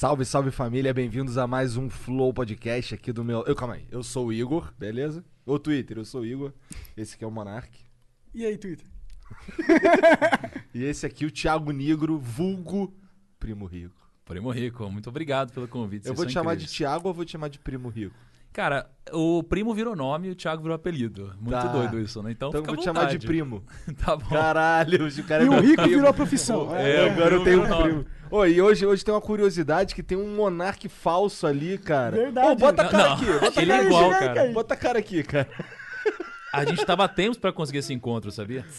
Salve, salve família, bem-vindos a mais um Flow Podcast aqui do meu. Eu, calma aí, eu sou o Igor, beleza? O Twitter, eu sou o Igor. Esse aqui é o Monark. E aí, Twitter? E esse aqui o Thiago Negro, vulgo Primo Rico. Primo Rico, muito obrigado pelo eu convite. vocês vou te chamar de. Thiago ou vou te chamar de Primo Rico? Cara, o primo virou nome e o Thiago virou apelido. Muito Tá. doido isso, né? Então, Então eu fica vou te chamar de. Primo. tá bom. Caralho, o cara é E o meu rico primo. virou a profissão. É, o Agora eu tenho um nome. primo. Ô, e hoje, hoje tem uma curiosidade que tem um monarque falso ali, cara. Verdade. Ô, bota a Não, cara não, aqui, bota, ele é igual, chega aí, cara. cara. bota a cara aqui, cara. A gente tava tempos pra conseguir esse encontro, sabia?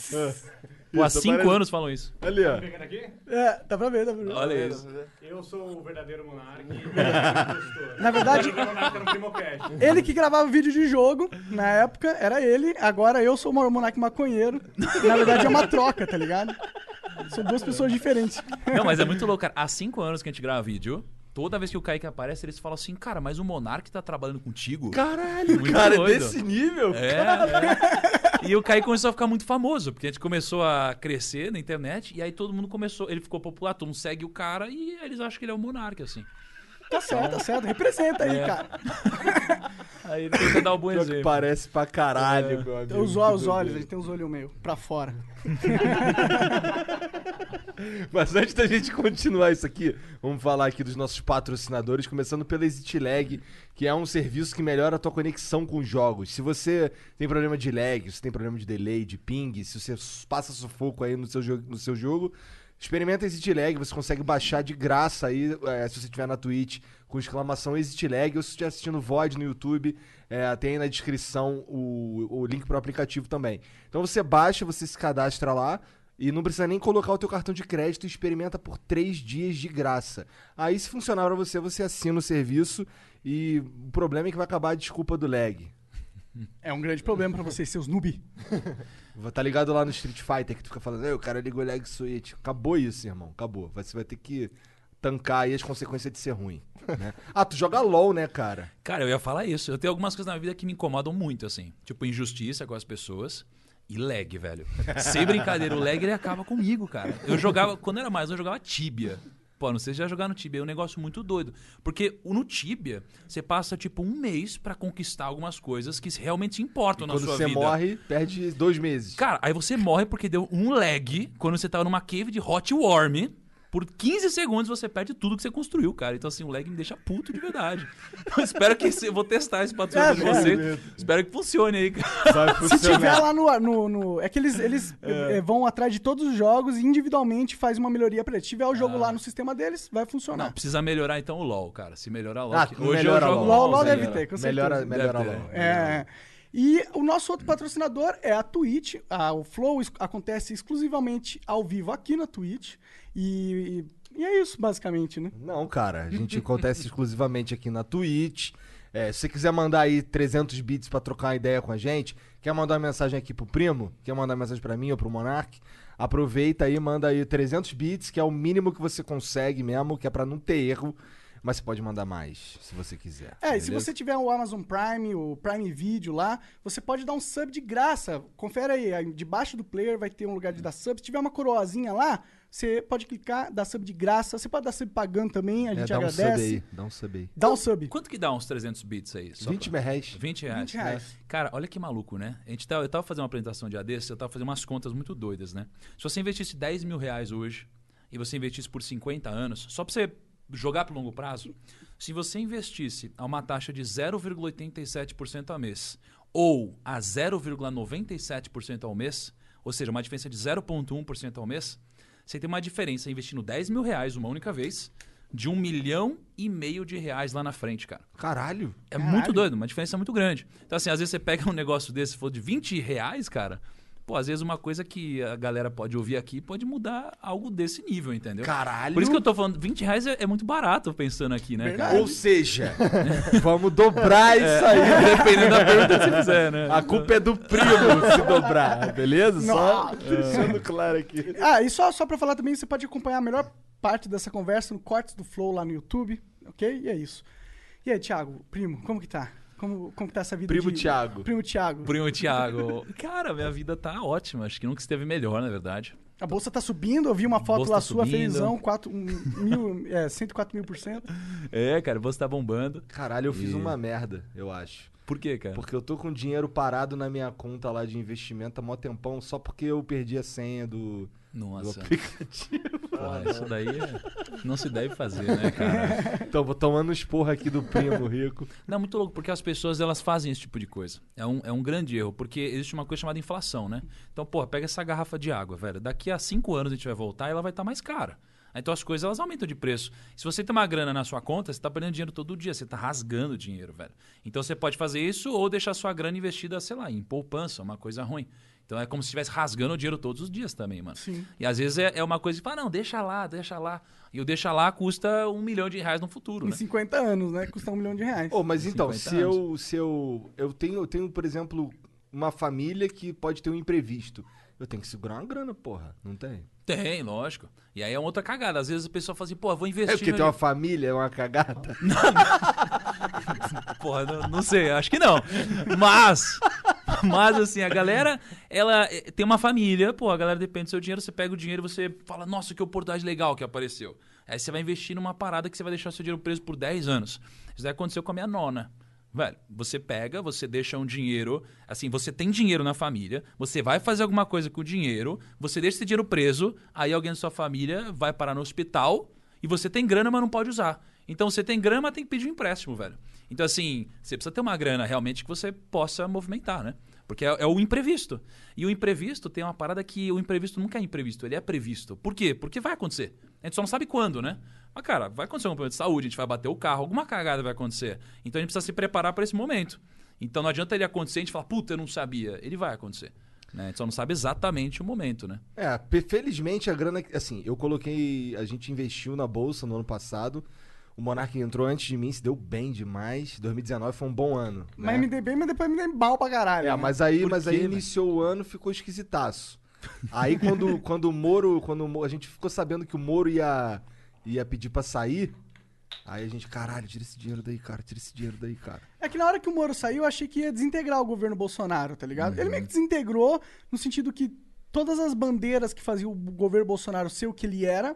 Pô, há Isso, cinco parece- anos falam isso. Ali, ó. Pegando aqui? É, dá pra ver, dá pra ver. Olha isso. Eu sou o verdadeiro monarca e o verdadeiro impostor. Na verdade- O verdadeiro monarca no Primocast. Ele que gravava vídeo de jogo, na época, era ele. Agora eu sou o monarca maconheiro. Na verdade é uma troca, tá ligado? São duas pessoas diferentes. Não, mas é muito louco, cara. Há cinco anos que a gente grava vídeo. Toda vez que o Kaique aparece, eles falam assim, cara, mas o Monark tá trabalhando contigo? Caralho, Muito cara, doido. desse nível? É, é. E o Kaique começou a ficar muito famoso, porque a gente começou a crescer na internet, e aí todo mundo começou, ele ficou popular, todo mundo segue o cara, e eles acham que ele é o Monark, assim. Tá certo, tá certo. Representa aí, É. cara. Aí ele tenta dar o bom Pior que exemplo. parece pra caralho, É. meu amigo. Tem ó- os olhos, a gente tem os olhos meio pra fora. Mas antes da gente continuar isso aqui, vamos falar aqui dos nossos patrocinadores, começando pela Exit Lag, que é um serviço que melhora a tua conexão com os jogos. Se você tem problema de lag, se tem problema de delay, de ping, se você passa sufoco aí no seu jogo, no seu jogo experimenta Exit Lag, você consegue baixar de graça aí, é, se você estiver na Twitch, com exclamação Exit Lag, ou se estiver assistindo VOD no YouTube, é, tem aí na descrição o, o link pro aplicativo também. Então você baixa, você se cadastra lá, e não precisa nem colocar o teu cartão de crédito experimenta por três dias de graça. Aí, se funcionar pra você, você assina o serviço e o problema é que vai acabar a desculpa do lag. É um grande problema pra vocês, seus noob. Tá ligado lá no Street Fighter que tu fica falando, "Ei, o cara ligou lag switch. Acabou isso, irmão. Acabou. Você vai ter que tancar aí as consequências de ser ruim. né? Ah, tu joga LOL, né, cara? Cara, eu ia falar isso. Eu tenho algumas coisas na minha vida que me incomodam muito, assim. Tipo, injustiça com as pessoas e lag, velho. Sem brincadeira, o lag ele acaba comigo, cara. Eu jogava, quando eu era mais, eu jogava Tibia. Pô, não sei se já jogar no Tibia, é um negócio muito doido. Porque no Tibia, você passa tipo um mês pra conquistar algumas coisas que realmente importam na Quando sua você vida. morre, perde dois meses. Cara, aí você morre porque deu um lag quando você tava numa cave de hot worm. Por 15 segundos você perde tudo que você construiu, cara. Então, assim, o lag me deixa puto de verdade. Então, espero que. Eu vou testar esse patrocínio de É, vocês. Espero que funcione aí, cara. Se tiver lá no. no, no- é que eles, eles eh, vão atrás de todos os jogos e individualmente faz uma melhoria pra eles. Se tiver o jogo lá no sistema deles, vai funcionar. Não, precisa melhorar então o LoL, cara. Se melhorar o LoL. Ah, que- melhora eu LoL. jogo LOL, LOL LoLzinho, deve ter, com certeza. Melhora, melhora Deve ter. LOL. É. E o nosso outro patrocinador é a Twitch. Ah, o Flow acontece exclusivamente ao vivo aqui na Twitch. E, e é isso, basicamente, né? Não, cara. A gente acontece exclusivamente aqui na Twitch. É, se você quiser mandar aí 300 bits pra trocar uma ideia com a gente, quer mandar uma mensagem aqui pro primo, quer mandar uma mensagem pra mim ou pro Monark, aproveita aí, manda aí 300 bits, que é o mínimo que você consegue mesmo, que é pra não ter erro, mas você pode mandar mais, se você quiser. É, e se você tiver o Amazon Prime, o Prime Video lá, você pode dar um sub de graça. Confere aí, aí debaixo do player vai ter um lugar de dar sub. Se tiver uma coroazinha lá, você pode clicar, dar sub de graça. Você pode dar sub pagando também, a É, gente dá um agradece. sub aí, dá um sub aí. Dá um sub. Quanto que dá uns 300 bits aí? Só 20 pra- reais. 20 reais. 20 reais. Cara, olha que maluco, né? A gente tava, eu tava fazendo uma apresentação de ADS, eu tava fazendo umas contas muito doidas, né? Se você investisse 10 mil reais hoje e você investisse por 50 anos, só pra você jogar pro longo prazo, se você investisse a uma taxa de 0,87% ao mês ou a 0,97% ao mês, ou seja, uma diferença de 0,1% ao mês, você tem uma diferença investindo 10 mil reais uma única vez de um milhão e meio de reais lá na frente, cara. Caralho. É muito doido, uma diferença muito grande. Então, assim, às vezes você pega um negócio desse, se for de 20 reais, cara, Pô, às vezes uma coisa que a galera pode ouvir aqui pode mudar algo desse nível, entendeu? Caralho. Por isso que eu tô falando, 20 reais é, é muito barato pensando aqui, né, cara? Ou seja, vamos dobrar isso aí. Dependendo da pergunta que você fizer, né? A culpa é do primo se dobrar, beleza? Só deixando claro aqui. Ah, e só, só pra falar também, você pode acompanhar a melhor parte dessa conversa no Cortes do Flow lá no YouTube, ok? E é isso. E aí, Thiago, primo, como que tá? Como, como que tá essa vida Primo de... Thiago. Primo Thiago. Primo Thiago. Cara, minha vida tá ótima. Acho que nunca esteve melhor, na verdade. A bolsa tá subindo, eu vi uma foto bolsa lá tá sua, subindo. felizão, 4, um, mil, é, 104 mil por cento. É, cara, você tá bombando. Caralho, eu fiz E- uma merda, eu acho. Por quê, cara? Porque eu tô com dinheiro parado na minha conta lá de investimento há mó tempão, só porque eu perdi a senha do, do Nossa, aplicativo. porra, isso daí é- não se deve fazer, né, cara? Então, vou tomando uns porra aqui do primo rico. Não, muito louco, porque as pessoas elas fazem esse tipo de coisa. É um, é um grande erro, porque existe uma coisa chamada inflação, né? Então, porra, pega essa garrafa de água, velho. Daqui a cinco anos a gente vai voltar e ela vai estar mais cara. Então as coisas elas aumentam de preço. Se você tem uma grana na sua conta, você está perdendo dinheiro todo dia, você está rasgando dinheiro, velho. Então você pode fazer isso ou deixar sua grana investida, sei lá, em poupança, uma coisa ruim. Então é como se estivesse rasgando o dinheiro todos os dias também, mano. Sim. E às vezes é, é uma coisa que fala, não, deixa lá, deixa lá. E o deixa lá custa um milhão de reais no futuro, Em né? 50 anos, né? Custa um milhão de reais. Ô, mas então, 50 se eu, se eu. Eu tenho, eu tenho, por exemplo, uma família que pode ter um imprevisto. Eu tenho que segurar uma grana, porra. Não tem? Tem, lógico. E aí é outra cagada. Às vezes a pessoa fala assim, pô, vou É investir. porque meu tem uma família, é uma cagada. Porra, não, não sei, acho que não. Mas, mas assim, a galera, ela eh, tem uma família, pô, a galera depende do seu dinheiro, você pega o dinheiro e você fala, nossa, que oportunidade legal que apareceu. Aí você vai investir numa parada que você vai deixar seu dinheiro preso por 10 anos. Isso daí aconteceu com a minha nona. Velho, você pega, você deixa um dinheiro, assim, você tem dinheiro na família, você vai fazer alguma coisa com o dinheiro, você deixa esse dinheiro preso, aí alguém da sua família vai parar no hospital e você tem grana, mas não pode usar. Então você tem grana, mas tem que pedir um empréstimo, velho. Então, assim, você precisa ter uma grana realmente que você possa movimentar, né? Porque é, é o imprevisto. E o imprevisto tem uma parada que o imprevisto nunca é imprevisto, ele é previsto. Por quê? Porque vai acontecer. A gente só não sabe quando, né? Mas, cara, vai acontecer um problema de saúde, a gente vai bater o carro, alguma cagada vai acontecer. Então a gente precisa se preparar para esse momento. Então não adianta ele acontecer e a gente falar, puta, eu não sabia. Ele vai acontecer. Né? A gente só não sabe exatamente o momento, né? É, felizmente a grana. Assim, eu coloquei. A gente investiu na bolsa no ano passado. O Monark entrou antes de mim, se deu bem demais. 2019 foi um bom ano. Mas né? me dei bem, mas depois me dei mal pra caralho. É, né? mas aí, Por mas quê, aí velho? iniciou o ano ficou esquisitaço. Aí quando, quando o Moro. Quando o Moro- a gente ficou sabendo que o Moro ia, ia pedir pra sair. Aí a gente, caralho, tira esse dinheiro daí, cara, tira esse dinheiro daí, cara. É que na hora que o Moro saiu, eu achei que ia desintegrar o governo Bolsonaro, tá ligado? Ele Uhum. meio que desintegrou no sentido que todas as bandeiras que faziam o governo Bolsonaro ser o que ele era,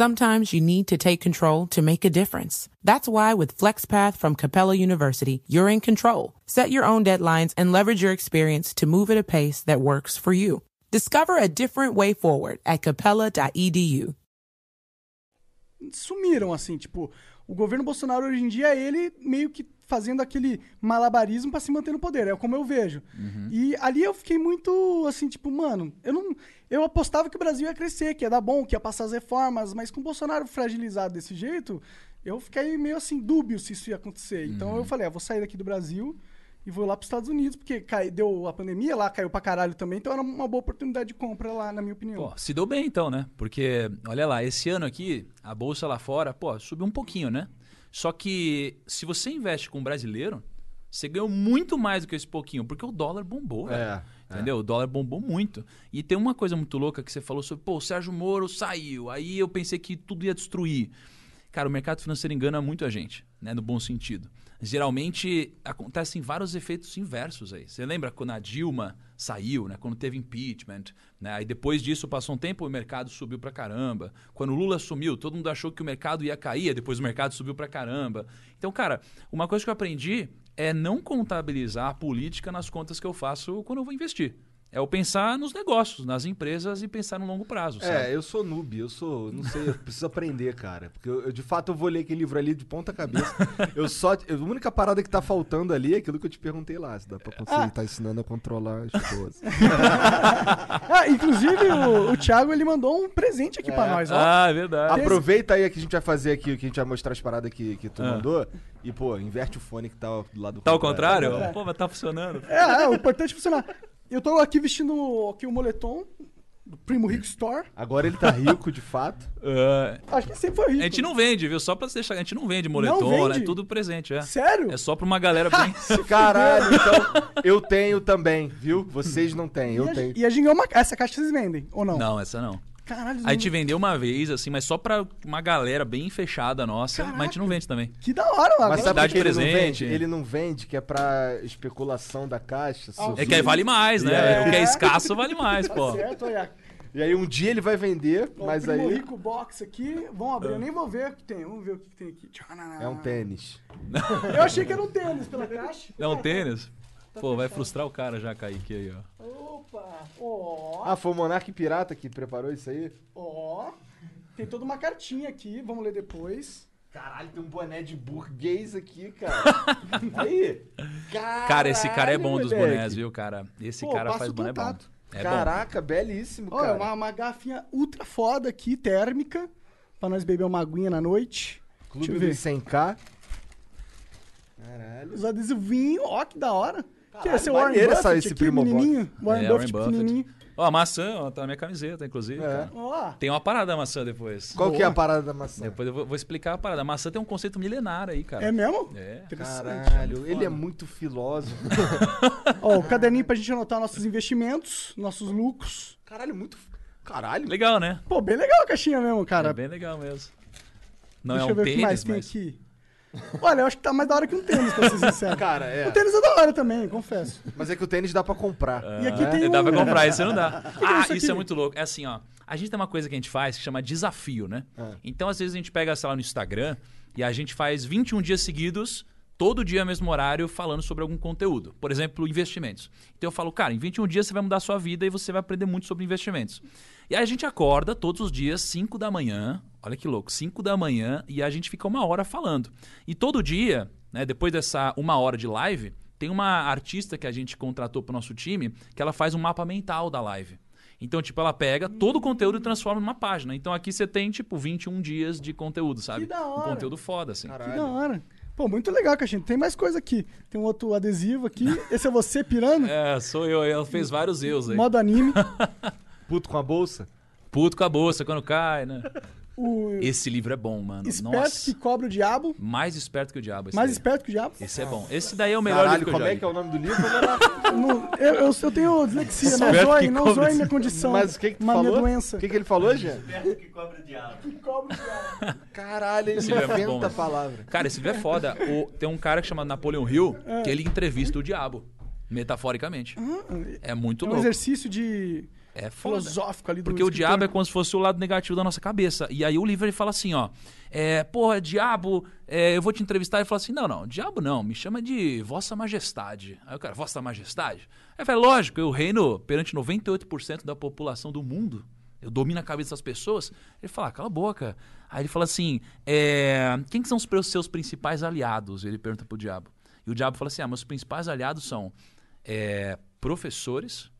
Sometimes you need to take control to make a difference. That's why with FlexPath from Capella University, you're in control. Set your own deadlines and leverage your experience to move at a pace that works for you. Discover a different way forward at capella.edu. sumiram, assim, tipo, o governo Bolsonaro hoje em dia ele meio que fazendo aquele malabarismo pra se manter no poder, é como eu vejo. E ali eu fiquei muito assim, tipo, mano, eu não eu apostava que o Brasil ia crescer, que ia dar bom, que ia passar as reformas, mas com o Bolsonaro fragilizado desse jeito, eu fiquei meio assim dúbio se isso ia acontecer. Então eu falei, ah, vou sair daqui do Brasil e vou lá para os Estados Unidos, porque cai, deu a pandemia lá, caiu pra caralho também, então era uma boa oportunidade de compra lá, na minha opinião. Pô, se deu bem então, né? Porque, olha lá, esse ano aqui, a bolsa lá fora, pô, subiu um pouquinho, né? Só que se você investe com um brasileiro, você ganhou muito mais do que esse pouquinho, porque o dólar bombou, velho. É, Entendeu? O dólar bombou muito. E tem uma coisa muito louca que você falou sobre, pô, o Sérgio Moro saiu. Aí eu pensei que tudo ia destruir. Cara, o mercado financeiro engana muito a gente, né? No bom sentido. Geralmente acontecem vários efeitos inversos aí. Você lembra quando a Dilma saiu, né? Quando teve impeachment, né? Aí depois disso passou um tempo o mercado subiu pra caramba. Quando o Lula sumiu, todo mundo achou que o mercado ia cair, depois o mercado subiu pra caramba. Então, cara, uma coisa que eu aprendi é não contabilizar a política nas contas que eu faço quando eu vou investir. É o pensar nos negócios, nas empresas e pensar no longo prazo, sabe? É, eu sou noob, eu sou. Não sei, eu preciso aprender, cara. Porque eu, eu, de fato eu vou ler aquele livro ali de ponta cabeça. eu só. A única parada que tá faltando ali é aquilo que eu te perguntei lá. Se dá pra conseguir, Ah. tá ensinando a controlar as coisas. Ah, inclusive, o, o Thiago ele mandou um presente aqui pra nós, ó. Ah, é verdade. Aproveita aí que a gente vai fazer aqui, que a gente vai mostrar as paradas que, que tu Ah. mandou. E, pô, inverte o fone que tá do lado do Tá ao contrário? É. Pô, mas tá funcionando. É, é, o importante é funcionar. Eu tô aqui vestindo aqui o moletom do Primo Rico Store. Agora ele tá rico, de fato. É, Acho que sempre foi rico. a gente não vende, viu? Só pra você deixar. A gente não vende moletom, vende? né? Tudo presente, é. Sério? É só pra uma galera bem. Caralho, então eu tenho também, viu? Vocês não têm, eu e, a, tenho. e a Gingão, uma- essa caixa vocês vendem, ou não? Não, essa não. Caralho, A gente vendeu uma vez, assim, mas só pra uma galera bem fechada nossa. Mas a gente não vende também. que da hora, mano. Mas sabe ele não presente. vende? Ele não vende, que é pra especulação da caixa. Ah, É que aí vale mais, né? É. O que é escasso vale mais, Tá pô. certo, olha. E aí um dia ele vai vender, Ó, mas aí Rico Box aqui. Vamos abrir, eu nem vou ver o que tem. Vamos ver o que tem aqui. é um tênis. Eu achei que era um tênis pela caixa. É um tênis? Pô, vai frustrar o cara já, Kaique, aí, ó. Opa! Ó, Ah, foi o Monark Pirata que preparou isso aí? ó. Tem toda uma cartinha aqui, vamos ler depois. Caralho, tem um boné de burguês aqui, cara. aí. Cara, esse cara é bom dos moleque. bonés, viu, cara? Esse Pô, cara faz boné bom. É bom. Caraca, belíssimo, Ó, é cara. uma, uma garrafinha ultra foda aqui, térmica, pra nós beber uma aguinha na noite. Clube dos ver. 100k. Caralho. Os adesivinhos, ó, que da hora. Que é Warren essa- esse aqui, Primo Box. menininho. Warren É, Buffett Warren Buffett. pequenininho. Ó, a maçã, ó, tá na minha camiseta, inclusive. É. Tem uma parada da maçã depois. Qual que é a parada da maçã? Depois eu vou, vou explicar a parada. A maçã tem um conceito milenar aí, cara. é mesmo? É. Caralho, ele é muito filósofo. Ó, o caderninho pra gente anotar nossos investimentos, nossos lucros. Caralho, muito. Caralho. Legal, né? Pô, bem legal a caixinha mesmo, cara. É bem legal mesmo. Não Deixa é eu um ver o que mais tênis, tem mas... aqui. Olha, eu acho que tá mais da hora que um tênis, pra ser sincero. Cara, é. O tênis é da hora também, confesso. Mas é que o tênis dá pra comprar. E aqui É, tem um... Dá pra comprar, isso não dá. que é ah, isso isso, é muito louco. É assim, ó. A gente tem uma coisa que a gente faz que chama desafio, né? Ah. Então, às vezes, a gente pega, sei lá, no Instagram e a gente faz 21 dias seguidos, todo dia, mesmo horário, falando sobre algum conteúdo. Por exemplo, investimentos. Então, eu falo, cara, em 21 dias você vai mudar a sua vida e você vai aprender muito sobre investimentos. E aí a gente acorda todos os dias, 5 da manhã. Olha que louco, 5 da manhã e a gente fica uma hora falando. E todo dia, né, depois dessa uma hora de live, tem uma artista que a gente contratou pro nosso time que ela faz um mapa mental da live. Então, tipo, ela pega todo o conteúdo e transforma numa página. Então aqui você tem, tipo, 21 dias de conteúdo, sabe? Que da hora. Um conteúdo foda, assim. Que da hora. Pô, muito legal, Caixinha. Tem mais coisa aqui. Tem um outro adesivo aqui. Esse é você pirando. É, sou eu. Ela fez vários eus aí. Modo anime. Puto com a bolsa? Puto com a bolsa quando cai, né? O Esse livro é bom, mano. esperto Nossa. que cobra o diabo. Mais esperto que o diabo. Esse Mais daí. esperto que o diabo. Esse é bom. Esse daí é o melhor Caralho, livro que eu como já é que é o nome do livro? Não, eu, eu, eu tenho dislexia, não Esperto zoe, que não zoe minha condição. Mas o que que tu uma falou? minha doença. O que que ele falou, Jean? Perto que cobra o diabo. Que cobra o diabo. Caralho, ele é bom, inventa a mano. palavra. Cara, esse livro é foda. O- tem um cara que chama Napoleon Hill É. que ele entrevista o diabo. Metaforicamente. É muito É um louco. exercício de É foda. filosófico ali do Porque o escritor. diabo é como se fosse o lado negativo da nossa cabeça. E aí o livro ele fala assim, ó. É, porra, diabo, é, eu vou te entrevistar. Ele fala assim: não, não, diabo não, me chama de Vossa Majestade. Aí o cara, Vossa Majestade? Aí fala, lógico, eu reino perante 98% da população do mundo. Eu domino a cabeça das pessoas. Ele fala, ah, cala a boca. Aí ele fala assim: é, quem que são os seus principais aliados? Ele pergunta pro diabo. E o diabo fala assim: ah, meus principais aliados são é, professores,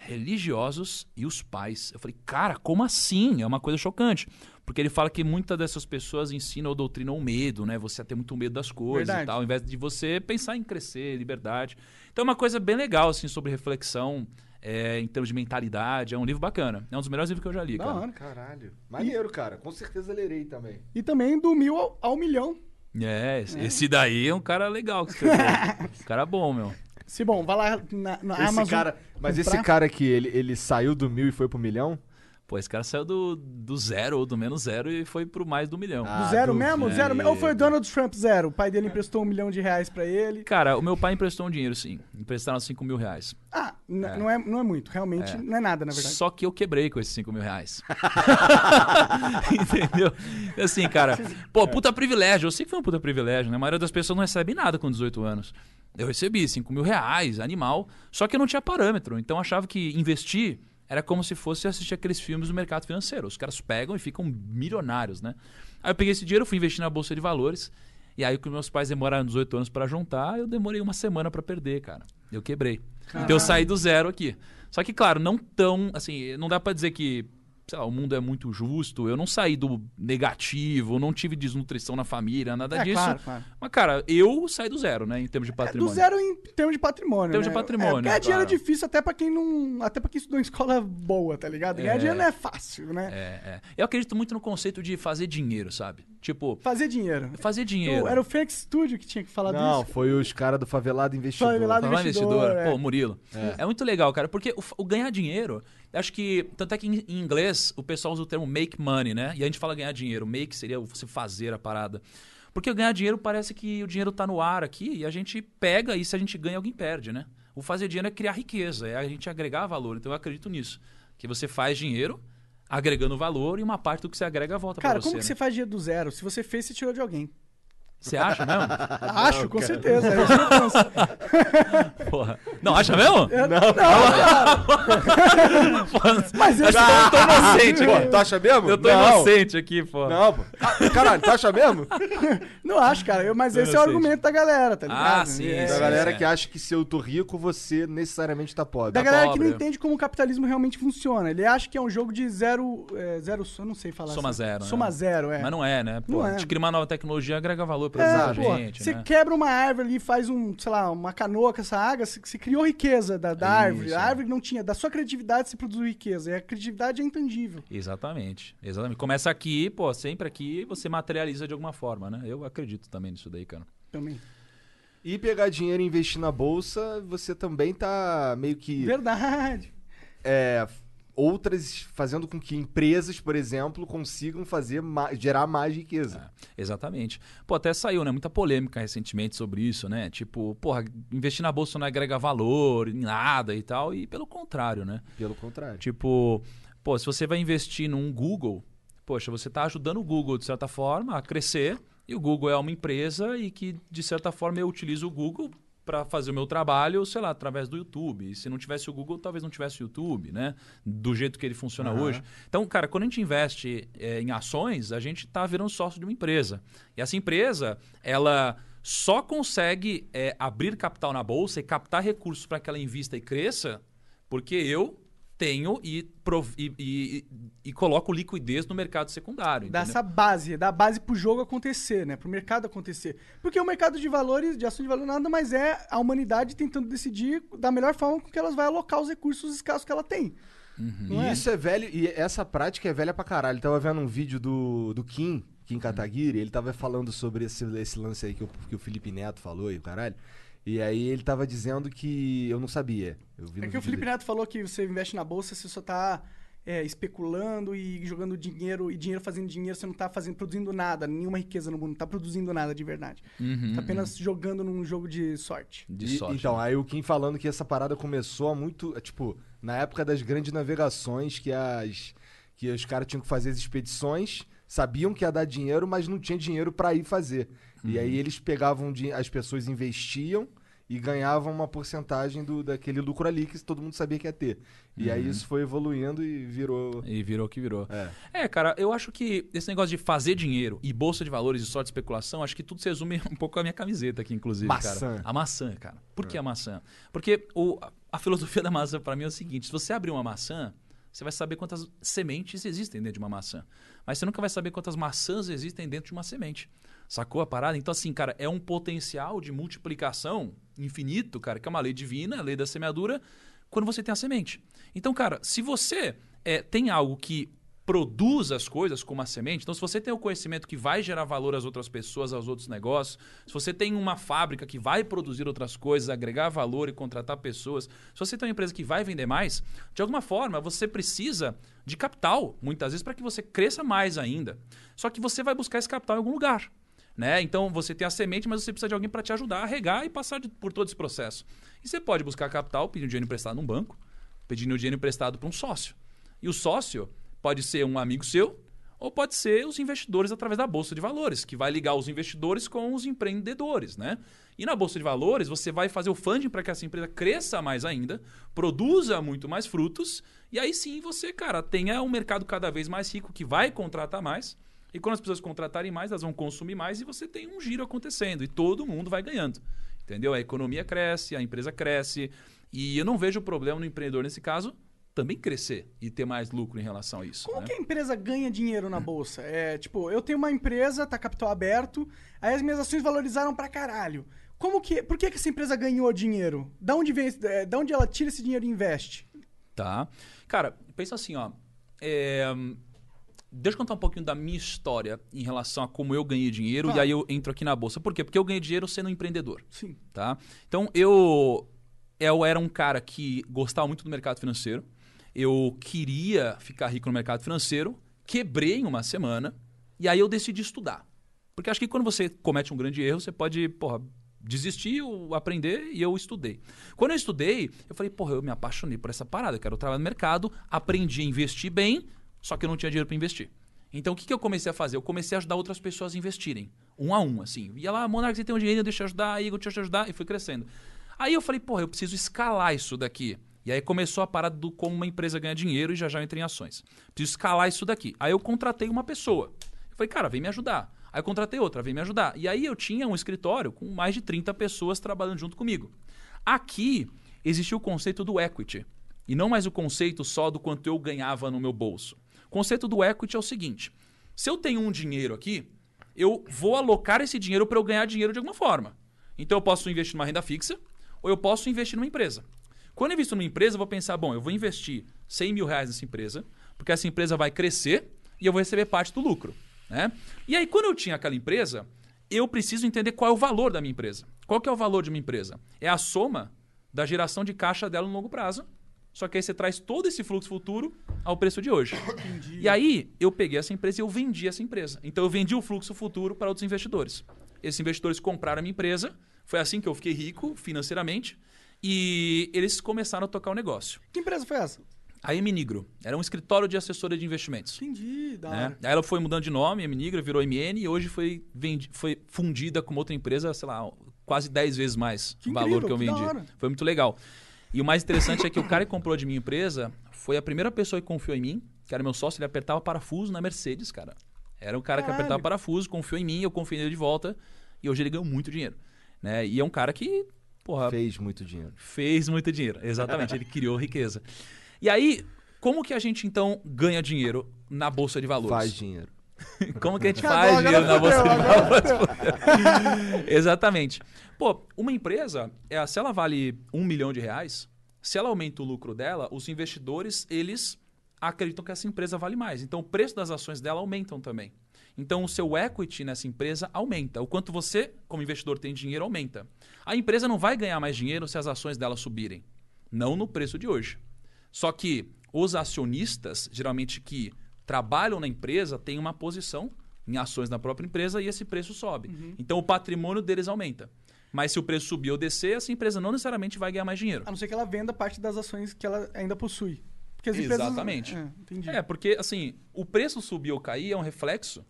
religiosos e os pais. Eu falei, cara, como assim? É uma coisa chocante. Porque ele fala que muitas dessas pessoas ensinam ou doutrinam o medo, né? Você a ter muito medo das coisas Verdade. e tal, ao invés de você pensar em crescer, liberdade. Então é uma coisa bem legal, assim, sobre reflexão, é, em termos de mentalidade. É um livro bacana. É um dos melhores livros que eu já li, Da cara. hora. Caralho. Maneiro, cara. Com certeza lerei também. E também do mil ao, ao milhão. É, esse, esse daí é um cara legal que escreveu. um cara bom, meu. Se bom, vai lá na, na Esse Amazon. cara, mas comprar. esse cara aqui, ele, ele saiu do mil e foi pro milhão? Pô, esse cara saiu do, do zero ou do menos zero e foi pro mais do milhão. Ah, Do zero duvido. mesmo? Zero Ou foi o Donald Trump zero? O pai dele emprestou um milhão de reais pra ele. Cara, o meu pai emprestou um dinheiro, sim. Emprestaram 5 mil reais. Ah, É. Não, é, não é muito. Realmente, É. não é nada, na verdade. Só que eu quebrei com esses 5 mil reais. Entendeu? Assim, cara, pô, puta privilégio. Eu sei que foi um puta privilégio, né? A maioria das pessoas não recebe nada com 18 anos. Eu recebi 5 mil reais, animal. Só que eu não tinha parâmetro. Então eu achava que investir era como se fosse assistir aqueles filmes do mercado financeiro. Os caras pegam e ficam milionários, né? Aí eu peguei esse dinheiro, fui investir na bolsa de valores. E aí, que meus pais demoraram 18 anos para juntar, eu demorei uma semana para perder, cara. Eu quebrei. Então eu saí do zero aqui. Só que, claro, não tão. Assim, não dá para dizer que sei lá, o mundo é muito justo. Eu não saí do negativo, não tive desnutrição na família, nada É, disso. claro, claro. Mas, cara, eu saí do zero, né? Em termos de É, patrimônio. do zero em termos de patrimônio. Em termos né? de patrimônio, É, ganhar dinheiro é claro. difícil até pra quem não. Até pra quem estudou em escola boa, tá ligado? Ganhar É. dinheiro não é fácil, né? É, é. Eu acredito muito no conceito de fazer dinheiro, sabe? Tipo, Fazer dinheiro. fazer dinheiro. O- Era o Fênix Studio que tinha que falar Não, disso. foi os caras do Favelado Investidor. Favelado Falar investidor, investidor, é. pô, Murilo. É. muito legal, cara, porque o, o ganhar dinheiro, acho que, tanto é que em, inglês o pessoal usa o termo make money, né? E a gente fala ganhar dinheiro. Make seria você fazer a parada. Porque ganhar dinheiro parece que o dinheiro tá no ar aqui e a gente pega e se a gente ganha, alguém perde, né? O fazer dinheiro é criar riqueza, é a gente agregar valor. Então eu acredito nisso. Que você faz dinheiro agregando valor e uma parte do que você agrega volta Cara, pra você. como que né? você faz dinheiro do zero? Se você fez, você tirou de alguém. Você acha mesmo? Acho, com certeza. É isso que eu penso. Porra. Não, acha mesmo? Eu- não, cara. Mas eu Acho que eu tô inocente Pô, aqui. tu acha mesmo? Eu tô não. inocente aqui, pô. Não, pô. Ah, caralho, tu acha mesmo? não acho, cara. Eu- mas esse é o argumento da galera, tá ligado? Ah, sim, É- Da sim. galera é. que acha que se eu tô rico, você necessariamente tá pobre. Da galera que não pobre. entende como o capitalismo realmente funciona. Ele acha que é um jogo de zero. É, zero eu não sei falar Soma assim. zero, Soma né? zero, é. Mas não é, né? Pô, Não a é. gente cria uma nova tecnologia agrega valor pra É, pô, gente, você né? quebra uma árvore ali e faz um, sei lá, uma canoa com essa água, você, você criou riqueza da, da árvore. Isso, A é. árvore não tinha. Da sua criatividade se produziu riqueza. E a criatividade é intangível. Exatamente. Exatamente. Começa aqui, pô, sempre aqui você materializa de alguma forma, né? Eu acredito também nisso daí, cara. Também. E pegar dinheiro e investir na bolsa, você também tá meio que. Verdade. é, outras. fazendo com que empresas, por exemplo, consigam fazer ma- gerar mais riqueza. Exatamente. Pô, até saiu, né? Muita polêmica recentemente sobre isso, né? Tipo, porra, investir na bolsa não agrega valor em nada e tal. E pelo contrário, né? Pelo contrário. Tipo, pô, se você vai investir num Google, poxa, você está ajudando o Google, de certa forma, a crescer. E o Google é uma empresa e que, de certa forma, eu utilizo o Google para fazer o meu trabalho, sei lá, através do YouTube. E se não tivesse o Google, talvez não tivesse o YouTube, né? Do jeito que ele funciona hoje. Então, cara, quando a gente investe eh, em ações, a gente está virando sócio de uma empresa. E essa empresa, ela só consegue eh, abrir capital na bolsa e captar recursos para que ela invista e cresça porque eu tenho e, prov- e, e- e coloco liquidez no mercado secundário. Dá entendeu? essa base, dá base pro jogo acontecer, né? Pro mercado acontecer. Porque o mercado de valores, de ação de valor, nada mais é a humanidade tentando decidir da melhor forma com que elas vai alocar os recursos escassos que ela tem. Não E é? isso é velho, e essa prática é velha pra caralho. Eu tava vendo um vídeo do, do Kim, Kim Kataguiri, ele tava falando sobre esse, esse lance aí que o, que o Felipe Neto falou e o caralho. E aí ele tava dizendo que eu não sabia. Eu É que o Felipe dele. Neto falou que você investe na bolsa, você só tá é, especulando e jogando dinheiro, e dinheiro fazendo dinheiro, você não tá fazendo, produzindo nada, nenhuma riqueza no mundo, não tá produzindo nada de verdade. Uhum, Tá apenas jogando num jogo de sorte. de E- sorte. Então, aí o Kim falando que essa parada começou há muito. é, Tipo, na época das grandes navegações, que as. que os caras tinham que fazer as expedições, sabiam que ia dar dinheiro, mas não tinha dinheiro pra ir fazer. E aí eles pegavam, di- as pessoas investiam e ganhavam uma porcentagem do, daquele lucro ali que todo mundo sabia que ia ter. E aí isso foi evoluindo e virou. E virou o que virou. É. É, cara, eu acho que esse negócio de fazer dinheiro e bolsa de valores e sorte de especulação, acho que tudo se resume um pouco à minha camiseta aqui, inclusive, Maçã. cara. A maçã, cara. Por que a maçã? Porque o, a filosofia da maçã pra mim é o seguinte: se você abrir uma maçã, você vai saber quantas sementes existem dentro de uma maçã. Mas você nunca vai saber quantas maçãs existem dentro de uma semente. Sacou a parada? Então, assim, cara, é um potencial de multiplicação infinito, cara, que é uma lei divina, a lei da semeadura, quando você tem a semente. Então, cara, se você é, tem algo que produz as coisas como a semente, então se você tem o conhecimento que vai gerar valor às outras pessoas, aos outros negócios, se você tem uma fábrica que vai produzir outras coisas, agregar valor e contratar pessoas, se você tem uma empresa que vai vender mais, de alguma forma você precisa de capital, muitas vezes, para que você cresça mais ainda. Só que você vai buscar esse capital em algum lugar. Né? Então você tem a semente, mas você precisa de alguém para te ajudar a regar e passar de- por todo esse processo. E você pode buscar capital pedindo dinheiro emprestado num banco, pedindo dinheiro emprestado para um sócio. E o sócio pode ser um amigo seu, ou pode ser os investidores através da bolsa de valores, que vai ligar os investidores com os empreendedores, né? E na bolsa de valores, você vai fazer o funding para que essa empresa cresça mais ainda, produza muito mais frutos, e aí sim você, cara, tenha um mercado cada vez mais rico que vai contratar mais. E quando as pessoas contratarem mais, elas vão consumir mais e você tem um giro acontecendo e todo mundo vai ganhando. Entendeu? A economia cresce, a empresa cresce, e eu não vejo problema no empreendedor nesse caso também crescer e ter mais lucro em relação a isso. Como né? que a empresa ganha dinheiro na bolsa? É, tipo, eu tenho uma empresa, tá capital aberto, aí as minhas ações valorizaram pra caralho. Como que, por que, que essa empresa ganhou dinheiro? Da onde vem, é, da onde ela tira esse dinheiro e investe? Tá. Cara, pensa assim, ó. É, Deixa eu contar um pouquinho da minha história em relação a como eu ganhei dinheiro Claro. e aí eu entro aqui na bolsa. Por quê? Porque eu ganhei dinheiro sendo um empreendedor. Sim. tá? Então eu eu era um cara que gostava muito do mercado financeiro. Eu queria ficar rico no mercado financeiro, quebrei em uma semana e aí eu decidi estudar. Porque acho que quando você comete um grande erro, você pode, porra, desistir ou aprender e eu estudei. Quando eu estudei, eu falei, porra, eu me apaixonei por essa parada, eu quero trabalhar no mercado, aprendi a investir bem, só que eu não tinha dinheiro para investir. Então, o que, que eu comecei a fazer? Eu comecei a ajudar outras pessoas a investirem. Um a um, assim. Ia lá, Monark, você tem um dinheiro, deixa eu ajudar. Deixa eu te ajudar. E fui crescendo. Aí eu falei, porra, eu preciso escalar isso daqui. E aí começou a parada do como uma empresa ganha dinheiro e já já eu entrei em ações. Preciso escalar isso daqui. Aí eu contratei uma pessoa. Eu falei, cara, vem me ajudar. Aí eu contratei outra, vem me ajudar. E aí eu tinha um escritório com mais de 30 pessoas trabalhando junto comigo. Aqui existia o conceito do equity. E não mais o conceito só do quanto eu ganhava no meu bolso. O conceito do equity é o seguinte: se eu tenho um dinheiro aqui, eu vou alocar esse dinheiro para eu ganhar dinheiro de alguma forma. Então eu posso investir numa renda fixa ou eu posso investir numa empresa. Quando eu invisto numa empresa, eu vou pensar, bom, eu vou investir 100 mil reais nessa empresa, porque essa empresa vai crescer e eu vou receber parte do lucro. Né? E aí, quando eu tinha aquela empresa, eu preciso entender qual é o valor da minha empresa. Qual que é o valor de uma empresa? É a soma da geração de caixa dela no longo prazo. Só que aí você traz todo esse fluxo futuro ao preço de hoje. E aí eu peguei essa empresa e eu vendi essa empresa. Então eu vendi o fluxo futuro para outros investidores. Esses investidores compraram a minha empresa. Foi assim que eu fiquei rico financeiramente. E eles começaram a tocar o negócio. Que empresa foi essa? A Eminigro era um escritório de assessoria de investimentos. Entendi, da né? Aí ela foi mudando de nome, Eminigro virou MN e hoje foi, vendi, foi fundida com outra empresa, sei lá, quase 10 vezes mais Que o valor incrível, que eu que vendi. hora. Foi muito legal. E o mais interessante é que o cara que comprou de minha empresa foi a primeira pessoa que confiou em mim, que era meu sócio, ele apertava parafuso na Mercedes, cara. Era o cara que Caralho. apertava parafuso, confiou em mim, eu confiei nele de volta e hoje ele ganhou muito dinheiro. Né? E é um cara que, porra, Fez muito dinheiro. fez muito dinheiro. Exatamente, ele criou riqueza. E aí, como que a gente então ganha dinheiro na bolsa de valores? Faz dinheiro. Como que a gente faz dinheiro na bolsa de? Exatamente. Pô, uma empresa, é, se ela vale um milhão de reais, se ela aumenta o lucro dela, os investidores, eles acreditam que essa empresa vale mais. Então, o preço das ações dela aumentam também. Então, o seu equity nessa empresa aumenta. O quanto você, como investidor, tem dinheiro, aumenta. A empresa não vai ganhar mais dinheiro se as ações dela subirem. Não no preço de hoje. Só que os acionistas, geralmente que trabalham na empresa, têm uma posição em ações da própria empresa e esse preço sobe. Então o patrimônio deles aumenta. Mas se o preço subir ou descer, essa empresa não necessariamente vai ganhar mais dinheiro. A não ser que ela venda parte das ações que ela ainda possui. Porque as empresas... Exatamente. É, entendi. É, porque assim, o preço subir ou cair é um reflexo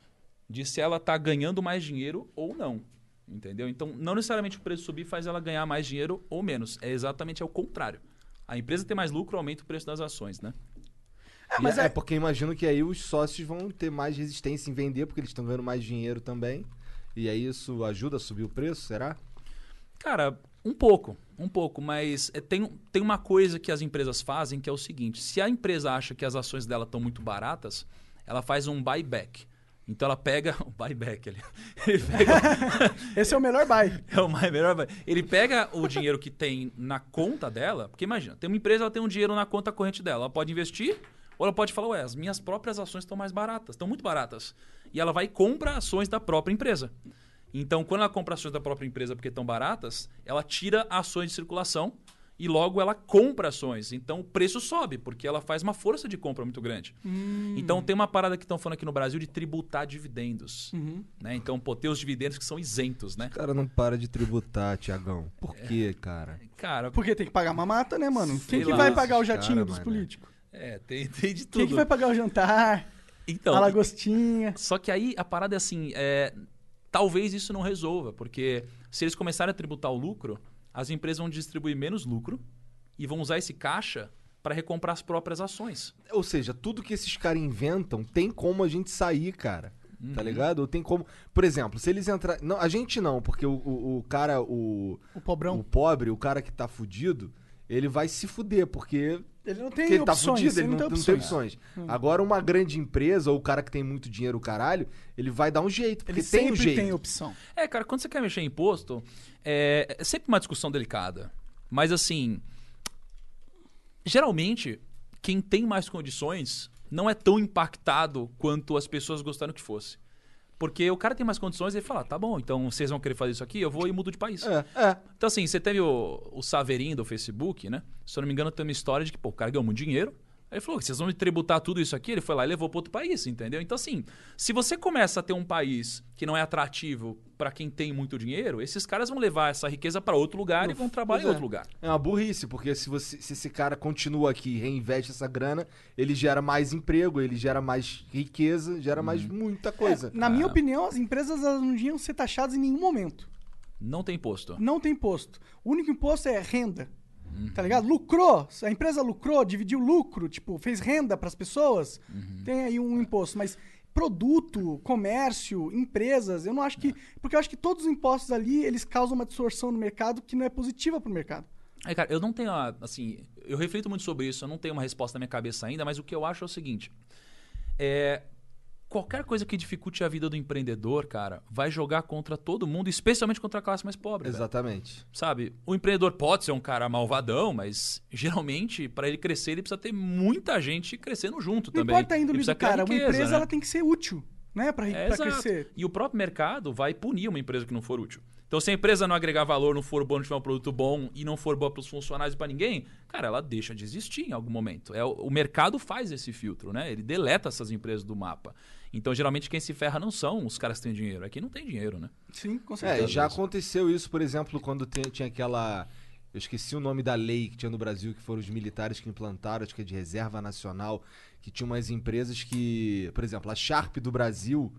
de se ela está ganhando mais dinheiro ou não. Entendeu? Então, não necessariamente o preço subir faz ela ganhar mais dinheiro ou menos. É exatamente ao contrário. A empresa tem mais lucro, aumenta o preço das ações, né? É, E mas é, é, porque imagino que aí os sócios vão ter mais resistência em vender, porque eles estão ganhando mais dinheiro também. E aí isso ajuda a subir o preço, será? Cara, um pouco, um pouco, mas é, tem, tem uma coisa que as empresas fazem que é o seguinte: se a empresa acha que as ações dela estão muito baratas, ela faz um buyback. Então ela pega. O buyback ali. Ele pega, esse é o melhor buy. é o melhor. buy. Ele pega o dinheiro que tem na conta dela, porque imagina, tem uma empresa, ela tem um dinheiro na conta corrente dela. Ela pode investir, ou ela pode falar, ué, as minhas próprias ações estão mais baratas, estão muito baratas. E ela vai e compra ações da própria empresa. Então, quando ela compra ações da própria empresa porque estão baratas, ela tira ações de circulação e logo ela compra ações. Então o preço sobe, porque ela faz uma força de compra muito grande. Então tem uma parada que estão falando aqui no Brasil de tributar dividendos. Né? Então, pô, tem os dividendos que são isentos, né? O cara não para de tributar, Tiagão. Por É. quê, cara? Cara, Porque tem que pagar mamata, né, mano? Sei Quem que lá, vai pagar o jatinho cara, dos políticos? É, tem, tem de tudo. Quem que vai pagar o jantar? Então, A lagostinha. Só que aí a parada é assim, é, talvez isso não resolva, porque se eles começarem a tributar o lucro, as empresas vão distribuir menos lucro e vão usar esse caixa para recomprar as próprias ações. Ou seja, tudo que esses caras inventam tem como a gente sair, cara. Uhum. Tá ligado? Ou tem como. Por exemplo, se eles entrar. Não, a gente não, porque o, o, o cara, o. O pobrão. O pobre, o cara que tá fudido, ele vai se fuder, porque. Ele não tem ele tá opções. fudido, ele não tem não tem opções. opções. Agora, uma grande empresa, ou o cara que tem muito dinheiro, o caralho, ele vai dar um jeito, porque Ele tem um sempre jeito. tem opção. É, cara, quando você quer mexer em imposto, é, é sempre uma discussão delicada. Mas assim, geralmente, quem tem mais condições não é tão impactado quanto as pessoas gostaram que fosse. Porque o cara tem mais condições e ele fala, tá bom, então vocês vão querer fazer isso aqui, eu vou e mudo de país. É, é. Então, assim, você teve o, o Saveirinho do Facebook, né? Se eu não me engano, tem uma história de que, pô, o cara ganhou muito dinheiro. Aí ele falou, vocês vão me tributar tudo isso aqui? Ele foi lá e levou para outro país, entendeu? Então, assim, se você começa a ter um país que não é atrativo para quem tem muito dinheiro, esses caras vão levar essa riqueza para outro lugar e vão trabalhar em Pois é. outro lugar. É uma burrice, porque se, você, se esse cara continua aqui e reinveste essa grana, ele gera mais emprego, ele gera mais riqueza, gera mais Uhum. muita coisa. Na minha opinião, as empresas elas não deviam ser taxadas em nenhum momento. Não tem imposto. Não tem imposto. O único imposto é renda. Uhum. Tá ligado? Lucrou. A empresa lucrou, dividiu lucro, tipo, fez renda pras pessoas. Uhum. Tem aí um imposto. Mas produto, comércio, empresas, eu não acho É. que. Porque eu acho que todos os impostos ali, eles causam uma distorção no mercado que não é positiva pro mercado. Aí, cara, eu não tenho, a- assim, eu reflito muito sobre isso, eu não tenho uma resposta na minha cabeça ainda, mas o que eu acho é o seguinte: é, qualquer coisa que dificulte a vida do empreendedor, cara, vai jogar contra todo mundo, especialmente contra a classe mais pobre. velho. Exatamente. Sabe? O empreendedor pode ser um cara malvadão, mas geralmente, para ele crescer, ele precisa ter muita gente crescendo junto Não também. importa a índole do cara. Uma riqueza, empresa né? ela tem que ser útil, né? Pra, É, crescer. E o próprio mercado vai punir uma empresa que não for útil. Então, se a empresa não agregar valor, não for bom, não tiver um produto bom e não for boa para os funcionários e para ninguém, cara, ela deixa de existir em algum momento. É, o, o mercado faz esse filtro, né? Ele deleta essas empresas do mapa. Então, geralmente, quem se ferra não são os caras que têm dinheiro, é quem não tem dinheiro, né? Sim, com É, certeza. já aconteceu isso, por exemplo, quando tem- tinha aquela. Eu esqueci o nome da lei que tinha no Brasil, que foram os militares que implantaram, acho que é de reserva nacional, que tinha umas empresas que. Por exemplo, a Sharp do Brasil,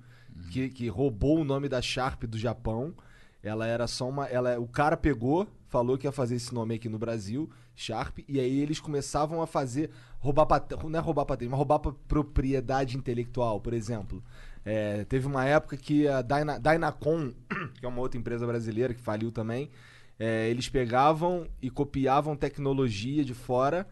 que, que roubou o nome da Sharp do Japão. Ela era só uma. Ela, o cara pegou, falou que ia fazer esse nome aqui no Brasil, Sharp, e aí eles começavam a fazer. roubar patente. Não é roubar patente, mas roubar propriedade intelectual, por exemplo. É, teve uma época que a Dyna, Dynacon, que é uma outra empresa brasileira que faliu também, é, eles pegavam e copiavam tecnologia de fora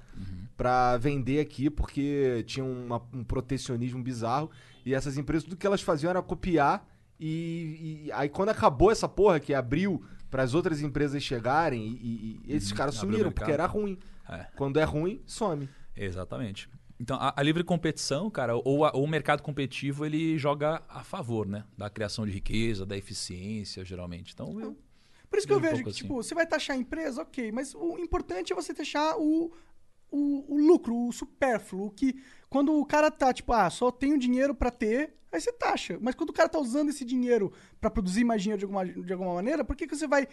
pra vender aqui, porque tinha uma- um protecionismo bizarro. E essas empresas, tudo que elas faziam era copiar. E, e aí, quando acabou essa porra que abriu para as outras empresas chegarem, e, e esses caras Uhum. o sumiram, porque era ruim. É. Quando é ruim, some. Exatamente. Então, a, a livre competição, cara, ou, a- ou o mercado competitivo, ele joga a favor, né? Da criação de riqueza, da eficiência, geralmente. Então, eu, Por isso que eu Um vejo pouco que, assim. tipo, você vai taxar a empresa, ok, mas o importante é você taxar o, o, o lucro, o supérfluo, o que quando o cara tá, tipo, ah, só tenho dinheiro pra ter, aí você taxa. Mas quando o cara tá usando esse dinheiro pra produzir mais dinheiro de alguma, de alguma maneira, por que, que você vai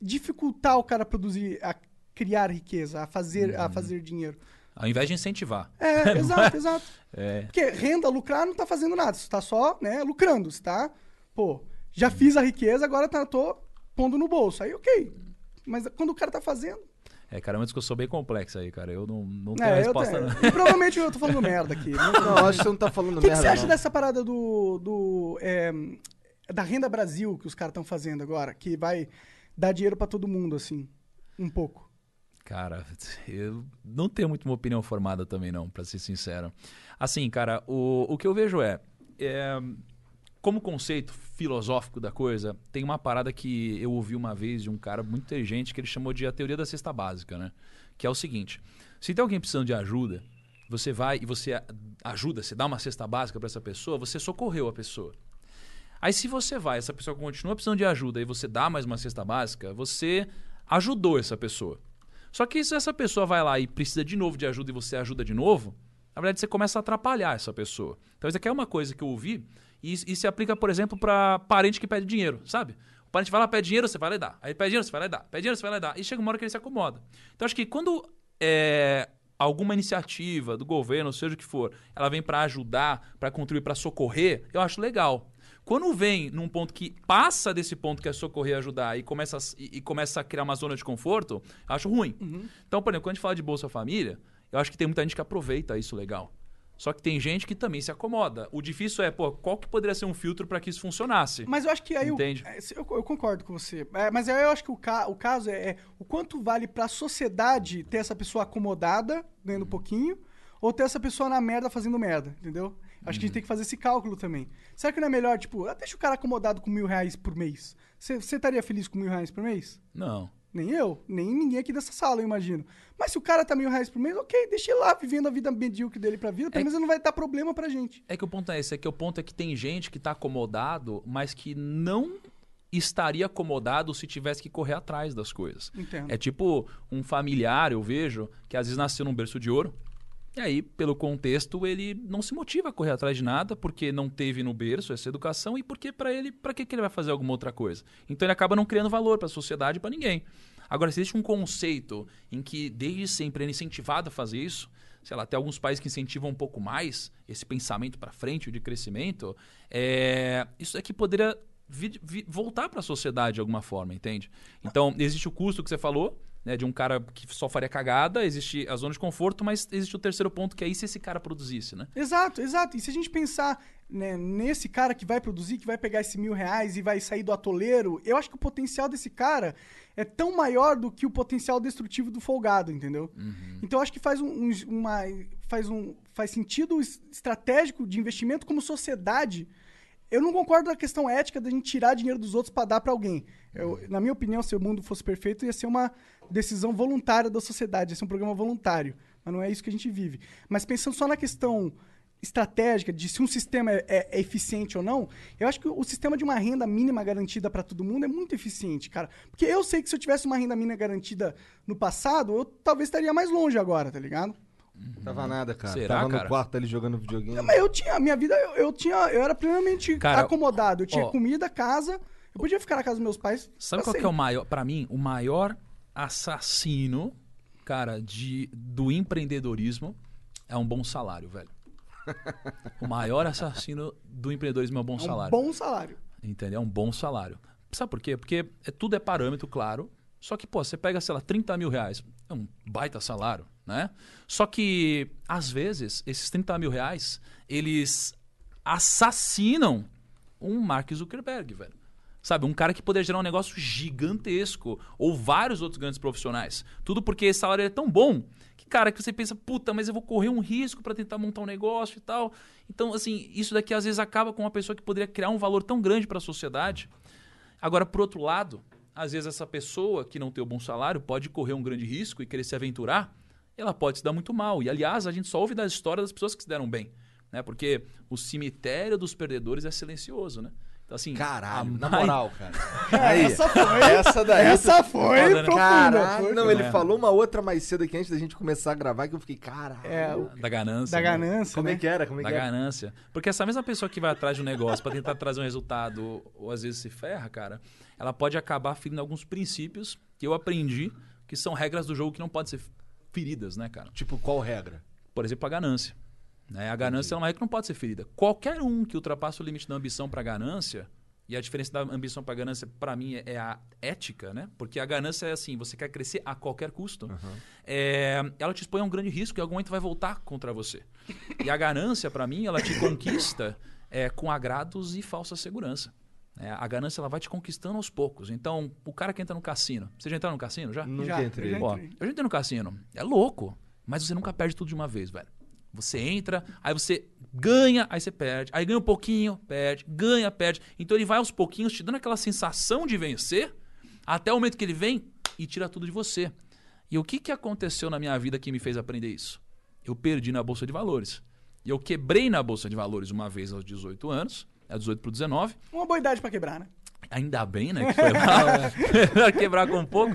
dificultar o cara a produzir, a criar riqueza, a fazer, Uhum. a fazer dinheiro? ao invés de incentivar. É, exato, exato. É, Porque renda, lucrar, não tá fazendo nada. Você tá só, né, lucrando. Você tá, pô, já fiz a riqueza, agora tá, tô pondo no bolso. Aí, ok. Mas quando o cara tá fazendo. É, cara, é uma discussão bem complexa aí, cara. Eu não, não tenho É, eu resposta, tenho- não. E provavelmente eu tô falando merda aqui. Não- Não, acho que você não tá falando O que, que merda. você acha não. dessa parada do. do é, da renda Brasil que os caras estão fazendo agora? Que vai dar dinheiro pra todo mundo, assim. Um pouco. Cara, eu não tenho muito uma opinião formada também, não, pra ser sincero. Assim, cara, o, o que eu vejo é, é, Como conceito filosófico da coisa, tem uma parada que eu ouvi uma vez de um cara muito inteligente que ele chamou de a teoria da cesta básica, né? Que é o seguinte: se tem alguém precisando de ajuda, você vai e você ajuda, você dá uma cesta básica pra essa pessoa, você socorreu a pessoa. Aí se você vai, essa pessoa continua precisando de ajuda e você dá mais uma cesta básica, você ajudou essa pessoa. Só que se essa pessoa vai lá e precisa de novo de ajuda e você ajuda de novo, na verdade você começa a atrapalhar essa pessoa. Então isso aqui é uma coisa que eu ouvi e, e se aplica, por exemplo, para parente que pede dinheiro, sabe? O parente vai lá, pede dinheiro, você vai lá e dá. Aí pede dinheiro, você vai lá e dá. Pede dinheiro, você vai lá e dá. E chega uma hora que ele se acomoda. Então acho que quando é, alguma iniciativa do governo, seja o que for, ela vem para ajudar, para contribuir, para socorrer, eu acho legal. Quando vem num ponto que passa desse ponto que é socorrer ajudar e começa, a, e, e começa a criar uma zona de conforto, eu acho ruim. Então, por exemplo, quando a gente fala de Bolsa Família, eu acho que tem muita gente que aproveita isso legal. Só que tem gente que também se acomoda. O difícil é, pô, qual que poderia ser um filtro para que isso funcionasse? Mas eu acho que aí. Entende? é, eu, eu concordo com você. É, mas aí eu acho que o, ca- o caso é, é o quanto vale pra sociedade ter essa pessoa acomodada, ganhando pouquinho, ou ter essa pessoa na merda fazendo merda, entendeu? Acho que a gente tem que fazer esse cálculo também. Será que não é melhor, tipo, deixa o cara acomodado com mil reais por mês? Você estaria feliz com mil reais por mês? Não. Nem eu, nem ninguém aqui dessa sala, eu imagino. Mas se o cara tá mil reais por mês, ok, deixa ele lá vivendo a vida medíocre dele pra vida, pelo É menos não vai dar problema pra gente. É que o ponto é esse, é que o ponto é que tem gente que tá acomodado, mas que não estaria acomodado se tivesse que correr atrás das coisas. Entendo. É tipo um familiar, eu vejo, que às vezes nasceu num berço de ouro. E aí, pelo contexto, ele não se motiva a correr atrás de nada, porque não teve no berço essa educação e porque para ele, para que, que ele vai fazer alguma outra coisa? Então ele acaba não criando valor para a sociedade e para ninguém. Agora, se existe um conceito em que desde sempre ele é incentivado a fazer isso, sei lá, tem alguns países que incentivam um pouco mais esse pensamento para frente, o de crescimento, é, isso aqui poderia vi- vi- voltar para a sociedade de alguma forma, entende? Então, existe o custo que você falou, né, de um cara que só faria cagada, existe a zona de conforto, mas existe o terceiro ponto, que é e se esse cara produzisse, né? Exato, exato. E se a gente pensar né, nesse cara que vai produzir, que vai pegar esse mil reais e vai sair do atoleiro, eu acho que o potencial desse cara é tão maior do que o potencial destrutivo do folgado, entendeu? Então eu acho que faz um, um- uma faz um faz sentido es- estratégico de investimento como sociedade. Eu não concordo com a questão ética da gente tirar dinheiro dos outros para dar para alguém. Eu- na minha opinião, se o mundo fosse perfeito, ia ser uma decisão voluntária da sociedade, ia ser um programa voluntário. Mas não é isso que a gente vive. Mas pensando só na questão estratégica de se um sistema é, é- é eficiente ou não, eu acho que o sistema de uma renda mínima garantida para todo mundo é muito eficiente, cara. Porque eu sei que se eu tivesse uma renda mínima garantida no passado, eu talvez estaria mais longe agora, tá ligado? Tava nada, cara. Será, Tava no cara? quarto ali jogando videogame. Mas eu tinha, a minha vida, eu, eu tinha, eu era plenamente Cara, acomodado. Eu tinha ó. comida, casa, eu podia ficar na casa dos meus pais. Sabe qual que é o sempre. maior, Pra mim, o maior assassino, cara, de, do empreendedorismo é um bom salário, velho. O maior assassino do empreendedorismo é um bom É um salário. bom salário. Entendeu? É um bom salário. Sabe por quê? Porque é, tudo é parâmetro, claro. Só que, pô, você pega, sei lá, 30 mil reais. É um baita salário, né? Só que, às vezes, esses 30 mil reais, eles assassinam um Mark Zuckerberg, velho. Sabe, um cara que poderia gerar um negócio gigantesco. Ou vários outros grandes profissionais. Tudo porque esse salário é tão bom que, cara, que você pensa, puta, mas eu vou correr um risco para tentar montar um negócio e tal. Então, assim, isso daqui às vezes acaba com uma pessoa que poderia criar um valor tão grande para a sociedade. Agora, por outro lado, às vezes essa pessoa que não tem o bom salário pode correr um grande risco e querer se aventurar, ela pode se dar muito mal. E, aliás, a gente só ouve da história das pessoas que se deram bem. Né? Porque o cemitério dos perdedores é silencioso, né? Então, assim, Caralho, a na moral, cara. Aí, Essa foi. essa daí. Essa foi né? profunda. Caralho, foi. não, ele É. falou uma outra mais cedo aqui antes da gente começar a gravar que eu fiquei, caralho. É, o- Da ganância. da né? ganância, Como né? é que era? Como é Da que era? ganância. Porque essa mesma pessoa que vai atrás de um negócio para tentar trazer um resultado, ou, ou às vezes se ferra, cara, ela pode acabar ferindo alguns princípios que eu aprendi, que são regras do jogo que não podem ser feridas, né, cara? Tipo, qual regra? Por exemplo, a ganância. Né? A ganância é uma regra que não pode ser ferida. Qualquer um que ultrapassa o limite da ambição para a ganância, e a diferença da ambição para a ganância, para mim, é- é a ética, né? Porque a ganância é assim, você quer crescer a qualquer custo. É, ela te expõe a um grande risco e algum momento vai voltar contra você. E a ganância, para mim, ela te conquista é, com agrados e falsa segurança. É, a ganância ela vai te conquistando aos poucos. Então, o cara que entra no cassino. Você já entrou no cassino já? Nunca Já, entrei. Ó, entrei. eu já entrei no cassino. É louco. Mas você nunca perde tudo de uma vez, velho. Você entra, aí você ganha, aí você perde. Aí ganha um pouquinho, perde. Ganha, perde. Então ele vai aos pouquinhos te dando aquela sensação de vencer, até o momento que ele vem e tira tudo de você. E o que, que aconteceu na minha vida que me fez aprender isso? Eu perdi na Bolsa de Valores. E eu quebrei na Bolsa de Valores uma vez aos 18 anos, é 18 para 19. Uma boa idade pra quebrar, né? Ainda bem, né? Que foi. Melhor quebrar com um pouco.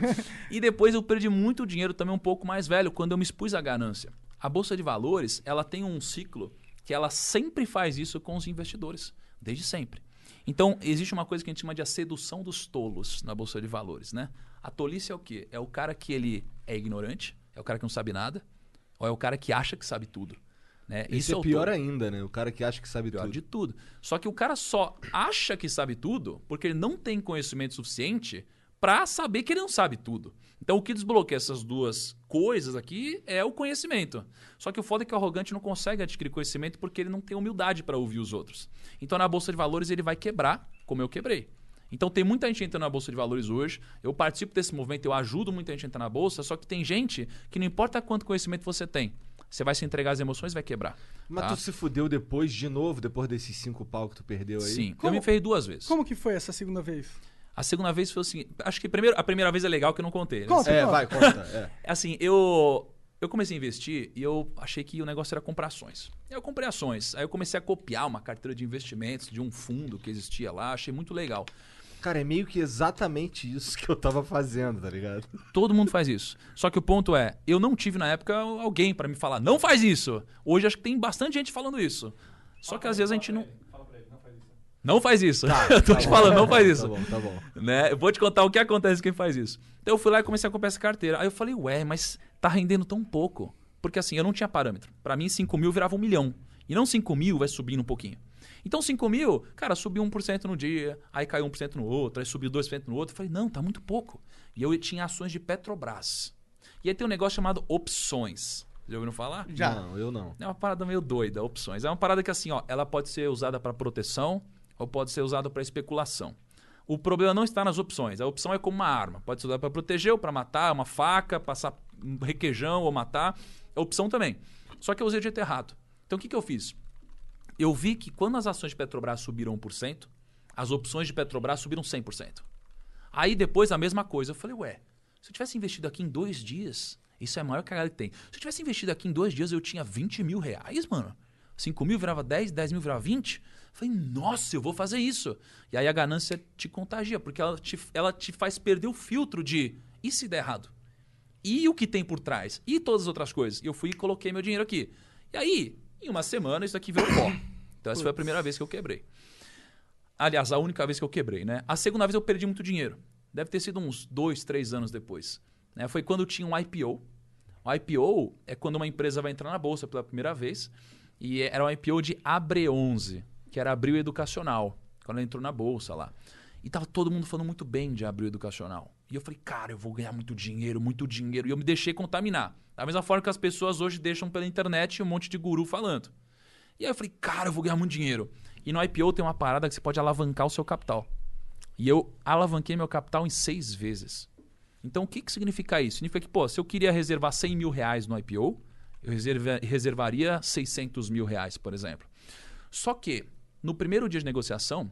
E depois eu perdi muito dinheiro também um pouco mais velho, quando eu me expus à ganância. A Bolsa de Valores, ela tem um ciclo que ela sempre faz isso com os investidores. Desde sempre. Então, existe uma coisa que a gente chama de a sedução dos tolos na Bolsa de Valores, né? A tolice é o quê? É o cara que ele é ignorante, é o cara que não sabe nada, ou é o cara que acha que sabe tudo. Né? Isso é o pior todo. ainda, né? O cara que acha que sabe Pior tudo. de tudo. Só que o cara só acha que sabe tudo porque ele não tem conhecimento suficiente pra saber que ele não sabe tudo. Então o que desbloqueia essas duas coisas aqui é o conhecimento. Só que o foda é que o arrogante não consegue adquirir conhecimento porque ele não tem humildade pra ouvir os outros. Então na bolsa de valores ele vai quebrar, como eu quebrei. Então tem muita gente entrando na bolsa de valores hoje. Eu participo desse movimento, eu ajudo muita gente a entrar na bolsa, só que tem gente que não importa quanto conhecimento você tem, você vai se entregar às emoções e vai quebrar. Mas tá? tu se fudeu depois, de novo, depois desses cinco pau que tu perdeu aí? Sim, Como- eu me ferrei duas vezes. Como que foi essa segunda vez? A segunda vez foi o seguinte. Acho que primeiro, a primeira vez é legal que eu não contei. Né? Conta. É, vai, conta. É. Assim, eu. Eu comecei a investir e eu achei que o negócio era comprar ações. Eu comprei ações. Aí eu comecei a copiar uma carteira de investimentos de um fundo que existia lá. Achei muito legal. Cara, é meio que exatamente isso que eu tava fazendo, tá ligado? Todo mundo faz isso. Só que o ponto é, eu não tive na época alguém pra me falar, não faz isso. Hoje acho que tem bastante gente falando isso. Só que às vezes a gente não. Não faz isso. eu tô te falando, não faz isso. Tá bom, tá bom. né? Eu vou te contar o que acontece quem faz isso. Então eu fui lá e comecei a comprar essa carteira. Aí eu falei, ué, mas tá rendendo tão pouco. Porque assim, eu não tinha parâmetro. Pra mim, 5 mil virava um milhão. E não 5 mil vai subindo um pouquinho. Então 5 mil, cara, subiu 1% no dia, aí caiu 1% no outro, aí subiu 2% no outro. Eu falei, não, tá muito pouco. E eu tinha ações de Petrobras. E aí tem um negócio chamado opções. Já ouviram falar? Já. Não, eu não. É uma parada meio doida, opções. É uma parada que assim, ó, ela pode ser usada para proteção ou pode ser usada para especulação. O problema não está nas opções. A opção é como uma arma. Pode ser usada para proteger ou para matar, uma faca, passar um requeijão ou matar. A opção também. Só que eu usei de jeito errado. Então o que, que eu fiz? Eu vi que quando as ações de Petrobras subiram 1%, as opções de Petrobras subiram 100%. Aí depois a mesma coisa. Eu falei, ué, se eu tivesse investido aqui em dois dias, isso é a maior cagada que tem. Se eu tivesse investido aqui em dois dias, eu tinha 20 mil reais, mano. 5 mil virava 10, 10 mil virava 20. Falei, nossa, eu vou fazer isso. E aí a ganância te contagia, porque ela te, ela te faz perder o filtro de e se der errado? E o que tem por trás? E todas as outras coisas? E eu fui e coloquei meu dinheiro aqui. E aí, em uma semana, isso aqui virou pó. Então essa foi a primeira vez que eu quebrei. Aliás, a única vez que eu quebrei, né? A segunda vez eu perdi muito dinheiro. Deve ter sido uns dois, três anos depois. né? Foi quando tinha um IPO. O IPO é quando uma empresa vai entrar na bolsa pela primeira vez. E era um IPO de Abre11, que era Abril Educacional, quando ela entrou na bolsa lá. E tava todo mundo falando muito bem de Abril Educacional. E eu falei, cara, eu vou ganhar muito dinheiro, muito dinheiro. E eu me deixei contaminar. Da mesma forma que as pessoas hoje deixam pela internet um monte de guru falando. E aí eu falei, cara, eu vou ganhar muito dinheiro. E no IPO tem uma parada que você pode alavancar o seu capital. E eu alavanquei meu capital em seis vezes. Então o que, que significa isso? Significa que, pô, se eu queria reservar 100 mil reais no IPO, eu reserva- reservaria 600 mil reais, por exemplo. Só que, no primeiro dia de negociação,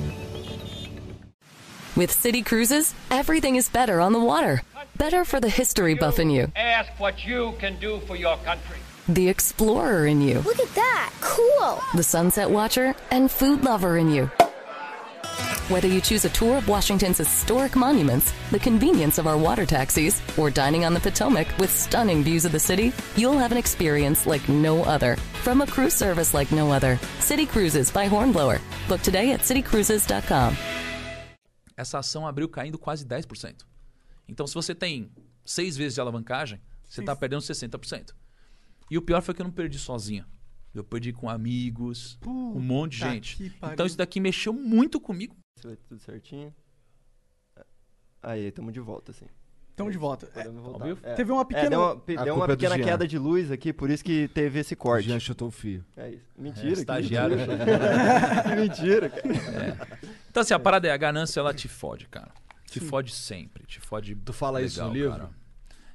With City Cruises, everything is better on the water. Better for the history buff in you, Ask what you can do for your country. the explorer in you, Look at that! Cool! the sunset watcher, and food lover in you. Whether you choose a tour of Washington's historic monuments, the convenience of our water taxis, or dining on the Potomac with stunning views of the city, you'll have an experience like no other. From a cruise service like no other, City Cruises by Hornblower. Book today at citycruises.com. essa ação abriu caindo quase 10%. Então, se você tem seis vezes de alavancagem, você está perdendo 60%. E o pior foi que eu não perdi sozinho. Eu perdi com amigos, um monte de Puta gente. Então, isso daqui mexeu muito comigo. Tudo certinho. Aí, tamo de volta, assim. Tamo de volta. É? É. Teve uma É, pequena. deu uma, pe- deu uma é pequena queda de luz aqui, por isso que teve esse corte. Jean chutou o fio. É isso. Mentira. É, que estagiário. mentira. que mentira, cara. Então, assim, a parada é, a ganância, ela te fode, cara. Te fode sempre. Te fode Tu fala isso no livro?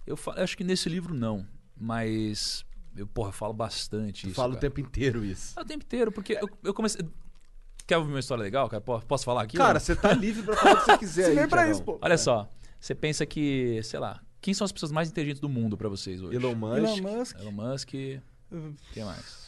Eu fa- acho que nesse livro não. Mas, eu, porra, eu falo bastante Tu isso, fala o cara. tempo inteiro isso. Ah, O tempo inteiro, porque eu, eu comecei... Quer ouvir uma história legal, cara? Po- Posso falar aqui? Cara, você tá livre pra falar o que você quiser Você aí, vem pra isso, pô. Olha só, você pensa que, sei lá, quem são as pessoas mais inteligentes do mundo pra vocês hoje? Elon Musk. Elon Musk. Elon Musk, O que mais?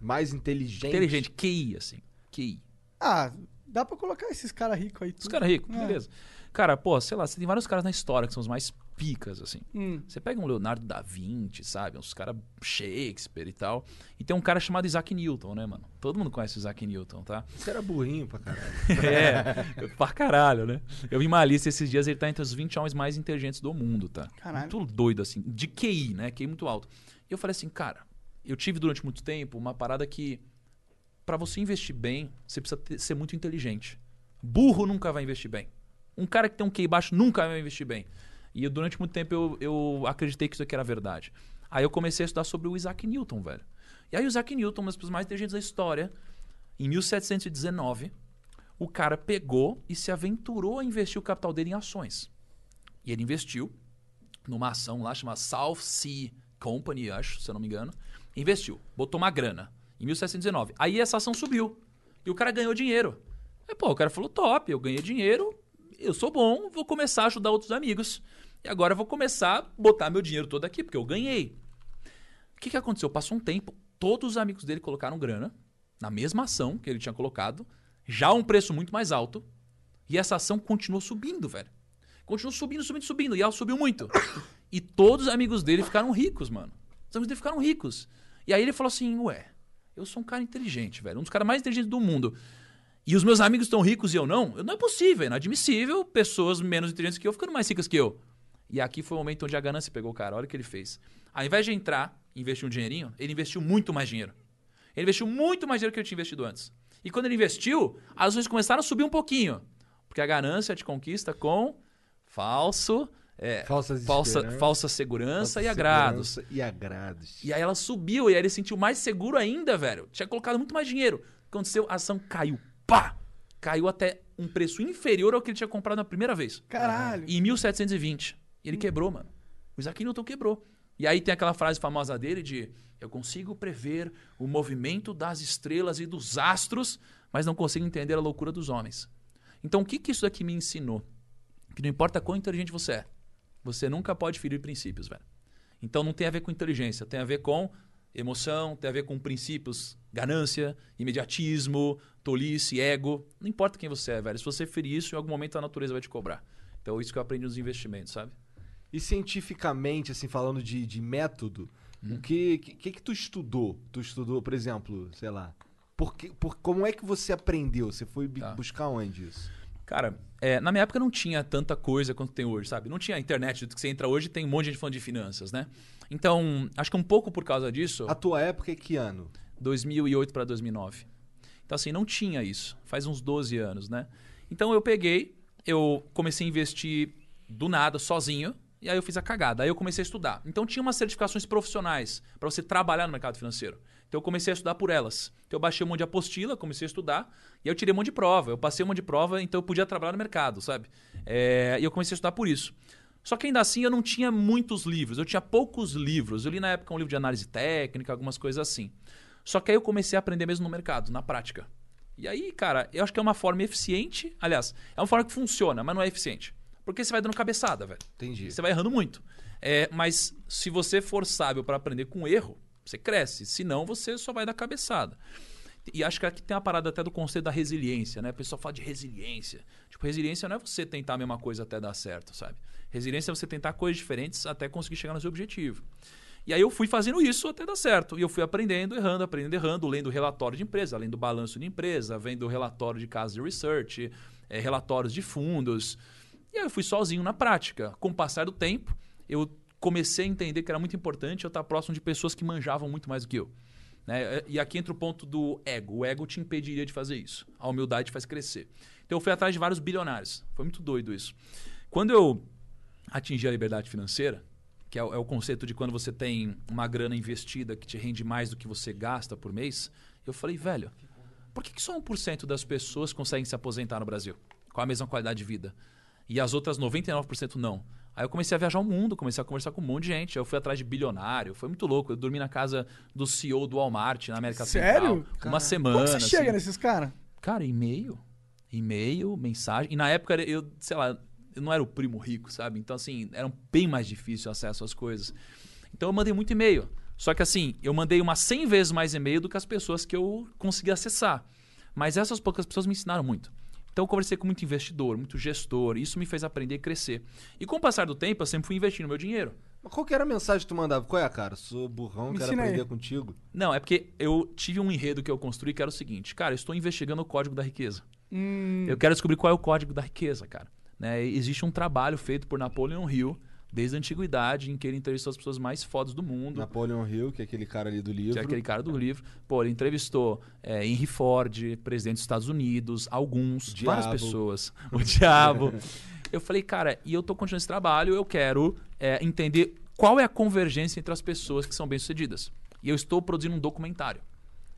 Mais inteligente. Inteligente, QI, assim. QI. Ah, dá pra colocar esses caras ricos aí. Os tudo. caras ricos, É. beleza. Cara, pô, sei lá, você tem vários caras na história que são os mais picas, assim. Hum. Você pega um Leonardo da Vinci, sabe? Uns caras Shakespeare e tal. E tem um cara chamado Isaac Newton, né, mano? Todo mundo conhece o Isaac Newton, tá? Você era burrinho pra caralho. é, pra caralho, né? Eu vi uma lista esses dias, ele tá entre os 20 homens mais inteligentes do mundo, tá? Caralho. Muito doido, assim. De QI, né? QI muito alto. E eu falei assim, cara, eu tive durante muito tempo uma parada que, pra você investir bem, você precisa ter- ser muito inteligente. Burro nunca vai investir bem. Um cara que tem um QI baixo nunca vai investir bem. E durante muito tempo eu, eu acreditei que isso aqui era verdade. Aí eu comecei a estudar sobre o Isaac Newton, velho. E aí o Isaac Newton, uma das mais inteligentes da história, em 1719, o cara pegou e se aventurou a investir o capital dele em ações. E ele investiu numa ação lá chamada South Sea Company, acho, se eu não me engano. Investiu, botou uma grana em 1719. Aí essa ação subiu e o cara ganhou dinheiro. Aí, pô, o cara falou: top, eu ganhei dinheiro, eu sou bom, vou começar a ajudar outros amigos. E agora eu vou começar a botar meu dinheiro todo aqui, porque eu ganhei. O que, que aconteceu? Passou um tempo, todos os amigos dele colocaram grana na mesma ação que ele tinha colocado, já a um preço muito mais alto, e essa ação continuou subindo, velho. Continuou subindo, subindo, subindo, e ela subiu muito. E todos os amigos dele ficaram ricos, mano. Os amigos dele ficaram ricos. E aí ele falou assim: Ué, eu sou um cara inteligente, velho, um dos caras mais inteligentes do mundo. E os meus amigos estão ricos e eu não? Não é possível, é inadmissível pessoas menos inteligentes que eu ficando mais ricas que eu. E aqui foi o momento onde a ganância pegou o cara. Olha o que ele fez. Ao invés de entrar e investir um dinheirinho, ele investiu muito mais dinheiro. Ele investiu muito mais dinheiro que ele tinha investido antes. E quando ele investiu, as ações começaram a subir um pouquinho. Porque a ganância te conquista com falso, é, Falsas falsa, falsa segurança e Falsa agrados. segurança E agrados. E aí ela subiu e aí ele se sentiu mais seguro ainda, velho. Tinha colocado muito mais dinheiro. O que aconteceu? A ação caiu. Pá! Caiu até um preço inferior ao que ele tinha comprado na primeira vez. Caralho. Em 1720. E ele quebrou, mano. O Isaac Newton quebrou. E aí tem aquela frase famosa dele de eu consigo prever o movimento das estrelas e dos astros, mas não consigo entender a loucura dos homens. Então o que, que isso daqui me ensinou? Que não importa quão inteligente você é, você nunca pode ferir princípios, velho. Então não tem a ver com inteligência, tem a ver com emoção, tem a ver com princípios, ganância, imediatismo, tolice, ego. Não importa quem você é, velho. Se você ferir isso, em algum momento a natureza vai te cobrar. Então isso que eu aprendi nos investimentos, sabe? E cientificamente, assim, falando de, de método, Hum. o que, que que tu estudou? Tu estudou, por exemplo, sei lá. Por que, por, como é que você aprendeu? Você foi Tá. buscar onde isso? Cara, é, na minha época não tinha tanta coisa quanto tem hoje, sabe? Não tinha internet, do que você entra hoje tem um monte de gente falando de finanças, né? Então, acho que um pouco por causa disso, A tua época é que ano? 2008 para 2009. Então, assim, não tinha isso. Faz uns 12 anos, né? Então, eu peguei, eu comecei a investir do nada, sozinho, e aí eu fiz a cagada. Aí eu comecei a estudar. Então, tinha umas certificações profissionais para você trabalhar no mercado financeiro. Então, eu comecei a estudar por elas. Então, eu baixei um monte de apostila, comecei a estudar, e aí eu tirei um monte de prova. Eu passei um monte de prova, então eu podia trabalhar no mercado, sabe? É, e eu comecei a estudar por isso. Só que ainda assim eu não tinha muitos livros, eu tinha poucos livros. Eu li na época um livro de análise técnica, algumas coisas assim. Só que aí eu comecei a aprender mesmo no mercado, na prática. E aí, cara, eu acho que é uma forma eficiente. Aliás, é uma forma que funciona, mas não é eficiente. Porque você vai dando cabeçada, velho. Entendi. Você vai errando muito. É, mas se você for sábio para aprender com erro, você cresce. Se não, você só vai dar cabeçada. E acho que aqui tem uma parada até do conceito da resiliência, né? O pessoal fala de resiliência. Tipo, resiliência não é você tentar a mesma coisa até dar certo, sabe? Resiliência é você tentar coisas diferentes até conseguir chegar no seu objetivo. E aí eu fui fazendo isso até dar certo. E eu fui aprendendo, errando, aprendendo, errando, lendo relatório de empresa, lendo balanço de empresa, vendo relatório de casos de research, eh, relatórios de fundos. E aí eu fui sozinho na prática. Com o passar do tempo, eu comecei a entender que era muito importante eu estar próximo de pessoas que manjavam muito mais do que eu. Né? E aqui entra o ponto do ego. O ego te impediria de fazer isso. A humildade faz crescer. Então eu fui atrás de vários bilionários. Foi muito doido isso. Quando eu atingi a liberdade financeira, que é o, é o conceito de quando você tem uma grana investida que te rende mais do que você gasta por mês, eu falei, velho, por que, que só 1% das pessoas conseguem se aposentar no Brasil com a mesma qualidade de vida? E as outras 99% não. Aí eu comecei a viajar o mundo, comecei a conversar com um monte de gente. Eu fui atrás de bilionário, foi muito louco. Eu dormi na casa do CEO do Walmart na América Sério? Central. Uma semana. Como você assim. chega nesses caras? Cara, e-mail. E-mail, mensagem. E na época eu, sei lá, eu não era o primo rico, sabe? Então, assim, era bem mais difícil o acesso às coisas. Então eu mandei muito e-mail. Só que assim, eu mandei umas 100 vezes mais e-mail do que as pessoas que eu consegui acessar. Mas essas poucas pessoas me ensinaram muito. Então eu conversei com muito investidor, muito gestor, isso me fez aprender e crescer. E com o passar do tempo, eu sempre fui investindo meu dinheiro. Mas qual que era a mensagem que tu mandava? Qual é, cara? Sou burrão, Me quero ensina aí. aprender contigo. Não, é porque eu tive um enredo que eu construí que era o seguinte, cara, eu estou investigando o código da riqueza. Hum, Eu quero descobrir qual é o código da riqueza, cara. Né? Existe um trabalho feito por Napoleon Hill desde a antiguidade em que ele entrevistou as pessoas mais fodas do mundo. Napoleon Hill, que é aquele cara ali do livro. Que é aquele cara do livro. Pô, ele entrevistou é, Henry Ford, presidente dos Estados Unidos, alguns, Diabo. várias pessoas. O diabo. Eu falei, cara, e eu tô continuando esse trabalho, eu quero é, entender qual é a convergência entre as pessoas que são bem-sucedidas. E eu estou produzindo um documentário.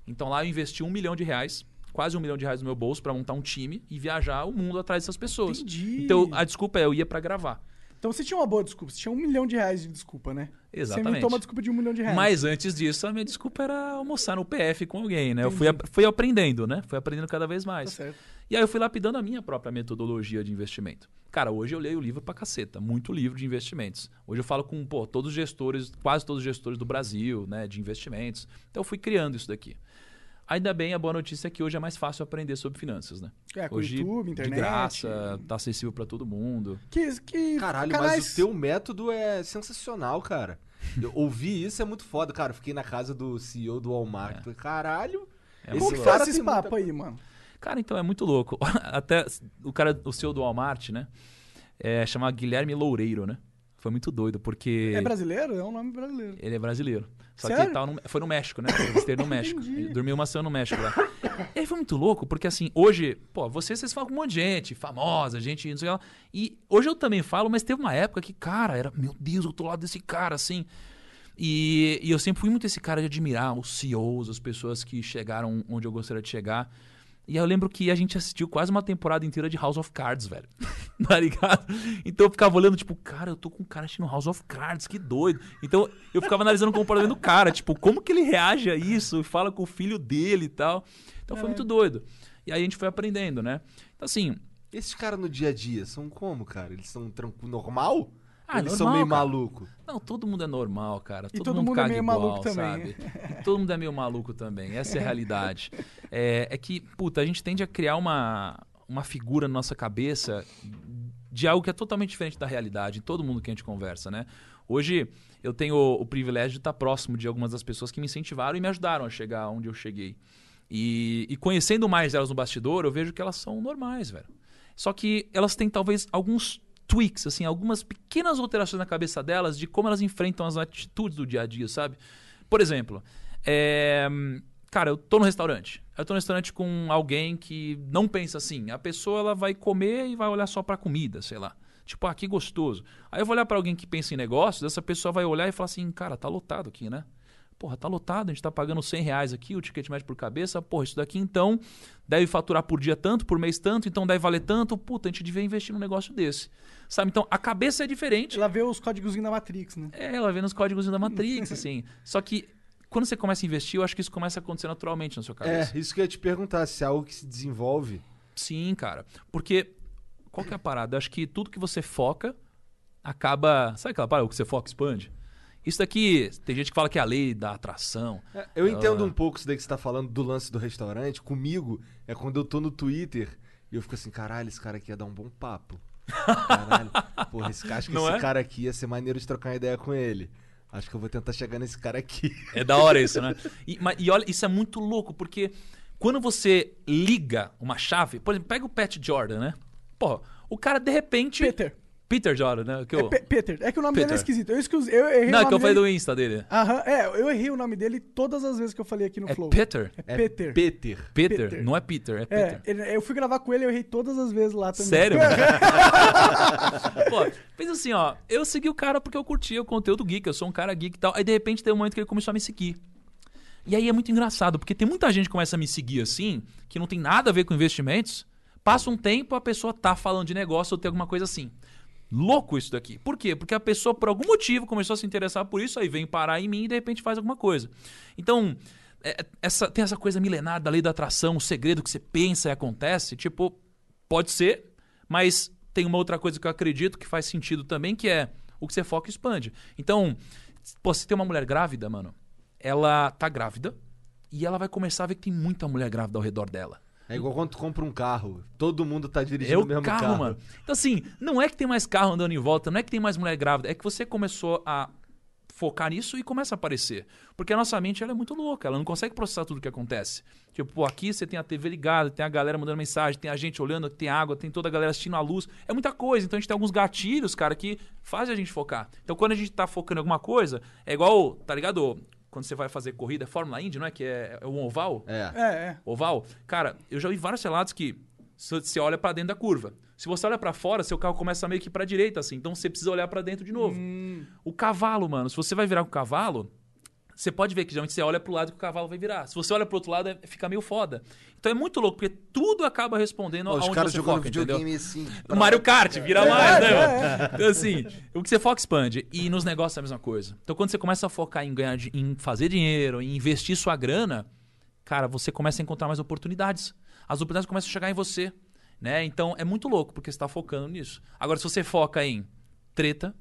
Então lá eu investi um milhão de reais, quase um milhão de reais no meu bolso, para montar um time e viajar o mundo atrás dessas pessoas. Entendi. Então a desculpa é, eu ia para gravar. Então você tinha uma boa desculpa. Você tinha um milhão de reais de desculpa, né? Você Exatamente. inventou uma desculpa de um milhão de reais. Mas antes disso, a minha desculpa era almoçar no PF com alguém, né? Eu fui, fui aprendendo, né? Fui aprendendo cada vez Tá mais. certo. E aí eu fui lapidando a minha própria metodologia de investimento. Cara, hoje eu leio livro pra caceta, muito livro de investimentos. Hoje eu falo com, pô, todos os gestores, quase todos os gestores do Brasil, né, de investimentos. Então eu fui criando isso daqui. Ainda bem, a boa notícia é que hoje é mais fácil aprender sobre finanças, né? É, com hoje, YouTube, internet. de graça, tá acessível pra todo mundo. Que, que Caralho, canais- mas o teu método é sensacional, cara. Eu ouvi isso, é muito foda. Cara, fiquei na casa do CEO do Walmart. Falei, Caralho, É esse Como que faz cara esse tem muita- papo aí, mano? Cara, então é muito louco. Até o cara, o CEO do Walmart, né? É chamado Guilherme Loureiro, né? Foi muito doido, porque. É brasileiro? É um nome brasileiro. Ele é brasileiro. Só que Sério? ele tava no- foi no México, né? Ele esteve no México. Ele dormiu uma semana no México lá. E aí foi muito louco, porque assim, hoje, pô, vocês, vocês falam com um monte de gente, famosa, gente, não sei lá. E hoje eu também falo, mas teve uma época que, cara, era, meu Deus, eu tô lá desse cara, assim. E, e eu sempre fui muito esse cara de admirar os CEOs, as pessoas que chegaram onde eu gostaria de chegar. E aí eu lembro que a gente assistiu quase uma temporada inteira de House of Cards, velho. tá ligado? Então eu ficava olhando, tipo, cara, eu tô com um cara assistindo House of Cards, que doido. Então eu ficava analisando o comportamento do cara, tipo, como que ele reage a isso? Fala com o filho dele e tal. Então foi muito doido. E aí a gente foi aprendendo, né? Então assim, Esses caras no dia a dia são como, cara? Eles são tranquilo, normal? Ah, Eles são normal, meio cara. maluco. Não, todo mundo é normal, cara. Todo, todo mundo, mundo é caga meio igual, maluco também. sabe? E todo mundo é meio maluco também. Essa é a realidade. É, é que, puta, a gente tende a criar uma, uma figura na nossa cabeça de algo que é totalmente diferente da realidade em todo mundo que a gente conversa, né? Hoje eu tenho o, o privilégio de estar próximo de algumas das pessoas que me incentivaram e me ajudaram a chegar onde eu cheguei. E, e conhecendo mais elas no bastidor, eu vejo que elas são normais, velho. Só que elas têm talvez alguns tweaks, assim, algumas pequenas alterações na cabeça delas de como elas enfrentam as atitudes do dia a dia, sabe? Por exemplo, é, cara, eu tô no restaurante. Eu tô no restaurante com alguém que não pensa assim. A pessoa ela vai comer e vai olhar só pra comida, sei lá. Tipo, ah, que gostoso. Aí eu vou olhar pra alguém que pensa em negócios, essa pessoa vai olhar e falar assim, cara, tá lotado aqui, né? Porra, tá lotado, a gente tá pagando 100 reais aqui, o ticket médio por cabeça. Porra, isso daqui então deve faturar por dia tanto, por mês tanto, então deve valer tanto. Puta, a gente devia investir num negócio desse. Sabe? Então a cabeça é diferente. Ela vê os códigos da Matrix, né? É, ela vê nos códigos da Matrix, assim. Só que quando você começa a investir, eu acho que isso começa a acontecer naturalmente na sua cabeça. É, isso que eu ia te perguntar, se é algo que se desenvolve. Sim, cara. Porque qual que é a parada? Eu acho que tudo que você foca acaba. Sabe aquela parada? O que você foca expande? Isso daqui, tem gente que fala que é a lei da atração. É, Eu entendo Ah. um pouco isso daí que você tá falando do lance do restaurante. Comigo, é quando eu tô no Twitter e eu fico assim, caralho, esse cara aqui ia dar um bom papo. Caralho. Porra, esse, cara- acho que Não esse é? cara aqui ia ser maneiro de trocar uma ideia com ele. Acho que eu vou tentar chegar nesse cara aqui. É da hora isso, né? E, mas- e olha, isso é muito louco, porque quando você liga uma chave, por exemplo, pega o Pat Jordan, né? Pô, o cara de repente. Peter. Peter Jordan, né? Que É eu... Pe- Peter. É que o nome dele é Peter. esquisito. Eu, esqueci, eu errei Não, o é nome que eu falei dele. do Insta dele. Aham, é, eu errei o nome dele todas as vezes que eu falei aqui no É Flow. Peter? É É Peter. Peter. Peter? Peter. Não é Peter, é É, Peter. ele- eu fui gravar com ele e eu errei todas as vezes lá também. Sério? Pô, fez assim, ó. Eu segui o cara porque eu curtia o conteúdo geek, eu sou um cara geek e tal. Aí de repente tem um momento que ele começou a me seguir. E aí é muito engraçado, porque tem muita gente que começa a me seguir assim, que não tem nada a ver com investimentos. Passa um tempo, a pessoa tá falando de negócio ou tem alguma coisa assim. Louco isso daqui. Por quê? Porque a pessoa, por algum motivo, começou a se interessar por isso, aí vem parar em mim e de repente faz alguma coisa. Então, é- essa, tem essa coisa milenar da lei da atração, o segredo que você pensa e acontece. Tipo, pode ser, mas tem uma outra coisa que eu acredito que faz sentido também, que é o que você foca expande. Então, pô, se tem uma mulher grávida, mano, ela tá grávida e ela vai começar a ver que tem muita mulher grávida ao redor dela. É igual quando tu compra um carro. Todo mundo tá dirigindo É o mesmo carro, carro. mano. Então, assim, não é que tem mais carro andando em volta, não é que tem mais mulher grávida, é que você começou a focar nisso e começa a aparecer. Porque a nossa mente ela é muito louca, ela não consegue processar tudo o que acontece. Tipo, pô, aqui você tem a TV ligada, tem a galera mandando mensagem, tem a gente olhando, tem água, tem toda a galera assistindo a luz. É muita coisa. Então a gente tem alguns gatilhos, cara, que fazem a gente focar. Então quando a gente tá focando em alguma coisa, é igual, tá ligado? Quando você vai fazer corrida, é Fórmula Indy, não é? Que é, é um oval. É. É, é. Oval. Cara, eu já vi vários relatos que se você olha pra dentro da curva. Se você olha pra fora, seu carro começa meio que pra direita, assim. Então você precisa olhar pra dentro de novo. O cavalo, mano, se você vai virar com o cavalo, você pode ver que geralmente você olha pro lado que o cavalo vai virar. Se você olha pro outro lado, é- fica meio foda. Então é muito louco, porque tudo acaba respondendo aonde caras você jogando foca, entendeu? videogame assim. O Mario Kart, vira É, mais, né, é, mano? Então, assim, o que você foca expande. E nos negócios é a mesma coisa. Então, quando você começa a focar em ganhar, em fazer dinheiro, em investir sua grana, cara, você começa a encontrar mais oportunidades. As oportunidades começam a chegar em você. Né? Então, é muito louco, porque você está focando nisso. Agora, se você foca em treta,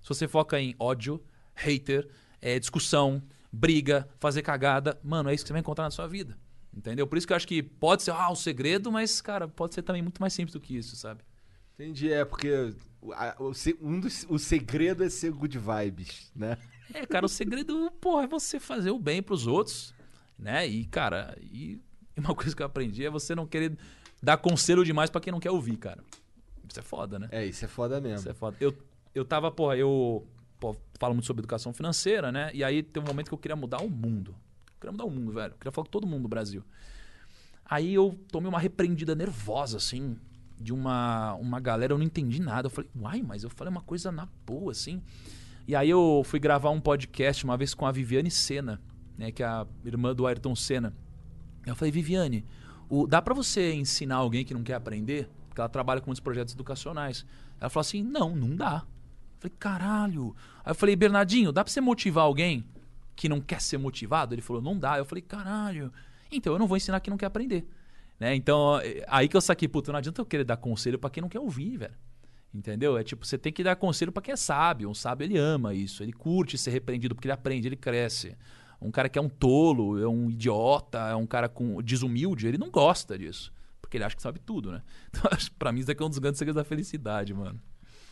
se você foca em ódio, hater, é, discussão, briga, fazer cagada, mano, é isso que você vai encontrar na sua vida. Entendeu? Por isso que eu acho que pode ser ah, o segredo, mas, cara, pode ser também muito mais simples do que isso, sabe? Entendi, é porque um dos, o segredo é ser good vibes, né? É, cara, o segredo, porra, é você fazer o bem pros outros, né? E, cara, e uma coisa que eu aprendi é você não querer dar conselho demais pra quem não quer ouvir, cara. Isso é foda, né? É, isso é foda mesmo. Isso é foda. Eu, eu tava, porra, eu pô, falo muito sobre educação financeira, né? E aí tem um momento que eu queria mudar o mundo. Eu queria mudar o mundo, velho. Eu queria falar com todo mundo do Brasil. Aí eu tomei uma repreendida nervosa, assim, de uma, uma galera, eu não entendi nada. Eu falei, uai, mas eu falei uma coisa na boa, assim. E aí eu fui gravar um podcast uma vez com a Viviane Senna, né? Que é a irmã do Ayrton Senna. Eu falei, Viviane, o- dá pra você ensinar alguém que não quer aprender? Porque ela trabalha com muitos projetos educacionais. Ela falou assim, não, não dá. Falei, caralho. Aí eu falei, Bernardinho, dá pra você motivar alguém que não quer ser motivado? Ele falou, não dá. Eu falei, caralho. Então eu não vou ensinar quem não quer aprender. Né? Então, é- aí que eu saquei, puta, não adianta eu querer dar conselho pra quem não quer ouvir, velho. Entendeu? É tipo, você tem que dar conselho pra quem é sábio. Um sábio, ele ama isso. Ele curte ser repreendido porque ele aprende, ele cresce. Um cara que é um tolo, é um idiota, é um cara com desumilde, ele não gosta disso. Porque ele acha que sabe tudo, né? Então, pra mim, isso aqui é um dos grandes segredos da felicidade, mano.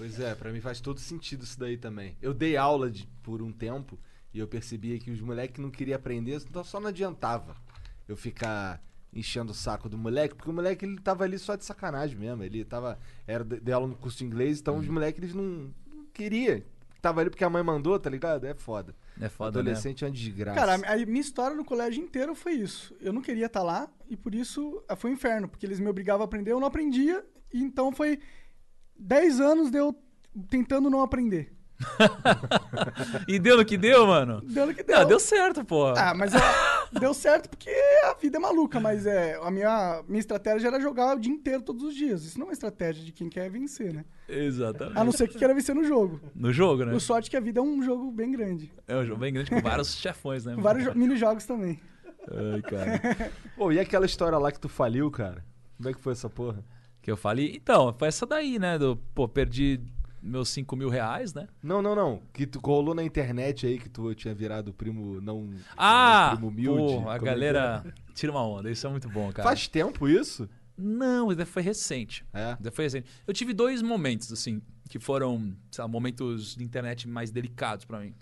Pois é, pra mim faz todo sentido isso daí também. Eu dei aula de- por um tempo e eu percebia que os moleques não queriam aprender, então só não adiantava eu ficar enchendo o saco do moleque, porque o moleque ele tava ali só de sacanagem mesmo. Ele tava. Era de de aula no curso de inglês, então os moleques eles não, não queriam. Tava ali porque a mãe mandou, tá ligado? É foda. É foda, né? Adolescente é uma desgraça. Cara, a a minha história no colégio inteiro foi isso. Eu não queria estar lá e por isso ah, foi um inferno, porque eles me obrigavam a aprender, eu não aprendia, e então foi 10 anos de eu tentando não aprender. E deu no que deu, mano? Deu no que deu. Ah, deu certo, pô. Ah, mas eu- deu certo porque a vida é maluca, mas é, a minha, minha estratégia era jogar o dia inteiro, todos os dias. Isso não é uma estratégia de quem quer vencer, né? Exatamente. A não ser que queira vencer no jogo. No jogo, né? O sorte é que a vida é um jogo bem grande. É um jogo bem grande com vários chefões, né? Com vários jo- mini-jogos também. Ai, cara. Pô, e aquela história lá que tu faliu, cara? Como é que foi essa porra? Que eu falei. Então, foi essa daí, né? Do, pô, perdi meus 5 mil reais, né? Não, não, não. Que tu rolou na internet aí que tu tinha virado primo não. Ah! primo humilde. Pô, é a que galera tira uma onda. Isso é muito bom, é? cara. Faz tempo isso? Não, isso foi recente. É. Isso foi recente. Eu tive dois momentos, assim, que foram, sei lá, momentos de internet mais delicados pra mim.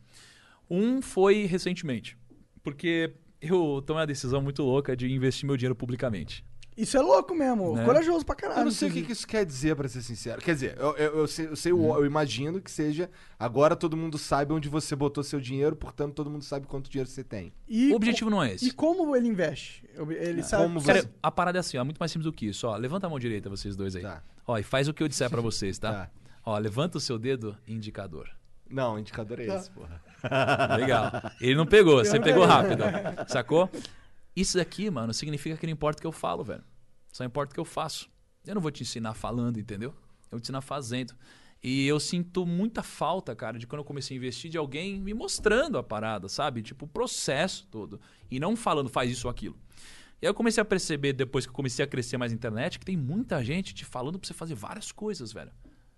Um foi recentemente, porque eu tomei uma decisão muito louca de investir meu dinheiro publicamente. Isso é louco mesmo. Né? Corajoso pra caralho. Eu não sei o que, que isso quer dizer, pra ser sincero. Quer dizer, eu, eu, eu sei, eu, sei o- eu imagino que seja agora todo mundo sabe onde você botou seu dinheiro, portanto todo mundo sabe quanto dinheiro você tem. E o objetivo não é E esse. como ele investe? Ele sabe. como Cara, você- a parada é assim, ó, é muito mais simples do que isso. Ó, levanta a mão direita, vocês dois aí. Tá. Ó, e faz o que eu disser pra vocês, tá? Tá. Ó, levanta o seu dedo indicador. Não, o indicador é esse, porra. Legal. Ele não pegou, você pegou rápido. Sacou? Isso daqui, mano, significa que não importa o que eu falo, velho. Só importa o que eu faço. Eu não vou te ensinar falando, entendeu? Eu vou te ensinar fazendo. E eu sinto muita falta, cara, de quando eu comecei a investir, de alguém me mostrando a parada, sabe? Tipo, o processo todo. E não falando, faz isso ou aquilo. E aí eu comecei a perceber, depois que eu comecei a crescer mais na internet, que tem muita gente te falando pra você fazer várias coisas, velho.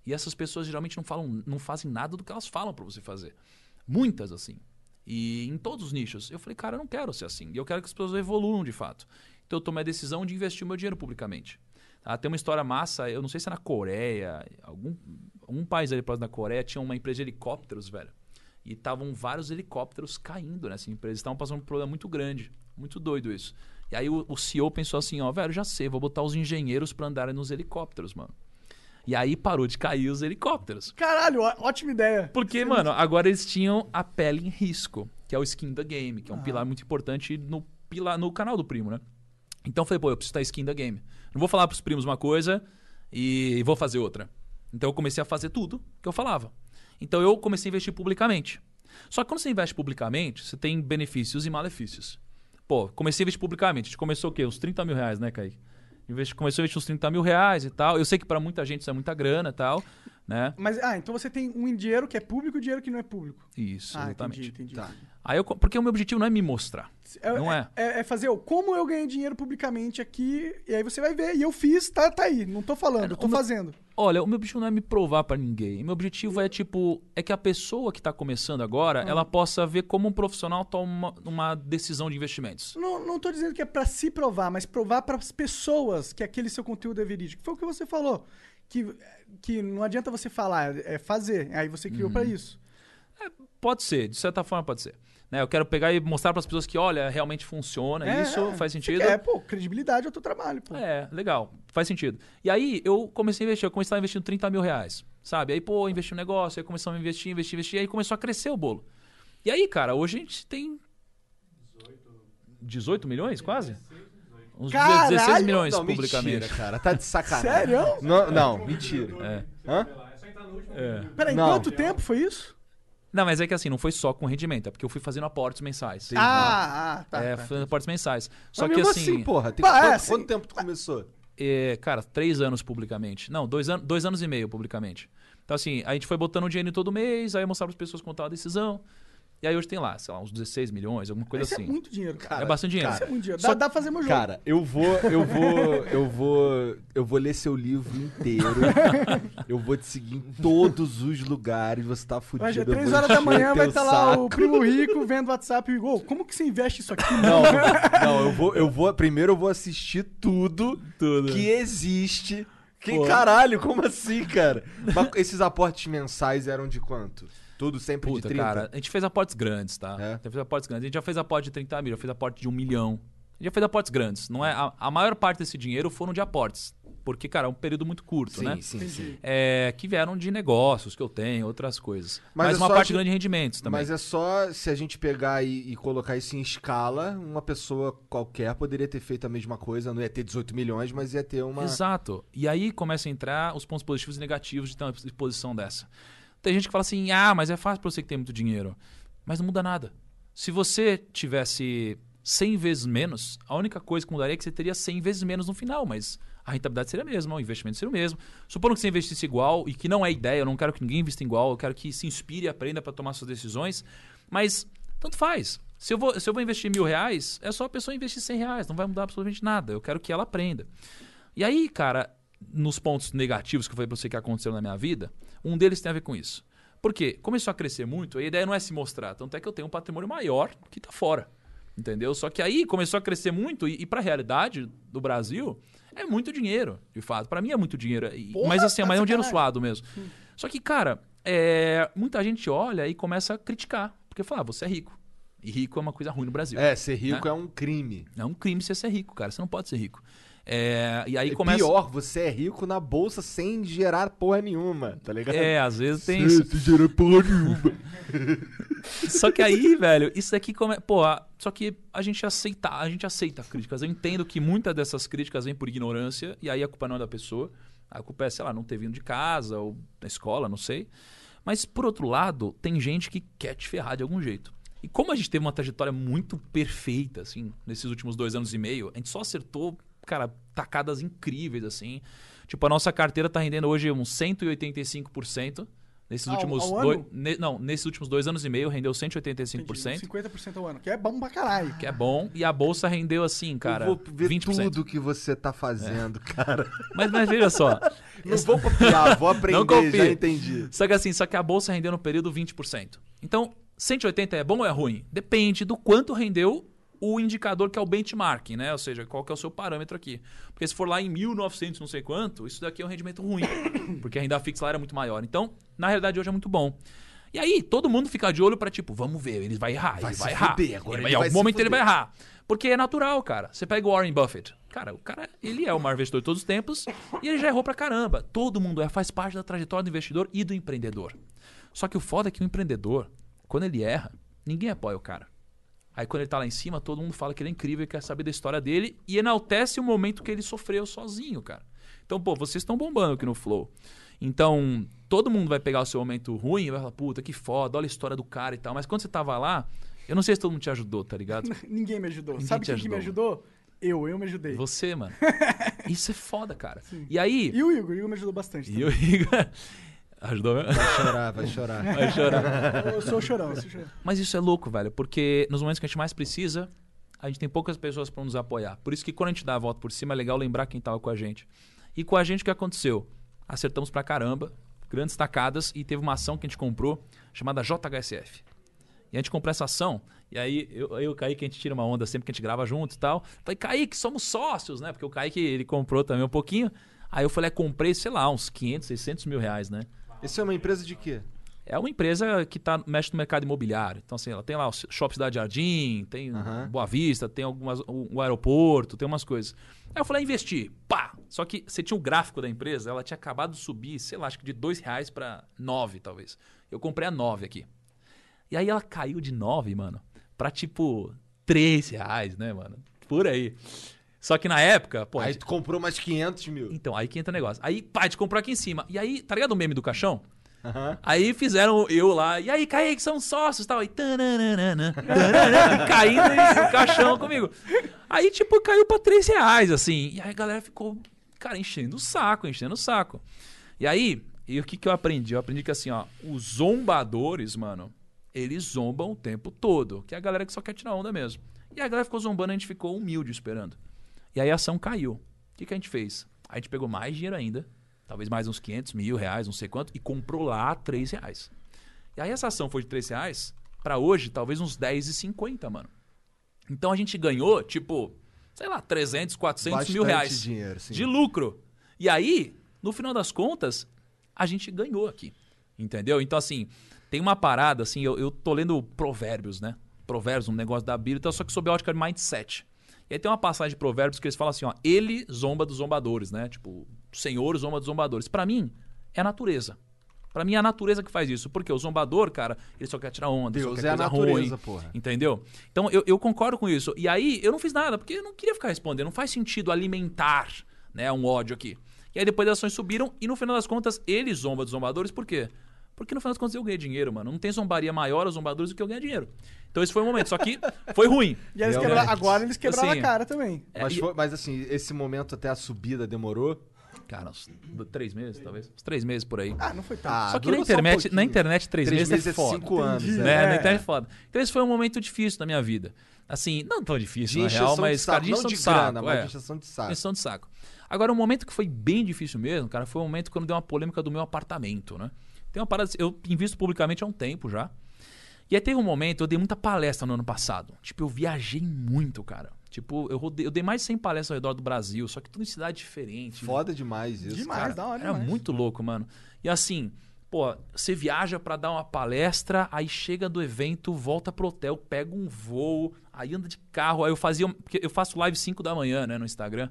E essas pessoas geralmente não falam, não fazem nada do que elas falam pra você fazer. Muitas, assim. E em todos os nichos. Eu falei, cara, eu não quero ser assim. E eu quero que as pessoas evoluam de fato. Então eu tomei a decisão de investir o meu dinheiro publicamente. Tá? Tem uma história massa, eu não sei se é na Coreia, algum, algum país ali próximo da Coreia tinha uma empresa de helicópteros, velho. E estavam vários helicópteros caindo nessa empresa. Estavam passando um problema muito grande. Muito doido isso. E aí o, o CEO pensou assim, ó, velho, já sei, vou botar os engenheiros para andarem nos helicópteros, mano. E aí parou de cair os helicópteros. Caralho, ó- ótima ideia. Porque, mano, agora eles tinham a pele em risco, que é o skin da game, que é um pilar muito importante no, pilar, no canal do primo, né? Então eu falei, pô, eu preciso da skin da game. Não vou falar pros primos uma coisa e vou fazer outra. Então eu comecei a fazer tudo que eu falava. Então eu comecei a investir publicamente. Só que quando você investe publicamente, você tem benefícios e malefícios. Pô, comecei a investir publicamente. A gente começou o quê? Uns 30 mil reais, né, Kaique? Investi- Começou a investir uns 30 mil reais e tal. Eu sei que pra muita gente isso é muita grana e tal, né? Mas, ah, então você tem um dinheiro que é público e um dinheiro que não é público. Isso, Ah, exatamente. entendi, entendi. Aí eu, porque o meu objetivo não é me mostrar. É, não é. É, é fazer o como eu ganhei dinheiro publicamente aqui, e aí você vai ver. E eu fiz, tá, tá aí. Não tô falando, eu tô o meu- fazendo. Olha, o meu objetivo não é me provar pra ninguém. Meu objetivo é, tipo, é que a pessoa que tá começando agora, ela possa ver como um profissional toma uma decisão de investimentos. Não, não tô dizendo que é pra se provar, mas provar pras pessoas que aquele seu conteúdo é verídico. Foi o que você falou. Que, que não adianta você falar, é fazer. Aí você criou Uhum. pra isso. Pode ser, de certa forma pode ser. Né, eu quero pegar e mostrar pras pessoas que, olha, realmente funciona, É, isso é. faz sentido. quer, pô, credibilidade é o teu trabalho, pô. É, legal, faz sentido. E aí eu comecei a investir, eu comecei a investir 30 mil reais, sabe? Aí, pô, investi um negócio, aí começamos a investir, investir, investir, aí começou a crescer o bolo. E aí, cara, hoje a gente tem 18 milhões, quase? Uns Caralho! 16 milhões Não, publicamente. mentira, cara. Tá de sacanagem. Sério? Não, não mentira. É. Hã? É. Peraí, Não. quanto tempo foi isso? Não, mas é que assim, não foi só com rendimento, é porque eu fui fazendo aportes mensais. Ah, ah, tá. é, tá. fazendo aportes mensais. Só Mas que mesmo assim, porra. Tem Bah, é, quanto, assim- quanto tempo tu começou? é, cara, três anos publicamente. Não, dois, an dois anos e meio publicamente. Então, assim, a gente foi botando dinheiro todo mês, aí eu mostrava as pessoas como tava a decisão. E aí hoje tem lá, sei lá, uns 16 milhões, alguma coisa Isso assim. é muito dinheiro, cara. é bastante dinheiro. Isso é muito dinheiro. Só- Dá, dá pra fazer meu jogo. Cara, eu vou, eu vou, eu vou, eu vou ler seu livro inteiro. eu vou te seguir em todos os lugares. Você tá fudido. Eu três vou horas da manhã vai estar lá o primo rico vendo o WhatsApp e igual, como que você investe isso aqui? Não, não, eu vou, eu vou, primeiro eu vou assistir tudo, Tudo. que existe. Que Pô. caralho, como assim, cara? Mas esses aportes mensais eram de quanto? Tudo sempre Puta, de 30? cara, a gente fez aportes grandes, tá? É? A gente fez aportes grandes. A gente já fez aporte de 30 mil, já fez aporte de um milhão. A gente já fez aportes grandes. Não é, a, a maior parte desse dinheiro foram de aportes. Porque, cara, é um período muito curto, sim, né? sim, sim. É, que vieram de negócios que eu tenho, outras coisas. Mas Mas, é uma parte de- grande de rendimentos também. Mas é só se a gente pegar e, e colocar isso em escala, uma pessoa qualquer poderia ter feito a mesma coisa, não ia ter 18 milhões, mas ia ter uma. Exato. E aí começa a entrar os pontos positivos e negativos de ter uma exposição dessa. Tem gente que fala assim: ah, mas é fácil pra você que tem muito dinheiro. Mas não muda nada. Se você tivesse 100 vezes menos, a única coisa que mudaria é que você teria 100 vezes menos no final, mas a rentabilidade seria a mesma, o investimento seria o mesmo. Supondo que você investisse igual, e que não é ideia, eu não quero que ninguém invista igual, eu quero que se inspire e aprenda para tomar suas decisões, mas tanto faz. Se eu, vou, se eu vou investir mil reais, é só a pessoa investir 100 reais, não vai mudar absolutamente nada. Eu quero que ela aprenda. E aí, cara, nos pontos negativos que eu falei pra você que aconteceram na minha vida, um deles tem a ver com isso. Por quê? Começou a crescer muito, a ideia não é se mostrar, tanto é que eu tenho um patrimônio maior que tá fora. Entendeu? Só que aí começou a crescer muito e, e para a realidade do Brasil é muito dinheiro, de fato. Para mim é muito dinheiro. E- Porra, mas assim, mas é um dinheiro suado mesmo. Só que, cara, é, muita gente olha e começa a criticar. Porque fala, ah, você é rico. E rico é uma coisa ruim no Brasil. É, ser rico Né? é um crime. É um crime você ser rico, cara. Você não pode ser rico. É, e aí É começa. Pior, você é rico na bolsa sem gerar porra nenhuma, tá ligado? É, às vezes tem isso. Sem gerar porra nenhuma. Só que aí, velho, isso daqui come... Pô, só que a gente aceita, a gente aceita críticas. Eu entendo que muitas dessas críticas vêm por ignorância, e aí a culpa não é da pessoa. A culpa é, sei lá, não ter vindo de casa ou da escola, não sei. Mas, por outro lado, tem gente que quer te ferrar de algum jeito. E como a gente teve uma trajetória muito perfeita, assim, nesses últimos dois anos e meio, a gente só acertou, cara, tacadas incríveis, assim. Tipo, a nossa carteira tá rendendo hoje uns 185%. Nesses Ao- últimos ao dois. ne- não, nesses últimos dois anos e meio rendeu 185%. Entendi, 50% ao ano, que é bom pra caralho. Que é bom. E a bolsa rendeu assim, cara. eu vou ver 20%. tudo que você tá fazendo, cara. Mas, mas veja só. Não vou copiar, vou aprender, Não copia. já entendi. Só que assim, só que a bolsa rendeu no período 20%. Então, 180 é bom ou é ruim? Depende do quanto rendeu o indicador que é o benchmark, né? Ou seja, qual que é o seu parâmetro aqui. Porque se for lá em 1900 não sei quanto, isso daqui é um rendimento ruim, porque a renda fixa lá era muito maior. Então, na realidade hoje é muito bom. E aí, todo mundo fica de olho pra tipo, vamos ver, ele vai errar, Vai ele se vai errar. fuder, agora Ele vai- em algum momento ele vai fuder. errar. Porque é natural, cara. Você pega o Warren Buffett. Cara, o cara, ele é o maior investidor de todos os tempos e ele já errou pra caramba. Todo mundo é, faz parte da trajetória do investidor e do empreendedor. Só que o foda é que o empreendedor, quando ele erra, ninguém apoia o cara. Aí quando ele tá lá em cima, todo mundo fala que ele é incrível e quer saber da história dele e enaltece o momento que ele sofreu sozinho, cara. Então, pô, vocês estão bombando aqui no Flow. Então, todo mundo vai pegar o seu momento ruim e vai falar, puta, que foda, olha a história do cara e tal. Mas quando você tava lá, eu não sei se todo mundo te ajudou, tá ligado? Ninguém me ajudou. Ninguém Sabe quem que me ajudou, ajudou? Eu, eu me ajudei. Você, mano. Isso é foda, cara. E aí. E o Igor, o Igor me ajudou bastante. E o Igor. Ajudou mesmo? Vai chorar, vai chorar. Vai chorar. Eu sou chorão, sou chorão. Mas isso é louco, velho, porque nos momentos que a gente mais precisa, a gente tem poucas pessoas pra nos apoiar. Por isso que quando a gente dá a volta por cima, é legal lembrar quem tava com a gente. E com a gente, o que aconteceu? Acertamos pra caramba, grandes tacadas, e teve uma ação que a gente comprou chamada JHSF. E a gente comprou essa ação, e aí eu, eu e o Kaique, a gente tira uma onda sempre que a gente grava junto e tal. Falei, Kaique, somos sócios, né? Porque o Kaique, ele comprou também um pouquinho. Aí eu falei, é, comprei, sei lá, uns 500, 600 mil reais, né? Isso é uma empresa de quê? É uma empresa que tá, mexe no mercado imobiliário. Então, assim, ela tem lá o Shopping Cidade Jardim, tem Aham. Boa Vista, tem algumas, o, aeroporto, tem umas coisas. Aí eu falei, investir. Pá! Só que você tinha o gráfico da empresa, ela tinha acabado de subir, sei lá, acho que de dois reais para nove, talvez. Eu comprei a nove aqui. E aí ela caiu de nove, mano, pra tipo três reais, né, mano? Por aí. Só que na época, pô, Aí tu comprou mais 500 mil. então, aí que entra o negócio. Aí, pá, gente comprou aqui em cima. E aí, tá ligado o meme do caixão? Aham. Aí fizeram eu lá, e aí, Kaique, são sócios e tal. E, tananana, tananana, e caindo no caixão comigo. Aí, tipo, caiu pra 3 reais, assim. E aí a galera ficou, cara, enchendo o saco, enchendo o saco. E aí, e o que, que eu aprendi? Eu aprendi que assim, ó, os zombadores, mano, eles zombam o tempo todo. Que é a galera que só quer tirar onda mesmo. E a galera ficou zombando, a gente ficou humilde esperando. E aí a ação caiu. O que, que a gente fez? A gente pegou mais dinheiro ainda, talvez mais uns 500 mil reais, não sei quanto, e comprou lá 3 reais. E aí essa ação foi de 3 reais pra hoje, talvez uns 10,50, mano. Então a gente ganhou, tipo, sei lá, 300, 400 mil Bastante reais dinheiro, de lucro. E aí, no final das contas, a gente ganhou aqui. Entendeu? Então, assim, tem uma parada, assim, eu, eu tô lendo provérbios, né? Provérbios, um negócio da Bíblia, então, só que sob a ótica de mindset. E aí tem uma passagem de provérbios que eles falam assim, ó, ele zomba dos zombadores, né? Tipo, o Senhor zomba dos zombadores. Pra mim, é a natureza. Pra mim é a natureza que faz isso. Porque o zombador, cara, ele só quer tirar onda, ele só Deus quer é a natureza, ruim. porra. Entendeu? Então eu, eu concordo com isso. E aí eu não fiz nada, porque eu não queria ficar respondendo. Não faz sentido alimentar né, um ódio aqui. E aí depois as ações subiram e no final das contas ele zomba dos zombadores. Por quê? Porque no final das contas eu ganhei dinheiro, mano. Não tem zombaria maior aos zombadores do que eu ganhar dinheiro. Então esse foi o momento. Só que foi ruim. E eles quebra... agora eles quebraram Assim, a cara também. É, Mas, foi- mas assim, esse momento até a subida demorou. Cara, uns três meses, talvez. Uns três meses por aí. Ah, não foi tanto. Ah, Só que na um internet, pouquinho. na internet, três, Três meses, é meses foda. cinco anos. É. né? É. Na internet é foda. Então esse foi um momento difícil da minha vida. Assim, não tão difícil, De na real, de mas, cara, saco. de Não de de saco. grana, mas é. de de saco. De saco. Agora, um momento que foi bem difícil mesmo, cara, foi o momento quando deu uma polêmica do meu apartamento, né? Tem uma parada, eu invisto publicamente há um tempo já. E aí teve um momento, eu dei muita palestra no ano passado. Tipo, eu viajei muito, cara. Tipo, eu, rodei, eu dei mais de 100 palestras ao redor do Brasil, só que tudo em cidade diferente. Foda demais isso. Demais, cara. da hora Era demais. muito louco, mano. E assim, pô, você viaja pra dar uma palestra, aí chega do evento, volta pro hotel, pega um voo, aí anda de carro. Aí eu fazia. Porque eu faço live 5 da manhã, né, no Instagram.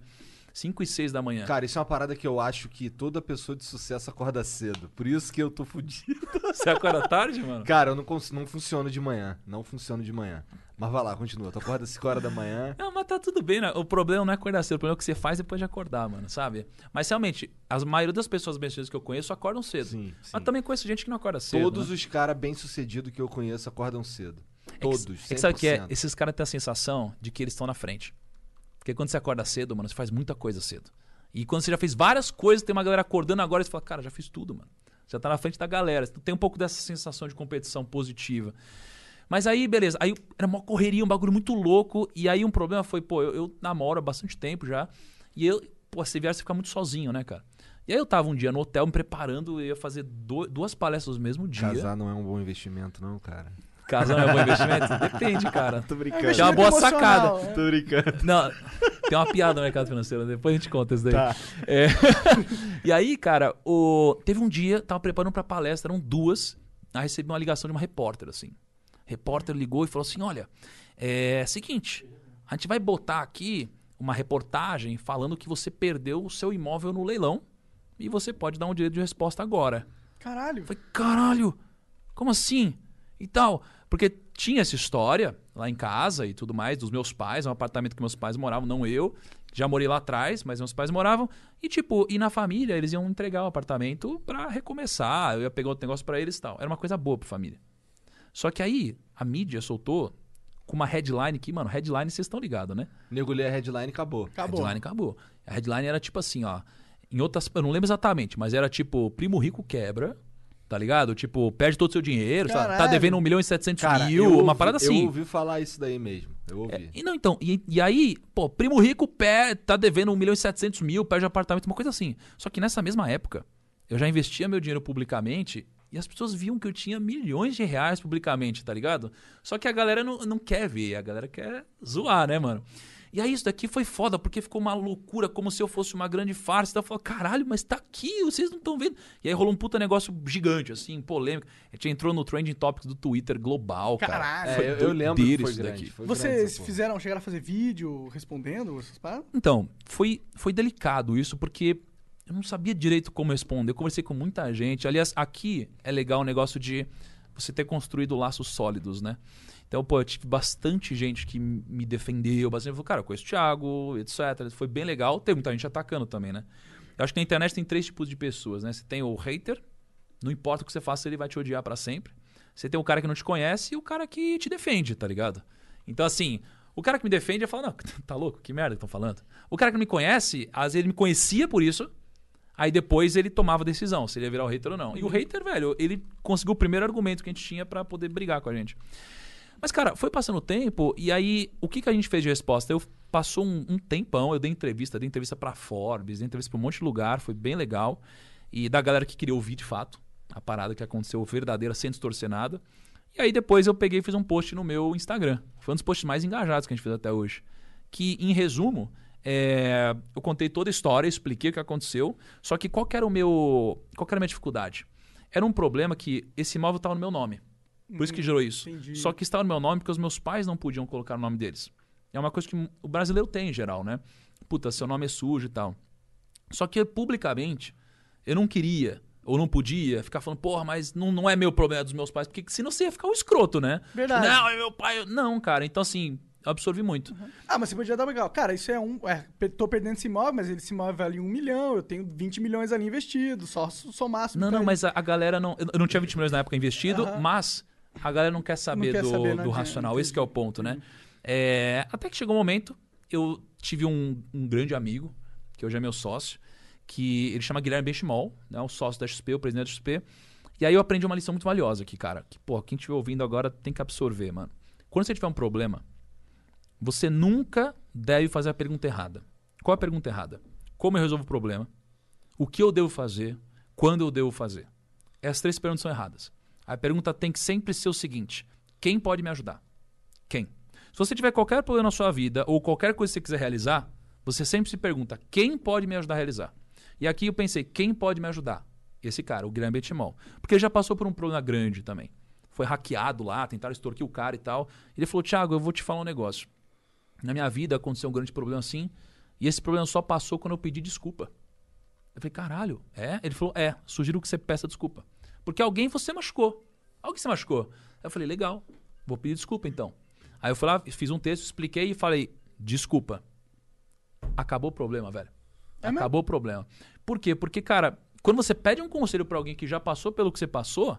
5 e 6 da manhã. Cara, isso é uma parada que eu acho que toda pessoa de sucesso acorda cedo. Por isso que eu tô fudido. Você acorda tarde, mano? Cara, eu não, cons- não funciono de manhã. Não funciono de manhã. Mas vai lá, continua. Tu acorda às 5 horas da manhã. Não, mas tá tudo bem, né? O problema não é acordar cedo, o problema é o que você faz depois de acordar, mano, sabe? Mas realmente, a maioria das pessoas bem-sucedidas que eu conheço acordam cedo. Sim, sim. Mas também conheço gente que não acorda cedo. Todos né? os caras bem-sucedidos que eu conheço acordam cedo. É que- Todos. É que sabe o que é? 100%. Esses caras têm a sensação de que eles estão na frente. Porque quando você acorda cedo, mano, você faz muita coisa cedo. E quando você já fez várias coisas, tem uma galera acordando agora e você fala, cara, já fiz tudo, mano. Já tá na frente da galera. Você tem um pouco dessa sensação de competição positiva. Mas aí, beleza. Aí era uma correria, um bagulho muito louco. E aí um problema foi, pô, eu, eu namoro há bastante tempo já. E eu, pô, você viaja, você fica muito sozinho, né, cara? E aí eu tava um dia no hotel me preparando, eu ia fazer do- duas palestras no mesmo dia. Casar não é um bom investimento, não, cara. Casa não é bom investimento? Depende, cara. Tô É brincando. É uma boa sacada. emocional, é. Tô brincando. Não, tem uma piada no mercado financeiro, depois a gente conta isso daí. Tá. É. e aí, cara, o... teve um dia, tava preparando pra palestra, eram duas, aí recebi uma ligação de uma repórter, assim. repórter ligou e falou assim: olha, é seguinte, a gente vai botar aqui uma reportagem falando que você perdeu o seu imóvel no leilão e você pode dar um direito de resposta agora. Caralho. Eu falei, caralho, como assim? E tal. Porque tinha essa história lá em casa e tudo mais, dos meus pais, um apartamento que meus pais moravam, não eu. Já morei lá atrás, mas meus pais moravam. E, tipo, e na família eles iam entregar o apartamento pra recomeçar. Eu ia pegar outro negócio pra eles e tal. Era uma coisa boa pra família. Só que aí, a mídia soltou com uma headline que, mano, headline vocês estão ligados, né? Lê a headline e acabou. Acabou. Headline acabou. A headline era tipo assim, ó. Em outras. Eu não lembro exatamente, mas era tipo: Primo Rico quebra. Tá ligado? Tipo, perde todo o seu dinheiro, sabe? Tá devendo 1 milhão e 700 Cara, mil, eu uma ouvi- parada assim. Eu ouvi falar isso daí mesmo. Eu ouvi. E não, então, e, e aí, pô, primo rico pé, tá devendo 1 milhão e 700 mil, perde apartamento, uma coisa assim. Só que nessa mesma época, eu já investia meu dinheiro publicamente e as pessoas viam que eu tinha milhões de reais publicamente, tá ligado? Só que a galera não, não quer ver, a galera quer zoar, né, mano? E aí isso daqui foi foda, porque ficou uma loucura, como se eu fosse uma grande farsa. Então eu falei, caralho, mas tá aqui, vocês não estão vendo. E aí rolou um puta negócio gigante, assim, polêmico. A gente entrou no trending topics do Twitter global, cara. Caralho. Foi É, eu, eu lembro que foi isso grande. daqui. foi Vocês fizeram, chegaram a fazer vídeo respondendo essas paradas? Então, foi, foi delicado isso, porque eu não sabia direito como responder. Eu conversei com muita gente. Aliás, aqui é legal o negócio de você ter construído laços sólidos, né? Então, pô, eu tive bastante gente que me defendeu, bastante falou, cara, eu conheço o Thiago, etc. Foi bem legal. Tem muita gente atacando também, né? Eu acho que na internet tem três tipos de pessoas, né? Você tem o hater, não importa o que você faça, ele vai te odiar pra sempre. Você tem o cara que não te conhece e o cara que te defende, tá ligado? Então, assim, o cara que me defende, eu não, tá louco? Que merda que estão falando? O cara que me conhece, às vezes ele me conhecia por isso, aí depois ele tomava decisão, se ele ia virar o hater ou não. E o hater, velho, ele conseguiu o primeiro argumento que a gente tinha pra poder brigar com a gente. Mas, cara, foi passando o tempo, e aí, o que, que a gente fez de resposta? Eu passou um, um tempão, eu dei entrevista, dei entrevista pra Forbes, dei entrevista pra um monte de lugar, foi bem legal. E da galera que queria ouvir de fato a parada que aconteceu verdadeira, sem distorcer nada. E aí depois eu peguei e fiz um post no meu Instagram. Foi um dos posts mais engajados que a gente fez até hoje. Que, em resumo, é, eu contei toda a história, expliquei o que aconteceu. Só que qual era o meu. Qual era a minha dificuldade? Era um problema que esse imóvel estava no meu nome. Por isso que gerou isso. entendi. Só que estava no meu nome porque os meus pais não podiam colocar o nome deles. É uma coisa que o brasileiro tem em geral, né? Puta, seu nome é sujo e tal. Só que publicamente, eu não queria ou não podia ficar falando, porra, mas não, não é meu problema é dos meus pais, porque senão você ia ficar um escroto, né? Verdade. Não, é meu pai. Não, cara. Então, assim, eu absorvi muito. Ah, mas você podia dar legal. Cara, isso é um. É, tô perdendo esse imóvel, mas esse imóvel vale um milhão, eu tenho 20 milhões ali investidos, só somar Não, não, mas a, a galera não. Eu não tinha 20 milhões na época investido, Aham. mas a galera não quer saber quer do, saber, não do adianta, racional. Esse que é o ponto, né? É, até que chegou um momento, eu tive um, um grande amigo, que hoje é meu sócio, que ele chama Guilherme Benchimol, né? O sócio da XP, o presidente da XP. E aí eu aprendi uma lição muito valiosa aqui, cara. Que, pô, quem estiver ouvindo agora tem que absorver, mano. Quando você tiver um problema, você nunca deve fazer a pergunta errada. Qual é a pergunta errada? Como eu resolvo o problema? O que eu devo fazer? Quando eu devo fazer? Essas três perguntas são erradas. A pergunta tem que sempre ser o seguinte: quem pode me ajudar? Quem? Se você tiver qualquer problema na sua vida ou qualquer coisa que você quiser realizar, você sempre se pergunta: quem pode me ajudar a realizar? E aqui eu pensei: quem pode me ajudar? Esse cara, o Guilherme Betimol. Porque ele já passou por um problema grande também. Foi hackeado lá, tentaram extorquir o cara e tal. Ele falou: Thiago, eu vou te falar um negócio. Na minha vida aconteceu um grande problema assim, e esse problema só passou quando eu pedi desculpa. Eu falei, caralho, é? Ele falou, é, sugiro que você peça desculpa. Porque alguém você machucou. Alguém você machucou. Aí eu falei, legal, vou pedir desculpa então. Aí eu fui lá, fiz um texto, expliquei e falei, desculpa. Acabou o problema, velho. É mesmo? Acabou o problema. Por quê? Porque, cara, quando você pede um conselho pra alguém que já passou pelo que você passou,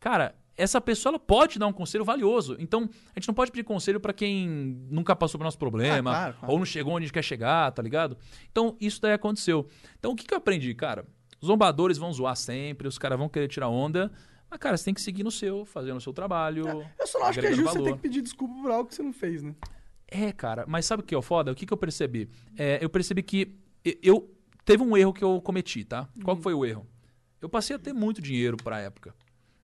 cara, essa pessoa ela pode dar um conselho valioso. Então, a gente não pode pedir conselho pra quem nunca passou pelo nosso problema, Ah, claro, claro. ou não chegou onde a gente quer chegar, tá ligado? Então, isso daí aconteceu. Então, o que, que eu aprendi, cara? Os zombadores vão zoar sempre, os caras vão querer tirar onda, mas, cara, você tem que seguir no seu, fazendo o seu trabalho. Eu só não acho que é justo você ter que pedir desculpa por algo que você não fez, né? É, cara, mas sabe o que é o foda? O que, que eu percebi? É, eu percebi que eu. Teve um erro que eu cometi, tá? Qual que foi o erro? Eu passei a ter muito dinheiro pra época.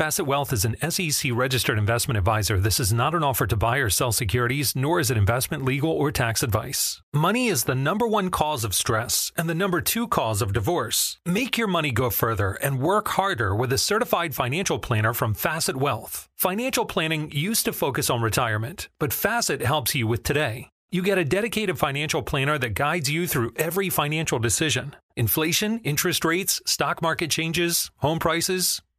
Facet Wealth is an SEC registered investment advisor. This is not an offer to buy or sell securities, nor is it investment, legal, or tax advice. Money is the number one cause of stress and the number two cause of divorce. Make your money go further and work harder with a certified financial planner from Facet Wealth. Financial planning used to focus on retirement, but Facet helps you with today. You get a dedicated financial planner that guides you through every financial decision inflation, interest rates, stock market changes, home prices.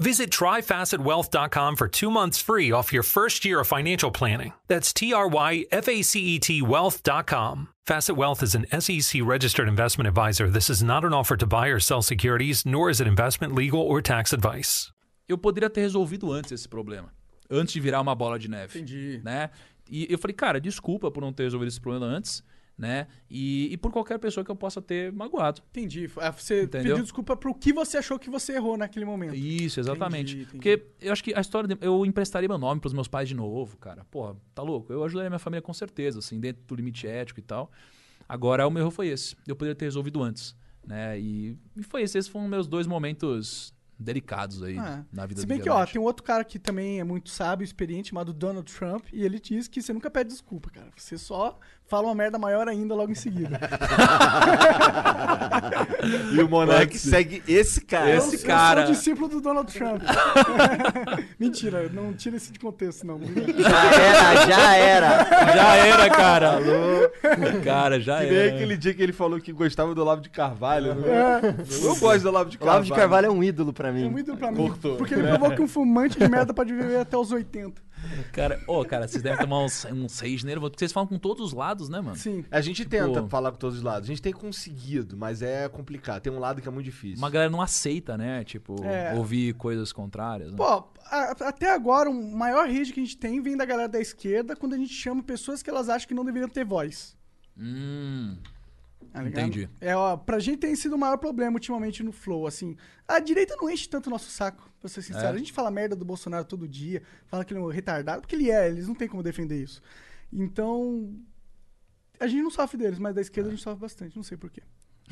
Visit tryfacetwealth.com for two months free off your first year of financial planning. That's T R Y F A C E T wealth.com. Facet Wealth is an SEC registered investment advisor. This is not an offer to buy or sell securities, nor is it investment, legal, or tax advice. Eu poderia ter resolvido antes esse problema. Antes de virar uma bola de neve. Entendi. Né? E eu falei, cara, desculpa por não ter resolvido esse problema antes. Né? E, e por qualquer pessoa que eu possa ter magoado. Entendi. É, Você Entendeu? pediu desculpa pro que você achou que você errou naquele momento. Isso, exatamente. Entendi, entendi. Porque eu acho que a história. de- eu emprestaria meu nome pros meus pais de novo, cara. Porra, tá louco? Eu ajudaria minha família com certeza, assim, dentro do limite ético e tal. Agora, o meu erro foi esse. Eu poderia ter resolvido antes. Né? E, e foi esse. Esses foram meus dois momentos delicados aí É. na vida Se do bem que, ó, tem um outro cara que também é muito sábio, experiente, chamado Donald Trump, e ele diz que você nunca pede desculpa, cara. Você só fala uma merda maior ainda logo em seguida. E o Monark segue esse cara. Esse eu, cara- Eu sou discípulo do Donald Trump. Mentira, não tira esse de contexto, não. Já era, já era. Já era, cara. Cara, já Que nem era. aquele dia que ele falou que gostava do Olavo de Carvalho. Né? Eu gosto do Olavo de O Carvalho. Olavo de Carvalho é um ídolo pra É mim. muito pra mim. Cortou. Porque ele provou que um fumante de merda pode viver até os 80. Cara, ô, cara, vocês devem tomar uns, uns seis nervos. Porque vocês falam com todos os lados, né, mano? Sim. A gente tenta Pô. falar com todos os lados. A gente tem conseguido, mas é complicado. Tem um lado que é muito difícil. Uma galera não aceita, né? Tipo, É. ouvir coisas contrárias. Né? Pô, a- até agora, o maior rage que a gente tem vem da galera da esquerda quando a gente chama pessoas que elas acham que não deveriam ter voz. Hum. Tá? Entendi. É, ó, pra gente tem sido o maior problema ultimamente no Flow, assim. A direita não enche tanto o nosso saco, pra ser sincero. É? A gente fala merda do Bolsonaro todo dia, fala que ele é um retardado, porque ele é, eles não tem como defender isso. Então, a gente não sofre deles, mas da esquerda a gente sofre bastante, não sei porquê.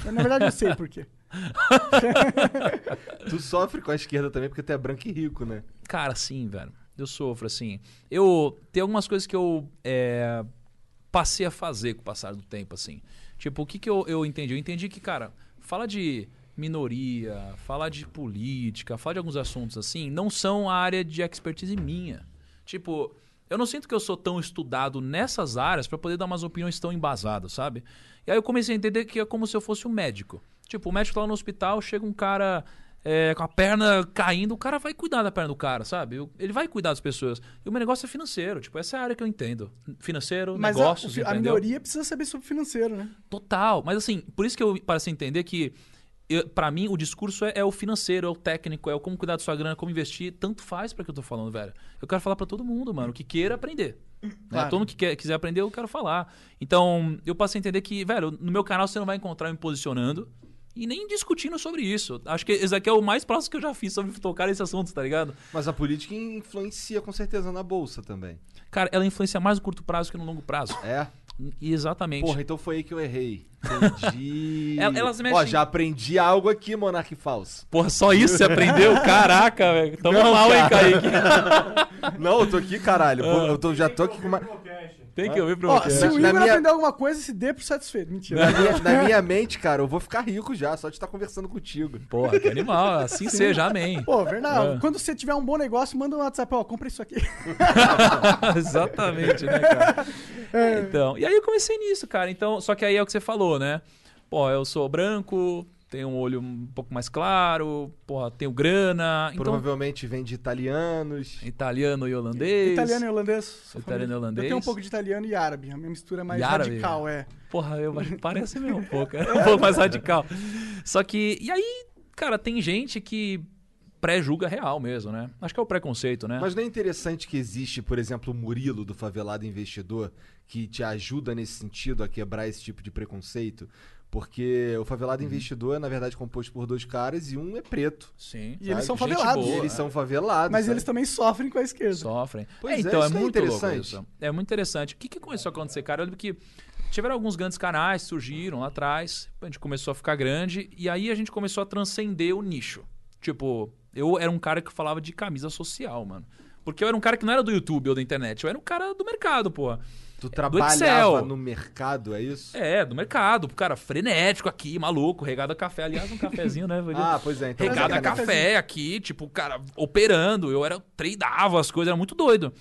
Na verdade, eu sei porquê. Tu sofre com a esquerda também porque tu é branco e rico, né? Cara, sim, velho. Eu sofro, assim. Eu. Tem algumas coisas que eu é, passei a fazer com o passar do tempo, assim. Tipo, o que, que eu, eu entendi? Eu entendi que, cara, fala de minoria, falar de política, falar de alguns assuntos assim, não são a área de expertise minha. Tipo, eu não sinto que eu sou tão estudado nessas áreas pra poder dar umas opiniões tão embasadas, sabe? E aí eu comecei a entender que é como se eu fosse um médico. Tipo, o médico lá no hospital, chega um cara é, com a perna caindo, o cara vai cuidar da perna do cara, sabe? Ele vai cuidar das pessoas. E o meu negócio é financeiro, tipo, essa é a área que eu entendo. Financeiro, Mas a, negócios, a minoria precisa saber sobre financeiro, né? Total. Mas assim, por isso que eu a entender que, pra mim, o discurso é, é o financeiro, é o técnico, é o como cuidar da sua grana, como investir. Tanto faz pra que eu tô falando, velho. Eu quero falar pra todo mundo, mano, que queira aprender. Né? Claro. Todo mundo que quer, quiser aprender, eu quero falar. Então, eu passei a entender que, velho, no meu canal você não vai encontrar eu me posicionando e nem discutindo sobre isso. Acho que esse aqui é o mais próximo que eu já fiz sobre tocar esse assunto, tá ligado? Mas a política influencia com certeza na bolsa também. Cara, ela influencia mais no curto prazo que no longo prazo. É? Exatamente. Porra, então foi aí que eu errei. Entendi. El- elas Ó, mexem- já aprendi algo aqui, Monark Falso. Porra, só isso você aprendeu? Caraca, velho. Tamo mal, hein. Kaique? Não, eu tô aqui, caralho. Pô, Ah. eu tô- já tô aqui com uma... Tem que ouvir pro Ó, podcast. se o Na Igor minha- aprender alguma coisa, se dê por satisfeito. Mentira. Na minha, na minha mente, cara, eu vou ficar rico já, só de estar conversando contigo. Porra, que animal. Assim seja, amém. Pô, verdade. É. Quando você tiver um bom negócio, manda um WhatsApp, ó, compra isso aqui. Exatamente, né, cara? Então, e aí eu comecei nisso, cara. Então, só que aí é o que você falou, né? Pô, eu sou branco, tenho um olho um pouco mais claro, porra, tenho grana. Então, Provavelmente vem de italianos. italiano e holandês. Italiano e holandês. Italiano e holandês. Eu tenho um pouco de italiano e árabe. A minha mistura é mais E árabe? radical, é. Porra, eu, parece mesmo um pouco. É um pouco mais radical. Só que. E aí, cara, tem gente que pré-julga real mesmo, né? Acho que é o preconceito, né? Mas não é interessante que existe, por exemplo, o Murilo do Favelado Investidor, que te ajuda nesse sentido a quebrar esse tipo de preconceito? Porque o Favelado Uhum. Investidor é, na verdade, composto por dois caras e um é preto. Sim. E eles são favelados. E boa. eles são favelados. Mas sabe? eles também sofrem com a esquerda. Sofrem. Pois É, é, então, é, é muito louco interessante. isso. É muito interessante. O que, que começou a acontecer, cara? Eu lembro que tiveram alguns grandes canais, surgiram lá atrás, a gente começou a ficar grande, e aí a gente começou a transcender o nicho. Tipo, eu era um cara que falava de camisa social, mano. Porque eu era um cara que não era do YouTube ou da internet, eu era um cara do mercado, pô. Tu do trabalhava Excel. no mercado, é isso? É, do mercado. Cara, frenético aqui, maluco, regado a café. Aliás, um cafezinho, né? Ah, pois é. Então regado a cafezinho. café aqui, tipo, cara, operando. Eu era, tradava as coisas, era muito doido.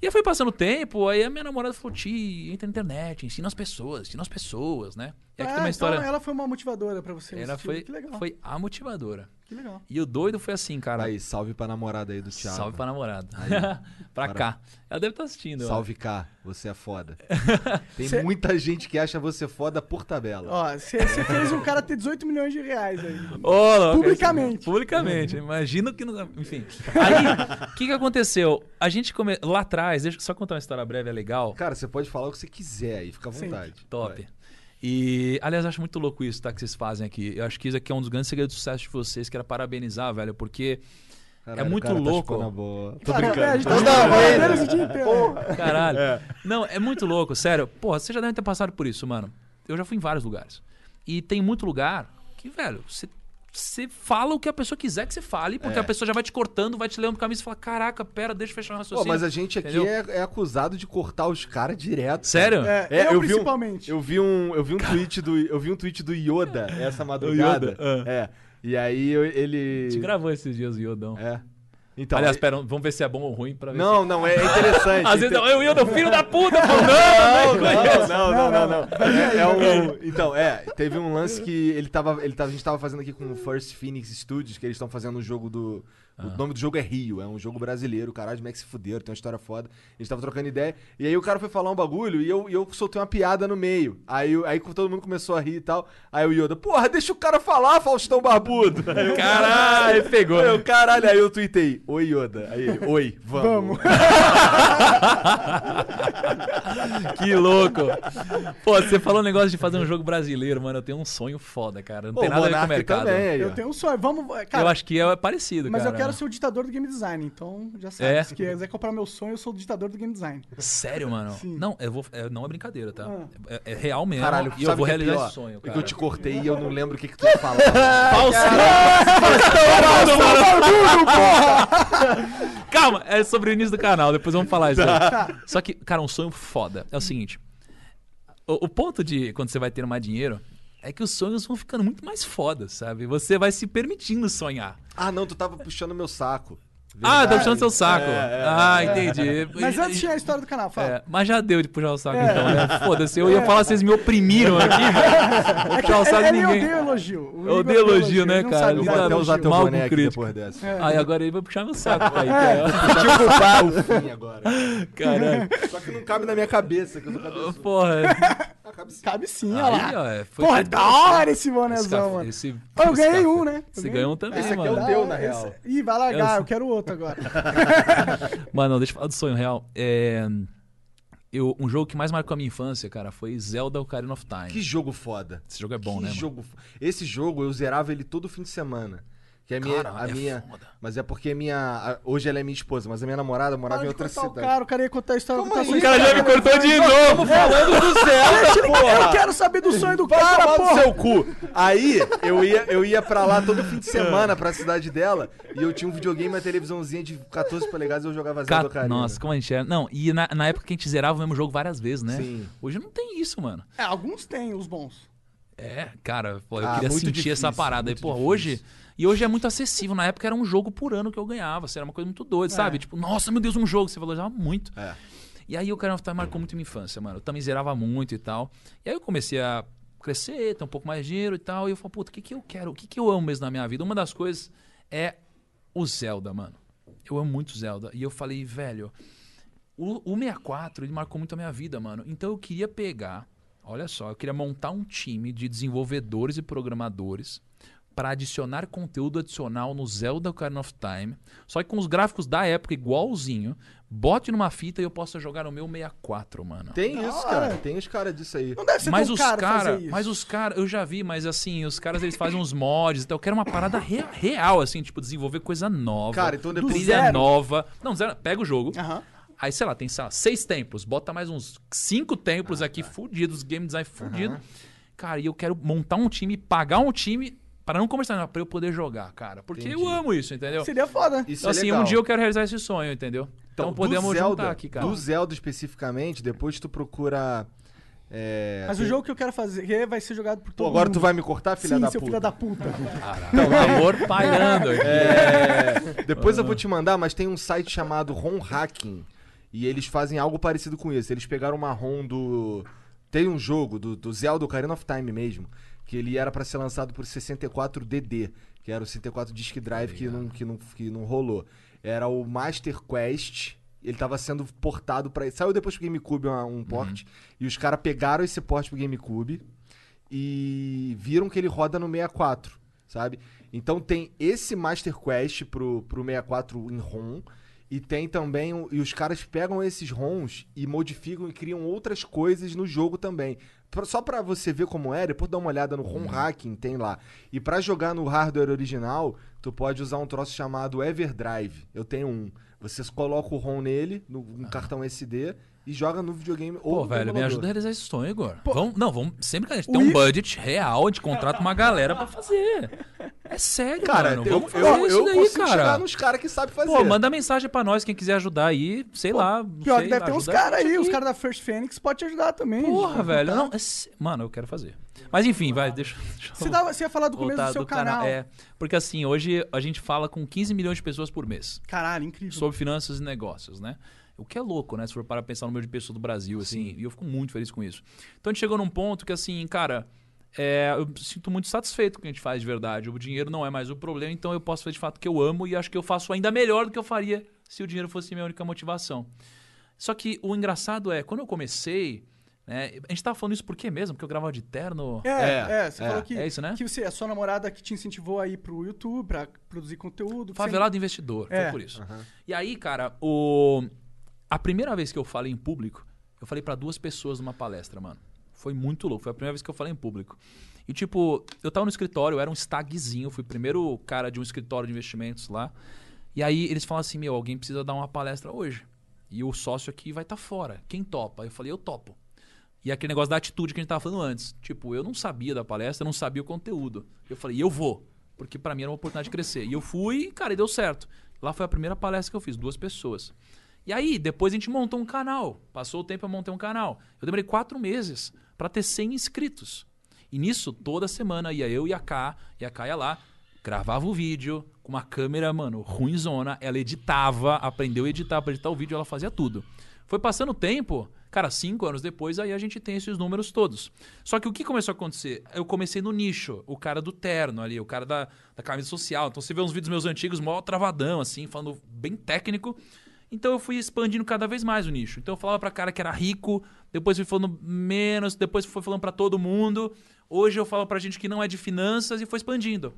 E aí foi passando o tempo, aí a minha namorada falou, Ti, entra na internet, ensina as pessoas, ensina as pessoas, né? E aqui Ah, tem uma história. Então ela foi uma motivadora pra você. ela foi, Que legal. foi a motivadora. Que legal. E o doido foi assim, cara. Aí, salve pra namorada aí do Thiago. Salve pra namorada. pra Para- cá. Ela deve estar assistindo. eu Salve cá, você é foda. Tem Cê- muita gente que acha você foda por tabela. Ó, você fez um cara ter 18 milhões de reais aí. Ô, louco, Publicamente. esse- Publicamente. Imagina que não. Enfim. Aí, o que, que aconteceu? A gente come... Lá atrás, deixa eu só contar uma história breve, é legal. Cara, você pode falar o que você quiser aí, fica à Sim. vontade. Top. Vai. E, aliás, acho muito louco isso, tá? Que vocês fazem aqui. Eu acho que isso aqui é um dos grandes segredos de sucesso de vocês, que era parabenizar, velho, porque. Caralho, é muito tá louco. chupando a bola. Tô brincando. é, a gente tá Não, esse dia inteiro. Caralho. Não, é muito louco, sério. Porra, você já deve ter passado por isso, mano. Eu já fui em vários lugares. E tem muito lugar que, velho, você. Você fala o que a pessoa quiser que você fale, porque É. a pessoa já vai te cortando, vai te levando pro caminho e fala: Caraca, pera, deixa eu fechar o Pô, raciocínio. mas a gente aqui é, é acusado de cortar os caras direto. Sério? É, É, eu, eu vi um- principalmente. Eu vi um, eu vi um tweet do, eu vi um tweet do Yoda essa madrugada. Yoda, ah. É. E aí eu- ele A gente gravou esses dias o Iodão. É. Então, Aliás, e- pera, vamos ver se é bom ou ruim pra ver Não, não, é, é interessante. Às vezes não, eu Iodão, filho da puta, pô, não, Não, não, não, não, não. É, é um, então, é, teve um lance que ele tava, ele tava, a gente tava fazendo aqui com o First Phoenix Studios, que eles estão fazendo um jogo do. O nome do jogo é Rio, é um jogo brasileiro, caralho, como é que se fuderam, tem uma história foda. A gente tava trocando ideia, e aí o cara foi falar um bagulho e eu, e eu soltei uma piada no meio. Aí, aí todo mundo começou a rir e tal. Aí o Yoda, porra, deixa o cara falar, Faustão Barbudo. Aí Caralho, pegou. Aí eu, caralho, aí eu tuitei, oi Yoda. Aí ele, oi, vamos. Que louco. Pô, você falou um negócio de fazer um jogo brasileiro, mano. Eu tenho um sonho foda, cara. Não Pô, tem nada a ver com o mercado. também. Eu tenho um sonho. Vamos. Cara, eu acho que é parecido, mas cara. Eu quero ser o ditador do game design, então já sabe. É? Se quiser comprar meu sonho, eu sou o ditador do game design. Sério, mano? Sim. Não, eu vou, é, não é brincadeira, tá? Ah. É, é real mesmo. Caralho, e eu vou é realizar esse sonho, É que cara. eu te cortei e eu não lembro o que, que tu ia falar. Falso! Calma, é sobre o início do canal, depois vamos falar isso aí. Tá. Só que, cara, um sonho foda é o seguinte: o, o ponto de quando você vai ter mais dinheiro é que os sonhos vão ficando muito mais fodas, sabe? Você vai se permitindo sonhar. ah, não, tu tava puxando meu saco. Ah, tá Verdade. puxando seu saco. É, é, ah, entendi. Mas antes tinha a história do canal, fala. É, mas já deu de puxar o saco, É. então, né? Foda-se, eu ia falar, vocês me oprimiram aqui. Vou puxar o saco de ele ninguém. odeia elogio. O Eu odeio elogio, né, ele não cara? Eu é até Lida- usar teu mal boné com aqui crítico. depois dessa. É. Aí agora ele vai puxar meu saco aí, É. Tipo o pau, fim agora. Caralho. Só que não cabe na minha cabeça, que eu sou cabeçudo. Porra. Cabe sim. Cabe sim, olha Aí, lá. ó, é, foi Porra, da hora esse Esse, bonézão, café- mano. esse, eu esse ganhei café. um, né? Você ganhou um também, Esse aqui é mano. o teu, na esse- real. Ih, vai largar, Eu- eu quero outro agora. Mano, deixa eu falar do sonho real. É, eu, um jogo que mais marcou a minha infância, cara, foi Zelda Ocarina of Time. Que jogo foda. Esse jogo é bom, que né, mano? jogo fo- Esse jogo eu zerava ele todo fim de semana. Que a minha, Cara, a é minha, foda. Mas é porque minha. a- Hoje ela é minha esposa, mas a minha namorada morava Para em de outra cortar o cidade. cara, o cara ia contar a história do sonho O cara já me cortou de novo. falando do Zelda, Deixa ele- porra. Eu quero saber do sonho do Vai cara, tomar no porra. seu cu. Aí eu ia, eu ia pra lá todo fim de semana pra cidade dela e eu tinha um videogame e uma televisãozinha de 14 polegadas e eu jogava Zelda Ca- Ocarina. Nossa, como a gente é. Não, e na, na época que a gente zerava o mesmo jogo várias vezes, né? Sim. Hoje não tem isso, mano. É, alguns têm os bons. É, cara, pô, eu Ah, queria muito sentir difícil, essa parada. E, muito pô, difícil. hoje. E hoje é muito acessível. Na época era um jogo por ano que eu ganhava. Assim, era uma coisa muito doida, sabe? Tipo, nossa, meu Deus, um jogo. Você valorizava muito. É. E aí o Ocarina of Time marcou muito minha infância, mano. Eu também zerava muito e tal. E aí eu comecei a crescer, ter um pouco mais de dinheiro e tal. E eu falei, puta, o que, que eu quero? O que, que eu amo mesmo na minha vida? Uma das coisas é o Zelda, mano. Eu amo muito Zelda. E eu falei, velho, o, o 64, ele marcou muito a minha vida, mano. Então eu queria pegar, olha só, eu queria montar um time de desenvolvedores e programadores para adicionar conteúdo adicional no Zelda Ocarina of Time, só que com os gráficos da época igualzinho, bote numa fita e eu possa jogar no meu 64, mano. Tem Da isso, hora. cara. Tem os caras disso aí. Não deve ser Mas tão os caro cara, fazer isso. mas os caras, eu já vi, mas assim, os caras eles fazem uns mods, então eu quero uma parada re- real assim, tipo desenvolver coisa nova. Cara, então depois- trilha zero? nova. Não, zero, pega o jogo. Aham. Aí, sei lá, tem sei lá, seis templos. Bota mais uns cinco templos Ah, aqui tá. fudidos, game design fudido. Cara, e eu quero montar um time, pagar um time para não começar, pra eu poder jogar, cara. Porque eu amo isso, entendeu? Seria foda. Isso Então, é assim, legal. um dia eu quero realizar esse sonho, entendeu? Então, do podemos Zelda, juntar aqui, cara. Do Zelda especificamente, depois tu procura. é, Mas o jogo que eu quero fazer vai ser jogado por todo Pô, agora mundo. tu vai me cortar, filha Sim, da seu puta? filho da puta. Então, amor pairando aqui. É, depois eu vou te mandar, mas tem um site chamado ROM Hacking. E eles fazem algo parecido com isso. Eles pegaram uma ROM do. Tem um jogo do, do Zelda Ocarina of Time mesmo. Que ele era pra ser lançado por 64DD. Que era o 64 Disk Drive que não, que, não, que não rolou. Era o Master Quest. Ele tava sendo portado pra. Saiu depois pro GameCube uma- um port. E os caras pegaram esse port pro GameCube e viram que ele roda no 64, sabe? Então tem esse Master Quest pro, pro 64 em ROM e tem também e os caras pegam esses ROMs e modificam e criam outras coisas no jogo também. Só pra você ver como é, depois dá uma olhada no ROM Hacking, tem lá. E pra jogar no hardware original, tu pode usar um troço chamado Everdrive. Eu tenho um. Você coloca o ROM nele, no, um cartão SD, e joga no videogame ou Pô, velho, me ajuda a realizar esse sonho, Igor. Vamos, não, vamos. Sempre que a gente tem um budget real, a gente contrata uma galera pra fazer. É sério, Cara, mano. eu, Vamos eu, fazer eu, isso daí, consigo cara. chegar nos caras que sabem fazer. Pô, manda mensagem pra nós, quem quiser ajudar aí, sei lá. Pior sei, que deve ter uns caras aí, os caras da First Phoenix podem te ajudar também. Porra, gente. velho. Tá? Não, é mano, eu quero fazer. Mas enfim, vai, deixa, deixa eu Você, dava- você ia falar do começo do seu canal. É, porque assim, hoje a gente fala com 15 milhões de pessoas por mês Caralho, incrível. sobre finanças e negócios, né? O que é louco, né? Se for para pensar no número de pessoas do Brasil, assim, e eu fico muito feliz com isso. Então a gente chegou num ponto que, assim, cara, é, eu sinto muito satisfeito com o que a gente faz de verdade. O dinheiro não é mais o problema, então eu posso fazer de fato o que eu amo e acho que eu faço ainda melhor do que eu faria se o dinheiro fosse minha única motivação. Só que o engraçado é, quando eu comecei, né? A gente tava falando isso por quê mesmo? Porque eu gravava de terno. É, É, é, você é. falou que, É isso, né? que você, a sua namorada que te incentivou a ir pro YouTube pra produzir conteúdo. que você- Favelado investidor, É. foi por isso. E aí, cara, o... a primeira vez que eu falei em público, eu falei pra duas pessoas numa palestra, mano. Foi muito louco, foi a primeira vez que eu falei em público. E tipo, eu tava no escritório, eu era um stagzinho, fui o primeiro cara de um escritório de investimentos lá. E aí eles falaram assim: meu, alguém precisa dar uma palestra hoje. E o sócio aqui vai estar fora. Quem topa? Eu falei: eu topo. E aquele negócio da atitude que a gente tava falando antes. Tipo, eu não sabia da palestra, eu não sabia o conteúdo. Eu falei, eu vou. Porque pra mim era uma oportunidade de crescer. E eu fui, cara, e deu certo. Lá foi a primeira palestra que eu fiz, duas pessoas. E aí, depois a gente montou um canal. Passou o tempo, eu montei um canal. Eu demorei quatro meses pra ter 100 inscritos. E nisso, toda semana ia eu e a K, e a K ia lá, gravava o vídeo com uma câmera, mano, ruimzona. Ela editava, aprendeu a editar pra editar o vídeo, ela fazia tudo. Foi passando o tempo, cara, cinco anos depois, aí a gente tem esses números todos. Só que o que começou a acontecer? Eu comecei no nicho, o cara do terno ali, o cara da, da camisa social. Então você vê uns vídeos meus antigos, mó travadão, assim, falando bem técnico. Então eu fui expandindo cada vez mais o nicho. Então eu falava pra cara que era rico, depois fui falando menos, depois fui falando pra todo mundo. Hoje eu falo pra gente que não é de finanças e foi expandindo.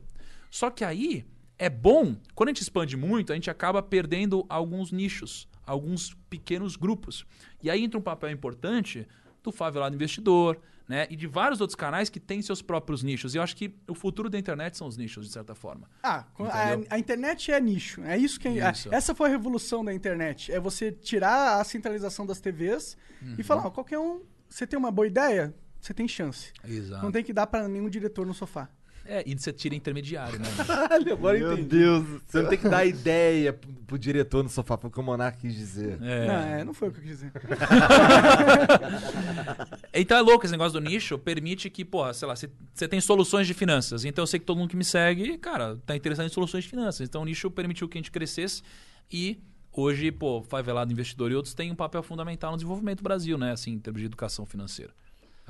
Só que aí é bom, quando a gente expande muito, a gente acaba perdendo alguns nichos, alguns pequenos grupos. E aí entra um papel importante do favelado investidor, né? E de vários outros canais que têm seus próprios nichos. E eu acho que o futuro da internet são os nichos, de certa forma. Ah, com- Entendeu? a, a internet é nicho. É isso que é- Isso. essa foi a revolução da internet. É você tirar a centralização das TVs e Uhum. falar, ó, qualquer um, você tem uma boa ideia, você tem chance. Exato. Não tem que dar pra nenhum diretor no sofá. É, e você tira intermediário, né? Caralho, agora eu Meu entendi. Deus Você não tem que dar ideia pro, pro diretor no sofá, foi o que o Monark quis dizer. É. Não, é, não foi o que eu quis dizer. Então é louco esse negócio do nicho, permite que, porra, sei lá, você você tem soluções de finanças. Então eu sei que todo mundo que me segue, cara, tá interessado em soluções de finanças. Então o nicho permitiu que a gente crescesse e hoje, pô, Favelado Investidor e outros têm um papel fundamental no desenvolvimento do Brasil, né? Assim, em termos de educação financeira.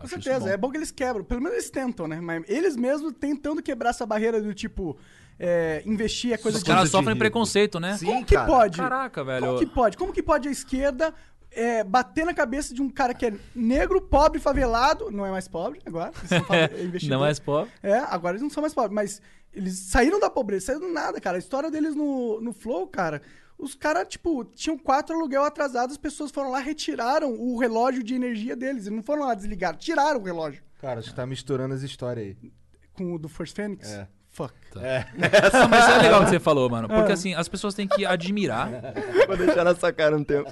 Com certeza, bom. é bom que eles quebram. Pelo menos eles tentam, né? Mas eles mesmos tentando quebrar essa barreira do tipo, é, investir é coisa Os de caras de sofrem preconceito, né? Sim, Como que cara. pode? Caraca, velho. Como que pode? Como que pode a esquerda é, bater na cabeça de um cara que é negro, pobre, favelado? Não é mais pobre agora. investidores. Não mais pobre. É, agora eles não são mais pobres, mas eles saíram da pobreza, saíram do nada, cara. A história deles no, no Flow, cara. Os caras, tipo, tinham quatro aluguel atrasados, as pessoas foram lá, retiraram o relógio de energia deles. Eles não foram lá desligar, tiraram o relógio. Cara, que tá misturando as histórias aí. Com o do First Phoenix? É. Fuck. Não, mas é legal o que você falou, mano. Porque assim, as pessoas têm que admirar. Vou deixar na sua cara um tempo.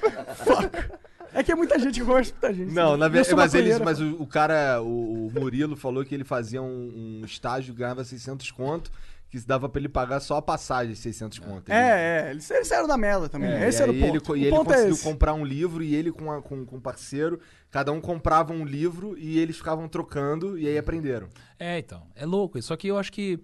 É que é muita gente que com muita gente. Não, na verdade, mas, eles, mas o, o cara, o, o Murilo falou que ele fazia um, um estágio, ganhava 600 conto, que dava pra ele pagar só a passagem, 600 conto. Ele- É, é, eles, eles saíram da merda também. É, esse era o ponto. Ele, o e ele ponto é conseguiu esse. comprar um livro e ele com, a- com, com um parceiro, cada um comprava um livro e eles ficavam trocando e aí aprenderam. É, então. É louco. isso. Só que eu acho que,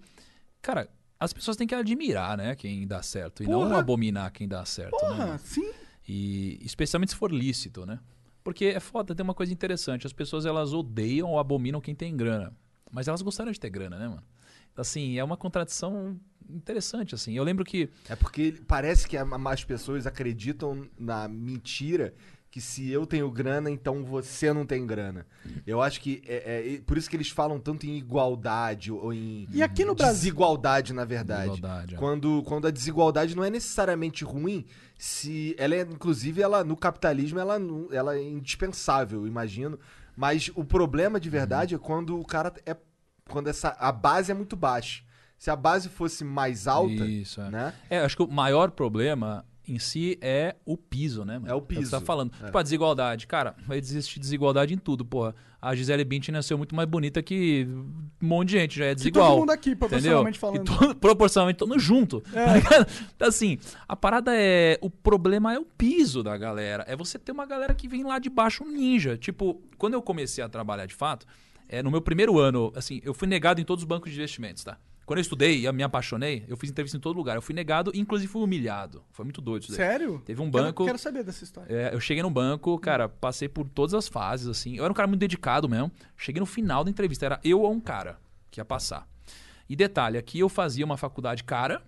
cara, as pessoas têm que admirar, né, quem dá certo. E não abominar quem dá certo, né? Porra, mano? sim. E especialmente se for lícito, né? Porque é foda, tem uma coisa interessante. As pessoas, elas odeiam ou abominam quem tem grana. Mas elas gostaram de ter grana, né, mano? Assim, é uma contradição interessante, assim. Eu lembro que... É porque parece que as pessoas acreditam na mentira que se eu tenho grana, então você não tem grana. Eu acho que é, é- por isso que eles falam tanto em igualdade ou em E aqui no Brasil- desigualdade, na verdade. Desigualdade, é. Quando, quando a desigualdade não é necessariamente ruim, se ela é, inclusive, ela no capitalismo ela, ela é indispensável, imagino. Mas o problema de verdade é quando o cara é quando essa a base é muito baixa. Se a base fosse mais alta, Isso, é. né? É, acho que o maior problema em si é o piso, né? mano? É o que você piso. tá falando. É. Tipo, a desigualdade. Cara, vai existir desigualdade em tudo, porra. A Gisele Bündchen nasceu muito mais bonita que um monte de gente, já é desigual. todo mundo aqui, proporcionalmente entendeu? falando. E todo- proporcionalmente, todo junto. tá ligado? Então, assim, a parada é... O problema é o piso da galera. É você ter uma galera que vem lá de baixo um ninja. Tipo, quando eu comecei a trabalhar de fato, é, no meu primeiro ano, assim, eu fui negado em todos os bancos de investimentos, tá? Quando eu estudei e me apaixonei, eu fiz entrevista em todo lugar. Eu fui negado, inclusive fui humilhado. Foi muito doido isso daí. Sério? Teve um banco... Quero, saber dessa história. É, eu cheguei no banco, cara, passei por todas as fases, assim. Eu era um cara muito dedicado mesmo. Cheguei no final da entrevista, era eu ou um cara que ia passar. E detalhe, aqui eu fazia uma faculdade cara,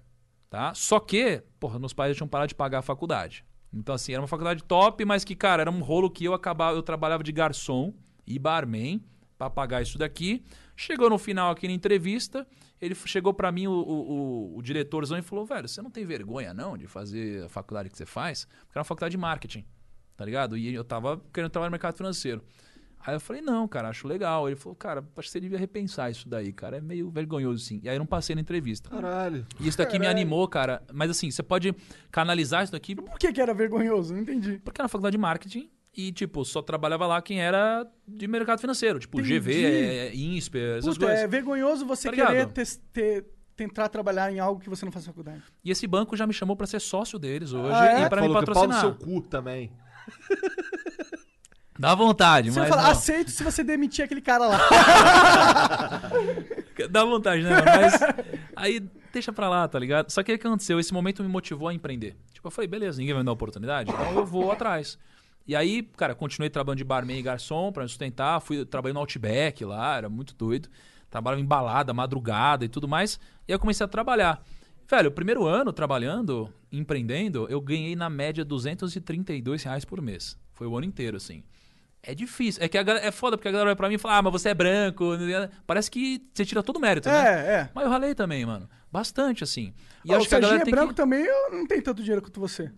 tá? Só que, porra, meus pais já tinham parado de pagar a faculdade. Então, assim, era uma faculdade top, mas que, cara, era um rolo que eu acabava, eu trabalhava de garçom e barman pra pagar isso daqui. Chegou no final aqui na entrevista, ele chegou pra mim, o, o, o, diretorzão, e falou: velho, você não tem vergonha não de fazer a faculdade que você faz? Porque era uma faculdade de marketing, tá ligado? E eu tava querendo trabalhar no mercado financeiro. Aí eu falei, não, cara, acho legal. Ele falou, cara, acho que você devia repensar isso daí, cara. É meio vergonhoso, sim. E aí eu não passei na entrevista. Caralho. E isso daqui me animou, cara. Mas assim, você pode canalizar isso daqui Por que, que era vergonhoso? Não entendi. porque era na faculdade de marketing e, tipo, só trabalhava lá quem era de mercado financeiro. Tipo, Entendi. GV, é, INSPER, essas Puta, coisas. é vergonhoso você Tá querer tes- ter- tentar trabalhar em algo que você não faz faculdade. E esse banco já me chamou pra ser sócio deles hoje Ah, é? e pra me Falou que pau no patrocinar. seu cu também. Dá vontade, Você mas vai falar, não. aceito se você demitir aquele cara lá. Dá vontade, né? Mas aí deixa pra lá, tá ligado? Só que o que aconteceu? Esse momento me motivou a empreender. Tipo, eu falei, beleza, ninguém vai me dar oportunidade, então eu vou atrás. E aí, cara, continuei trabalhando de barman e garçom pra me sustentar. Fui trabalhando no Outback lá, era muito doido. Trabalhava em balada, madrugada e tudo mais. E aí eu comecei a trabalhar. Velho, o primeiro ano trabalhando, empreendendo, eu ganhei na média 232 reais por mês. Foi o ano inteiro, assim. É difícil. É que galera, é foda, porque a galera olha pra mim e fala, ah, mas você é branco. Parece que você tira todo o mérito, né? É, é. Mas eu ralei também, mano. Bastante, assim. E Ó, acho o que a galera é branco que... também, eu não tenho tanto dinheiro quanto você.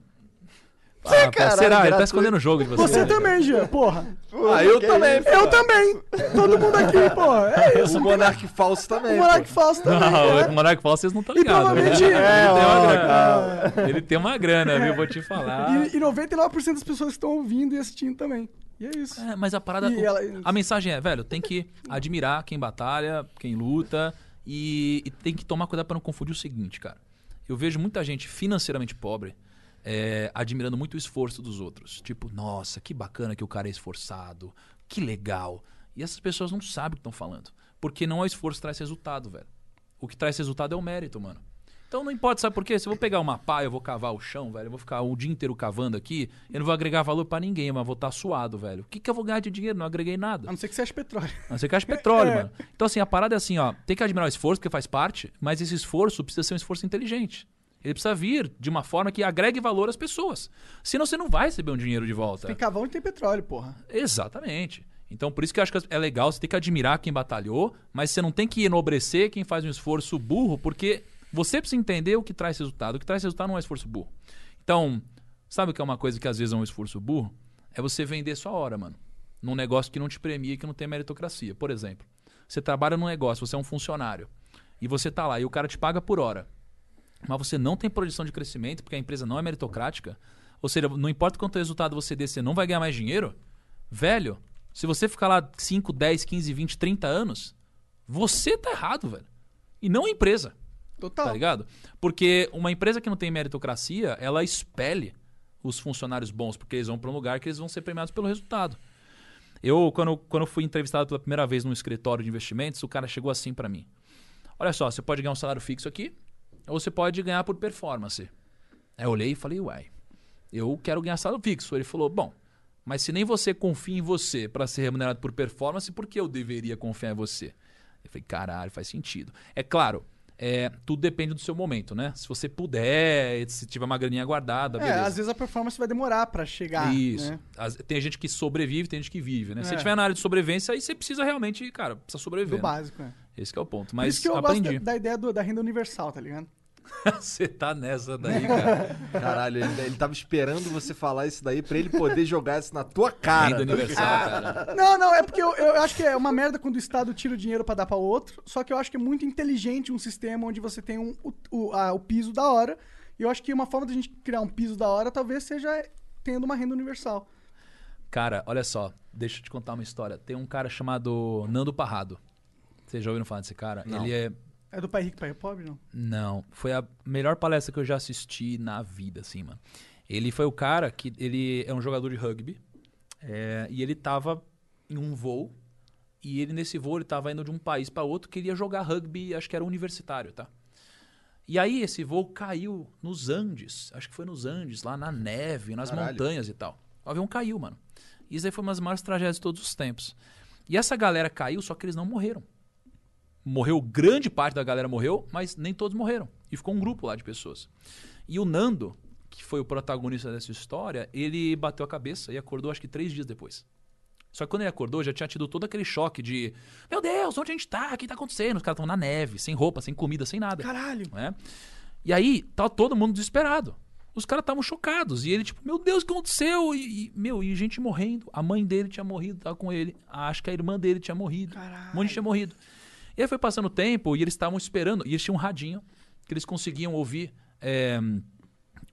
Ah, caralho, será? Ele tá escondendo o jogo de você. Você né? também, Jean, porra. Ah, eu também. isso? Eu também. Todo mundo aqui, porra. É isso. O Monark falso também. O Monark pô. falso também. Não, né? o Monark Falso vocês não estão ligados. provavelmente- né? É, ele, tem uma ó, grana. ele tem uma grana, viu? Vou te falar. E, e 99% das pessoas que estão ouvindo e assistindo também. E é isso. É, mas a parada. O- ela- A mensagem é, velho, tem que admirar quem batalha, quem luta. E, e tem que tomar cuidado pra não confundir o seguinte, cara. Eu vejo muita gente financeiramente pobre é, admirando muito o esforço dos outros. Tipo, nossa, que bacana que o cara é esforçado. Que legal. E essas pessoas não sabem o que estão falando. Porque não é o esforço que traz resultado, velho. O que traz resultado é o mérito, mano. Então não importa, sabe por quê? Se eu vou pegar uma pá, eu vou cavar o chão, velho, eu vou ficar o dia inteiro cavando aqui, eu não vou agregar valor pra ninguém, mas vou estar suado, velho. O que, que eu vou ganhar de dinheiro? Não agreguei nada. A não ser que você ache petróleo. A não ser que ache petróleo, É. mano. Então, assim, a parada é assim, ó. Tem que admirar o esforço, porque faz parte, mas esse esforço precisa ser um esforço inteligente. Ele precisa vir de uma forma que agregue valor às pessoas. Senão você não vai receber um dinheiro de volta. Tem cavão e tem petróleo, porra. Exatamente. Então, por isso que eu acho que é legal, você tem que admirar quem batalhou, mas você não tem que enobrecer quem faz um esforço burro, porque você precisa entender o que traz resultado. O que traz resultado não é esforço burro. Então, sabe o que é uma coisa que às vezes é um esforço burro? É você vender sua hora, mano. Num negócio que não te premia, que não tem meritocracia. Por exemplo, você trabalha num negócio, você é um funcionário, e você tá lá, e o cara te paga por hora. Mas você não tem projeção de crescimento, porque a empresa não é meritocrática. Ou seja, não importa quanto resultado você dê, você não vai ganhar mais dinheiro. Velho, se você ficar lá 5, 10, 15, 20, 30 anos, você tá errado, velho. E não a empresa. Total. Tá ligado? Porque uma empresa que não tem meritocracia, ela expele os funcionários bons, porque eles vão para um lugar que eles vão ser premiados pelo resultado. Eu, quando, quando fui entrevistado pela primeira vez num escritório de investimentos, o cara chegou assim para mim. Olha só, você pode ganhar um salário fixo aqui, ou você pode ganhar por performance. Aí eu olhei e falei, uai, eu quero ganhar salário fixo. Ele falou, bom, mas se nem você confia em você para ser remunerado por performance, por que eu deveria confiar em você? Eu falei, caralho, faz sentido. É claro, é, tudo depende do seu momento, né? Se você puder, se tiver uma graninha guardada, É, beleza. às vezes a performance vai demorar pra chegar. Isso. né? As- tem gente que sobrevive, tem gente que vive, né? Se É. você estiver na área de sobrevivência, aí você precisa realmente, cara, precisa sobreviver. Do né? básico, é. Esse que é o ponto. Por Mas isso que eu aprendi. gosto da, da ideia do- da renda universal, tá ligado? você tá nessa daí, cara. Caralho, ele, ele tava esperando você falar isso daí pra ele poder jogar isso na tua cara. Renda universal, cara. Não, não, é porque eu, eu acho que é uma merda quando o Estado tira o dinheiro pra dar pra outro. Só que eu acho que é muito inteligente um sistema onde você tem um, o, o, a- o piso da hora. E eu acho que uma forma da gente criar um piso da hora talvez seja tendo uma renda universal. Cara, olha só, deixa eu te contar uma história. Tem um cara chamado Nando Parrado. Vocês já ouviram falar desse cara? Não. Ele é. É do pai rico, pai pobre, não? Não, foi a melhor palestra que eu já assisti na vida, assim, mano. Ele foi o cara que. Ele é um jogador de rugby. é, e ele tava em um voo. E ele, nesse voo, ele tava indo de um país para outro, queria jogar rugby, acho que era universitário, tá? E aí esse voo caiu nos Andes, acho que foi nos Andes, lá na neve, nas Caralho. montanhas e tal. O avião caiu, mano. E isso aí foi uma das maiores tragédias de todos os tempos. E essa galera caiu, só que eles não morreram. Morreu, grande parte da galera morreu, mas nem todos morreram. E ficou um grupo lá de pessoas. E o Nando, que foi o protagonista dessa história, ele bateu a cabeça e acordou acho que três dias depois. Só que quando ele acordou, já tinha tido todo aquele choque de: Meu Deus, onde a gente tá? O que tá acontecendo? Os caras estão na neve, sem roupa, sem comida, sem nada. Caralho. né? E aí, tá todo mundo desesperado. Os caras estavam chocados. E ele, tipo, meu Deus, o que aconteceu? E, e, meu, e gente morrendo. A mãe dele tinha morrido, tava com ele. Acho que a irmã dele tinha morrido. Um monte de gente tinha morrido. E aí foi passando o tempo e eles estavam esperando. E eles tinham um radinho que eles conseguiam ouvir é,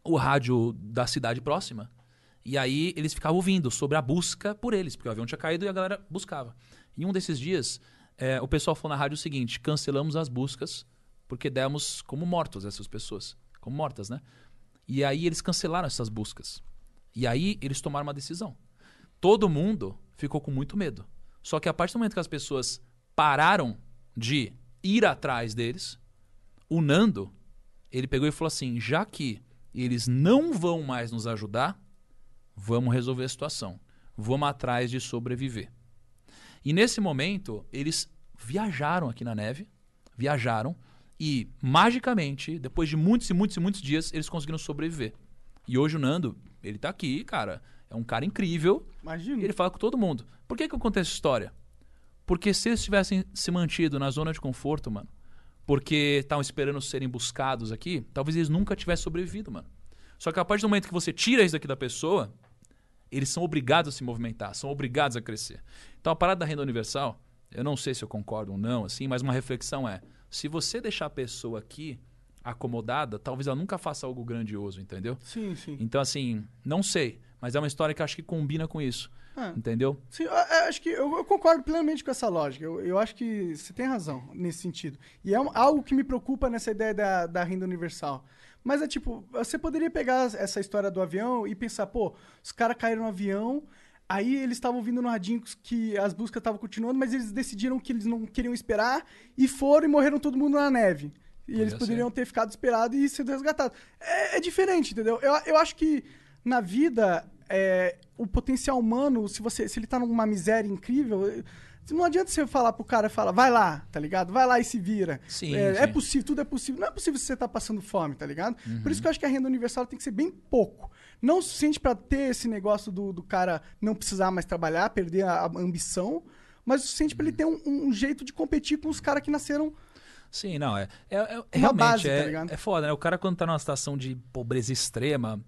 o rádio da cidade próxima. E aí eles ficavam ouvindo sobre a busca por eles, porque o avião tinha caído e a galera buscava. E um desses dias, é, o pessoal falou na rádio o seguinte: cancelamos as buscas porque demos como mortos essas pessoas. Como mortas, né? E aí eles cancelaram essas buscas. E aí eles tomaram uma decisão. Todo mundo ficou com muito medo. Só que a partir do momento que as pessoas pararam de ir atrás deles, o Nando, ele pegou e falou assim: já que eles não vão mais nos ajudar, vamos resolver a situação. Vamos atrás de sobreviver. E nesse momento, eles viajaram aqui na neve, viajaram, e magicamente, depois de muitos e muitos e muitos dias, eles conseguiram sobreviver. E hoje o Nando, ele tá aqui, cara, é um cara incrível, Imagina. e ele fala com todo mundo. Por que, que eu contei essa história? Porque se eles tivessem se mantido na zona de conforto, mano, porque estavam esperando serem buscados aqui, talvez eles nunca tivessem sobrevivido, mano. Só que a partir do momento que você tira isso daqui da pessoa, eles são obrigados a se movimentar, são obrigados a crescer. Então a parada da renda universal, eu não sei se eu concordo ou não, assim, mas uma reflexão é: se você deixar a pessoa aqui acomodada, talvez ela nunca faça algo grandioso, entendeu? Sim, sim. Então, assim, não sei. Mas é uma história que eu acho que combina com isso. Ah. Entendeu? Sim, eu, eu acho que eu, eu concordo plenamente com essa lógica. Eu, eu acho que você tem razão nesse sentido. E é um- algo que me preocupa nessa ideia da, da renda universal. Mas é tipo, você poderia pegar essa história do avião e pensar, pô, os caras caíram no avião, aí eles estavam vindo no radinho que as buscas estavam continuando, mas eles decidiram que eles não queriam esperar e foram e morreram todo mundo na neve. E eles ser. poderiam ter ficado esperados e sido resgatados. É, é diferente, entendeu? Eu, eu acho que na vida, é, o potencial humano, se você se ele tá numa miséria incrível, eh, não adianta você falar pro cara, fala, vai lá, tá ligado? Vai lá e se vira. Sim, é, sim. é possível, tudo é possível. Não é possível se você tá passando fome, tá ligado? Uhum. Por isso que eu acho que a renda universal tem que ser bem pouco. Não o suficiente pra ter esse negócio do, do cara não precisar mais trabalhar, perder a, a ambição, mas o suficiente pra ele ter um, um jeito de competir com os caras que nasceram Sim, não, é. é, é- realmente base, tá é, ligado? é foda, né? O cara, quando tá numa situação de pobreza extrema,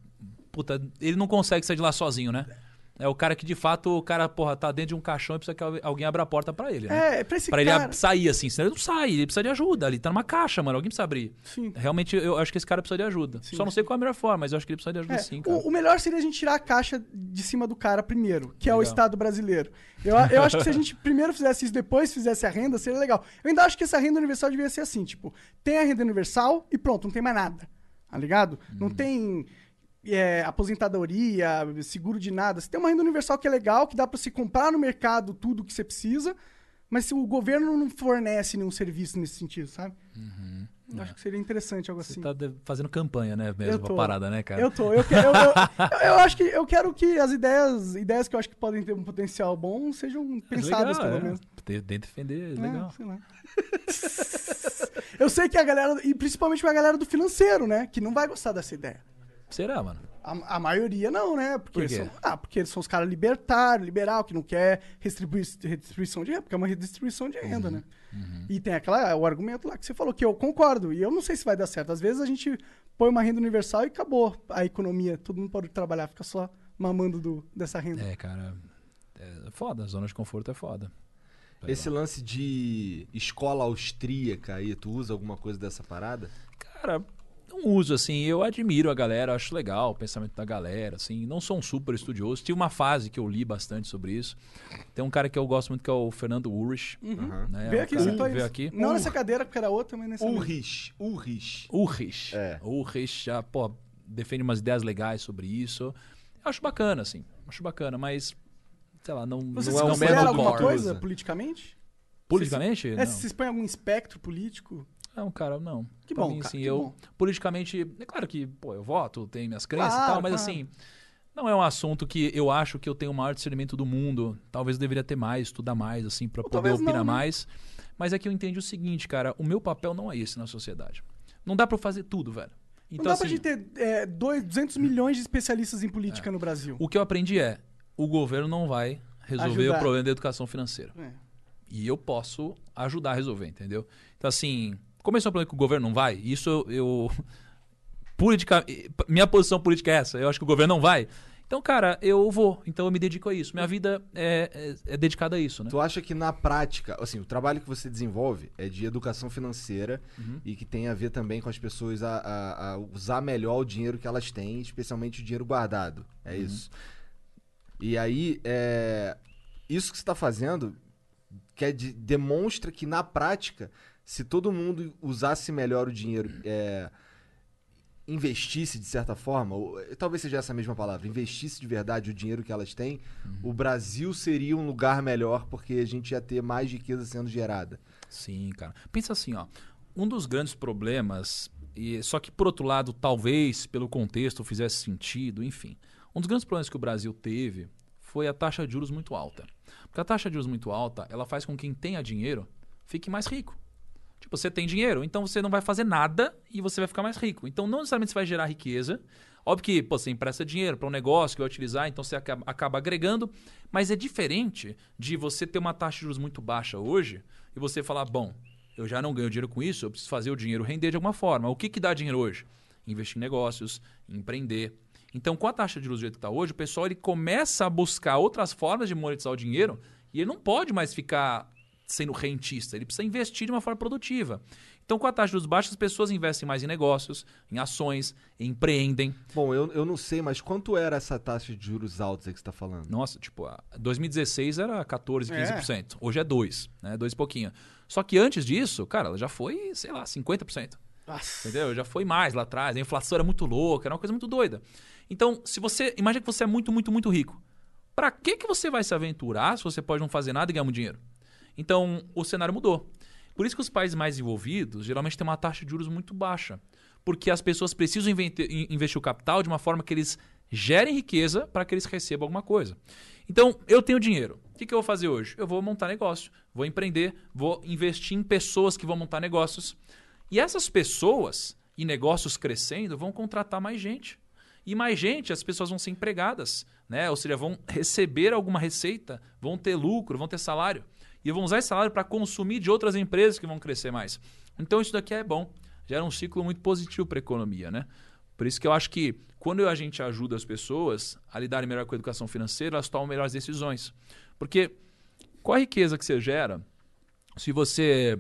puta, ele não consegue sair de lá sozinho, né? É o cara que, de fato, o cara, porra, tá dentro de um caixão e precisa que alguém abra a porta pra ele, né? É, pra esse pra cara- ele sair, assim, senão ele não sai, ele precisa de ajuda. Ele tá numa caixa, mano, alguém precisa abrir. Sim. Realmente, eu acho que esse cara precisa de ajuda. Só não sei qual é a melhor forma, mas eu acho que ele precisa de ajuda É, sim, cara. o, o melhor seria a gente tirar a caixa de cima do cara primeiro, que é o Legal. Estado brasileiro. Eu, eu acho que se a gente primeiro fizesse isso, depois fizesse a renda, seria legal. Eu ainda acho que essa renda universal devia ser assim, tipo, tem a renda universal e pronto, não tem mais nada. Tá ligado? Não Uhum. tem é, aposentadoria, seguro de nada. Você tem uma renda universal que é legal, que dá pra você comprar no mercado tudo que você precisa, mas se o governo não fornece nenhum serviço nesse sentido, sabe? Eu acho que seria interessante algo assim. Você tá fazendo campanha, né, Eu mesmo, tô. a parada, né, cara? Eu tô. Eu, que- eu- eu- eu- acho que eu quero que as ideias, ideias que eu acho que podem ter um potencial bom sejam pensadas, legal, pelo é. menos. Tem- que defender, É, legal. sei lá. eu sei que a galera, e principalmente a galera do financeiro, né? Que não vai gostar dessa ideia. Será, mano? A, a maioria não, né? Porque Por quê? São, ah, porque eles são os caras libertários, liberal, que não quer restribui- redistribuição de renda, porque é uma redistribuição de renda, Uhum. né? E tem aquela, o argumento lá que você falou, que eu concordo, e eu não sei se vai dar certo. Às vezes a gente põe uma renda universal e acabou a economia, todo mundo pode trabalhar, fica só mamando do, dessa renda. É, cara. É foda, zona de conforto é foda. Esse lance de escola austríaca aí, tu usa alguma coisa dessa parada? Cara, não uso, assim. Eu admiro a galera, acho legal o pensamento da galera, assim. Não sou um super estudioso. Tive uma fase que eu li bastante sobre isso. Tem um cara que eu gosto muito que é o Fernando Ulrich. Uhum. Né? Veio É um aqui, cara- sentou veio aqui. Não nessa cadeira, porque era outra, mas nessa. mesma. Ulrich, Ulrich. Ulrich. É. Ulrich já, pô, defende umas ideias legais sobre isso. Eu acho bacana, assim. Acho bacana, mas, sei lá, não, Você não se é um considera método alguma coisa politicamente? Politicamente? É, não. se vocês põem algum espectro político? Não, cara, não. Que Pra bom, mim, cara, assim, que eu bom. politicamente, é claro que, pô, eu voto, tenho minhas crenças e Claro, tal, mas claro. assim, não é um assunto que eu acho que eu tenho o maior discernimento do mundo. Talvez eu deveria ter mais, estudar mais, assim, pra Ou poder talvez não, opinar né? mais. Mas é que eu entendi o seguinte, cara, o meu papel não é esse na sociedade. Não dá pra eu fazer tudo, velho. Então, não dá assim, pra gente ter é, dois, 200 milhões de especialistas em política no Brasil. o que eu aprendi é, o governo não vai resolver Ajudar. o problema da educação financeira. É. E eu posso ajudar a resolver, entendeu? Então, assim, começou um problema que o governo não vai, isso eu. eu- politica, minha posição política é essa. Eu acho que o governo não vai. Então, cara, eu vou. Então eu me dedico a isso. Minha vida é, é, é dedicada a isso, né? Tu acha que na prática, assim, o trabalho que você desenvolve é de educação financeira Uhum. e que tem a ver também com as pessoas a, a- a usar melhor o dinheiro que elas têm, especialmente o dinheiro guardado. É Uhum. isso. E aí, é, isso que você está fazendo quer de- demonstra que na prática, se todo mundo usasse melhor o dinheiro, é, investisse de certa forma, ou, eh, talvez seja essa mesma palavra, investisse de verdade o dinheiro que elas têm, o Brasil seria um lugar melhor porque a gente ia ter mais riqueza sendo gerada. Sim, cara. Pensa assim, ó. Um dos grandes problemas, e só que por outro lado, talvez pelo contexto fizesse sentido, enfim. Um dos grandes problemas que o Brasil teve foi a taxa de juros muito alta. Porque a taxa de juros muito alta, ela faz com que quem tenha dinheiro fique mais rico. Tipo, você tem dinheiro, então você não vai fazer nada e você vai ficar mais rico. Então, não necessariamente você vai gerar riqueza. Óbvio que pô, você empresta dinheiro para um negócio que vai utilizar, então você acaba, acaba agregando. Mas é diferente de você ter uma taxa de juros muito baixa hoje e você falar, bom, eu já não ganho dinheiro com isso, eu preciso fazer o dinheiro render de alguma forma. O que, que dá dinheiro hoje? investir em negócios, em empreender. Então, com a taxa de juros do jeito que está hoje, o pessoal ele começa a buscar outras formas de monetizar o dinheiro e ele não pode mais ficar sendo rentista, ele precisa investir de uma forma produtiva. Então, com a taxa de juros baixa, as pessoas investem mais em negócios, em ações, empreendem. Bom, eu, eu não sei, mas quanto era essa taxa de juros altos aí que você tá falando? Nossa, tipo, a 2016 era 14, É. 15%. Hoje é 2, né? 2 e pouquinho. Só que antes disso, cara, ela já foi, sei lá, 50%. Nossa. Entendeu? Já foi mais lá atrás. A inflação era muito louca, era uma coisa muito doida. Então, se você. Imagina que você é muito, muito, muito rico. Pra que, que você vai se aventurar se você pode não fazer nada e ganhar muito dinheiro? Então, o cenário mudou. Por isso que os países mais envolvidos geralmente têm uma taxa de juros muito baixa. Porque as pessoas precisam investir o capital de uma forma que eles gerem riqueza para que eles recebam alguma coisa. Então, eu tenho dinheiro. O que, que eu vou fazer hoje? Eu vou montar negócio, vou empreender, vou investir em pessoas que vão montar negócios. E essas pessoas e negócios crescendo vão contratar mais gente. E mais gente, as pessoas vão ser empregadas, né? Ou seja, vão receber alguma receita, vão ter lucro, vão ter salário. E vão usar esse salário para consumir de outras empresas que vão crescer mais. Então isso daqui é bom. Gera um ciclo muito positivo para a economia, né? Por isso que eu acho que quando a gente ajuda as pessoas a lidarem melhor com a educação financeira, elas tomam melhores decisões. Porque qual a riqueza que você gera se você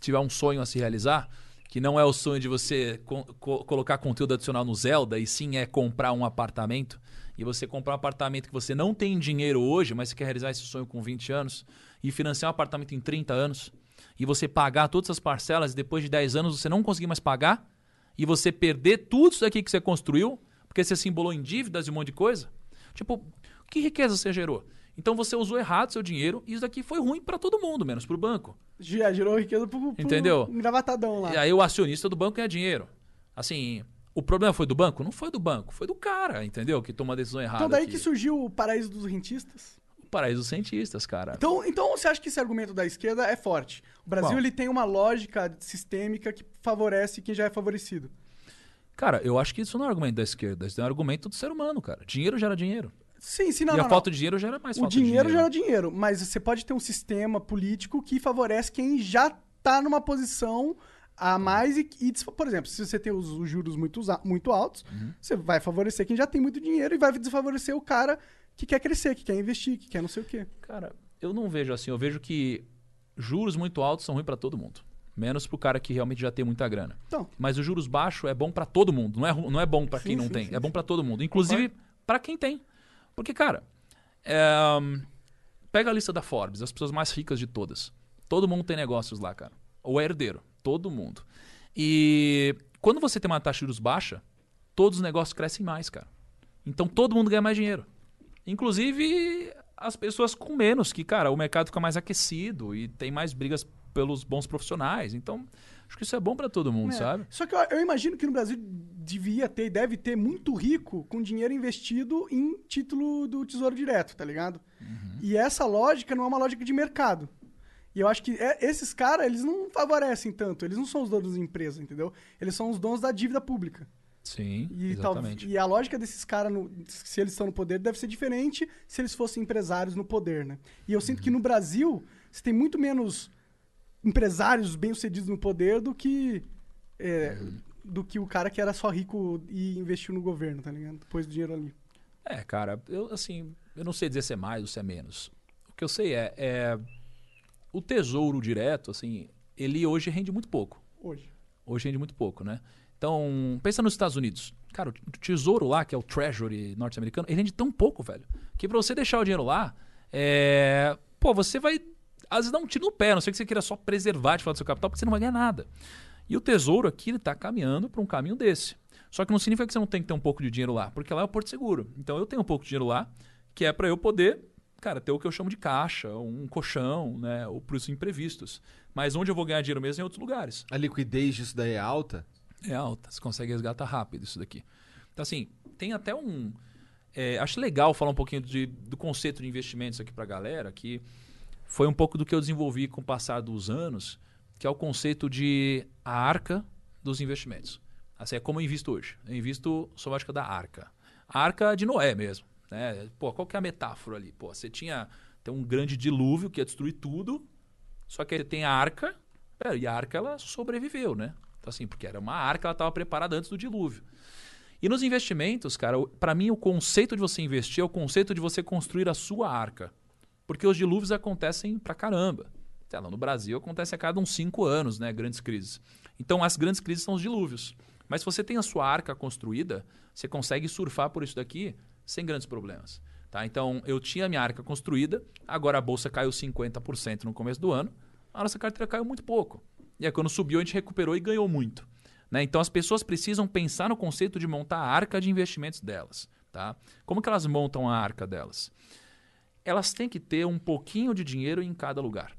tiver um sonho a se realizar, que não é o sonho de você co- co- colocar conteúdo adicional no Zelda, e sim é comprar um apartamento, e você comprar um apartamento que você não tem dinheiro hoje, mas você quer realizar esse sonho com 20 anos, e financiar um apartamento em 30 anos, e você pagar todas as parcelas, e depois de 10 anos você não conseguir mais pagar, e você perder tudo isso aqui que você construiu, porque você se embolou em dívidas e um monte de coisa. Tipo, que riqueza você gerou? Então você usou errado seu dinheiro e isso daqui foi ruim para todo mundo, menos para o banco. Já gerou riqueza pro, pro Entendeu? engravatadão lá. E aí o acionista do banco ganha dinheiro. Assim, o problema foi do banco? Não foi do banco, foi do cara, entendeu? Que toma a decisão errada. Então daí aqui. que surgiu o paraíso dos rentistas. O paraíso dos cientistas, cara. Então, então você acha que esse argumento da esquerda é forte? O Brasil ele tem uma lógica sistêmica que favorece quem já é favorecido. Cara, eu acho que isso não é um argumento da esquerda, isso é um argumento do ser humano, cara. Dinheiro gera dinheiro. Sim, sim, não, e não, a não. falta de dinheiro gera mais O falta de dinheiro dinheiro. gera dinheiro, mas você pode ter um sistema político que favorece quem já tá numa posição a mais e, e por exemplo, se você tem os, os juros muito, muito altos, Uhum. você vai favorecer quem já tem muito dinheiro e vai desfavorecer o cara que quer crescer, que quer investir, que quer não sei o quê. Cara, eu não vejo assim. Eu vejo que juros muito altos são ruins para todo mundo. Menos pro cara que realmente já tem muita grana. Então. Mas os juros baixos é bom para todo mundo. Não é, não é bom para quem Sim, não tem. sim, é bom para todo mundo. Inclusive para quem tem. Porque, cara, é, pega a lista da Forbes, as pessoas mais ricas de todas. Todo mundo tem negócios lá, cara. Ou é herdeiro. Todo mundo. E quando você tem uma taxa de juros baixa, todos os negócios crescem mais, cara. Então todo mundo ganha mais dinheiro. Inclusive as pessoas com menos, que, cara, o mercado fica mais aquecido e tem mais brigas pelos bons profissionais. Então, acho que isso é bom para todo mundo, É. sabe? Só que eu, eu imagino que no Brasil devia ter e deve ter muito rico com dinheiro investido em título do Tesouro Direto, tá ligado? Uhum. E essa lógica não é uma lógica de mercado. E eu acho que é- esses caras, eles não favorecem tanto. Eles não são os donos da empresa, entendeu? Eles são os donos da dívida pública. Sim, E, tal- exatamente. e a lógica desses caras, se eles estão no poder, deve ser diferente se eles fossem empresários no poder, né? E eu sinto que no Brasil, você tem muito menos empresários bem-sucedidos no poder do que é, do que o cara que era só rico e investiu no governo, tá ligado? Depois do dinheiro ali. É, cara, eu assim, eu não sei dizer se é mais ou se é menos. O que eu sei é, é o tesouro direto, assim, ele hoje rende muito pouco. Hoje. Hoje rende muito pouco, né? Então, pensa nos Estados Unidos. Cara, o tesouro lá, que é o Treasury norte-americano, ele rende tão pouco, velho. Que pra você deixar o dinheiro lá, é... pô, você vai às vezes dar um tiro no pé, não sei que você queira só preservar de do seu capital, porque você não vai ganhar nada. E o tesouro aqui, ele tá caminhando para um caminho desse. Só que não significa que você não tem que ter um pouco de dinheiro lá, porque lá é o Porto Seguro. Então eu tenho um pouco de dinheiro lá, que é para eu poder, cara, ter o que eu chamo de caixa, um colchão, né, ou para os imprevistos. Mas onde eu vou ganhar dinheiro mesmo é em outros lugares. A liquidez disso daí é alta? É alta, você consegue resgatar rápido isso daqui. Então, assim, tem até um. é, acho legal falar um pouquinho de- do conceito de investimentos aqui pra galera, que foi um pouco do que eu desenvolvi com o passar dos anos, que é o conceito de a arca dos investimentos. Assim, é como eu invisto hoje. Eu invisto sob a ótica da arca. A arca de Noé mesmo. Né? Pô, qual que é a metáfora ali? Pô, você tinha tem um grande dilúvio que ia destruir tudo, só que aí tem a arca, e a arca ela sobreviveu, né? Então, assim, porque era uma arca, ela estava preparada antes do dilúvio. E nos investimentos, cara, para mim o conceito de você investir é o conceito de você construir a sua arca. Porque os dilúvios acontecem pra caramba. Sei lá, no Brasil acontece a cada uns cinco anos, né? Grandes crises. Então as grandes crises são os dilúvios. Mas se você tem a sua arca construída, você consegue surfar por isso daqui sem grandes problemas. Tá? Então eu tinha a minha arca construída, agora a bolsa caiu 50% no começo do ano, a nossa carteira caiu muito pouco. E aí quando subiu a gente recuperou e ganhou muito. Né? Então as pessoas precisam pensar no conceito de montar a arca de investimentos delas. Tá? Como que elas montam a arca delas? Elas têm que ter um pouquinho de dinheiro em cada lugar.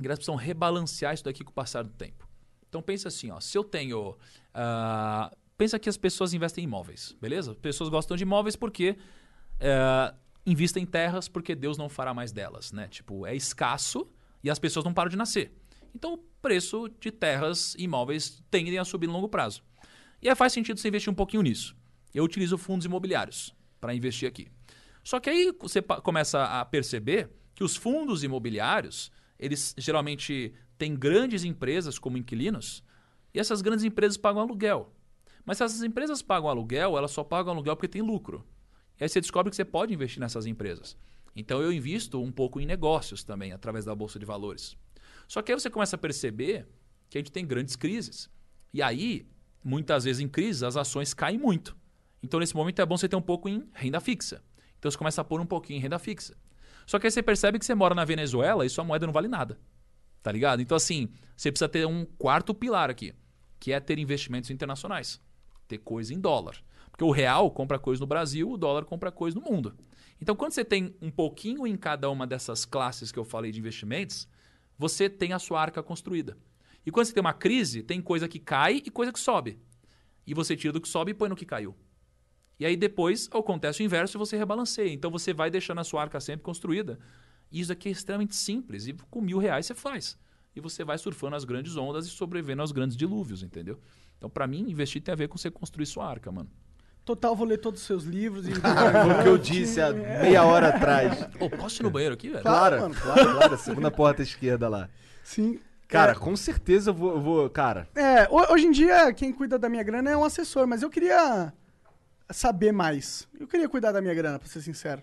Elas precisam rebalancear isso daqui com o passar do tempo. Então pensa assim, ó, se eu tenho. Uh, pensa que as pessoas investem em imóveis, beleza? As pessoas gostam de imóveis porque uh, investem em terras porque Deus não fará mais delas, né? Tipo, é escasso e as pessoas não param de nascer. Então o preço de terras e imóveis tendem a subir no longo prazo. E aí faz sentido você investir um pouquinho nisso. Eu utilizo fundos imobiliários para investir aqui. Só que aí você começa a perceber que os fundos imobiliários, eles geralmente têm grandes empresas como inquilinos, e essas grandes empresas pagam aluguel. Mas se essas empresas pagam aluguel, elas só pagam aluguel porque tem lucro. E aí você descobre que você pode investir nessas empresas. Então eu invisto um pouco em negócios também, através da Bolsa de Valores. Só que aí você começa a perceber que a gente tem grandes crises. E aí, muitas vezes em crises, as ações caem muito. Então, nesse momento, é bom você ter um pouco em renda fixa. Então, você começa a pôr um pouquinho em renda fixa. Só que aí você percebe que você mora na Venezuela e sua moeda não vale nada. Tá ligado? Então, assim, você precisa ter um quarto pilar aqui, que é ter investimentos internacionais. Ter coisa em dólar. Porque o real compra coisa no Brasil, o dólar compra coisa no mundo. Então, quando você tem um pouquinho em cada uma dessas classes que eu falei de investimentos, você tem a sua arca construída. E quando você tem uma crise, tem coisa que cai e coisa que sobe. E você tira do que sobe e põe no que caiu. E aí depois acontece o inverso e você rebalanceia. Então você vai deixando a sua arca sempre construída. E isso aqui é extremamente simples. E com mil reais você faz. E você vai surfando as grandes ondas e sobrevivendo aos grandes dilúvios, entendeu? Então, para mim, investir tem a ver com você construir sua arca, mano. Total, vou ler todos os seus livros. E... O que eu disse há meia hora atrás. Ô, posso ir no banheiro aqui, velho? Claro, claro, claro, claro. Segunda porta esquerda lá. Sim. Cara, É. com certeza eu vou, eu vou. Cara, É, ho- hoje em dia, quem cuida da minha grana é um assessor, mas eu queria saber mais. Eu queria cuidar da minha grana, pra ser sincero.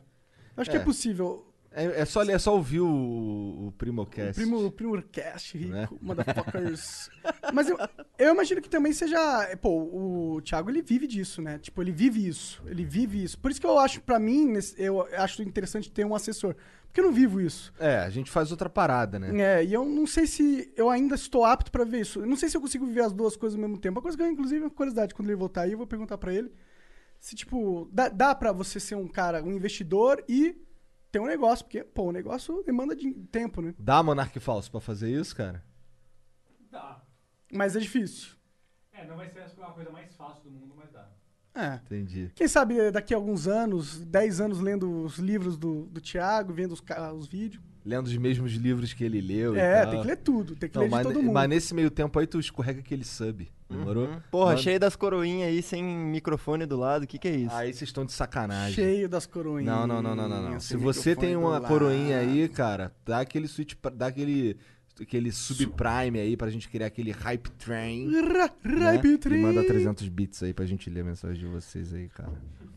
Eu acho que É. é possível. É, é só, é só ouvir o, o Primocast. O primo, o primo cast, rico, Né? motherfuckers. Mas eu, eu imagino que também seja. Pô, o Thiago ele vive disso, né? Tipo, ele vive isso. Ele vive isso. Por isso que eu acho, pra mim, eu acho interessante ter um assessor. Porque eu não vivo isso. É, a gente faz outra parada, né? É, e eu não sei se eu ainda estou apto pra ver isso. Eu não sei se eu consigo viver as duas coisas ao mesmo tempo. Uma coisa que eu, inclusive, uma curiosidade, quando ele voltar aí, eu vou perguntar pra ele se, tipo, dá, dá pra você ser um cara, um investidor e ter um negócio. Porque, pô, o negócio demanda de tempo, né? Dá Monark Falso pra fazer isso, cara? Dá. Mas é difícil. É, não vai ser a coisa mais fácil do mundo, mas dá. É. Entendi. Quem sabe daqui a alguns anos, 10 anos lendo os livros do, do Thiago, vendo os, os vídeos. Lendo os mesmos livros que ele leu. e É, tal. tem que ler tudo, tem que Não, ler de mas, todo mundo. mas nesse meio tempo aí tu escorrega aquele sub. Demorou? Uhum. Porra, Manda- cheio das coroinhas aí, sem microfone do lado, o que que é isso? Aí vocês estão de sacanagem. Cheio das coroinhas. Não, não, não, não, não, não. Se você tem uma coroinha aí, cara, dá aquele switch, dá aquele aquele subprime aí pra gente criar aquele hype train. Ra- né? Hype train. E manda 300 bits aí pra gente ler a mensagem de vocês aí, cara.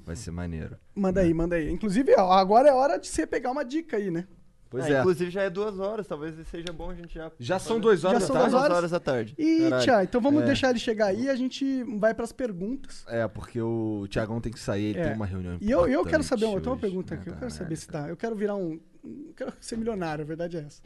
Vai ser maneiro. Manda aí, manda aí. Inclusive, ó, agora é hora de você pegar uma dica aí, né? Pois Ah, é. Inclusive já é duas horas, talvez seja bom a gente já. Já são duas horas Já da são tarde? duas horas. da tarde. Ih, Caralho. tia, então vamos É. deixar ele chegar aí e a gente vai pras perguntas. É, porque o Thiagão tem que sair, ele É. tem uma reunião E eu, eu quero saber, eu tenho uma pergunta aqui, eu Ah, quero saber caralho, se dá. Eu quero virar um. Eu quero ser milionário, a verdade é essa.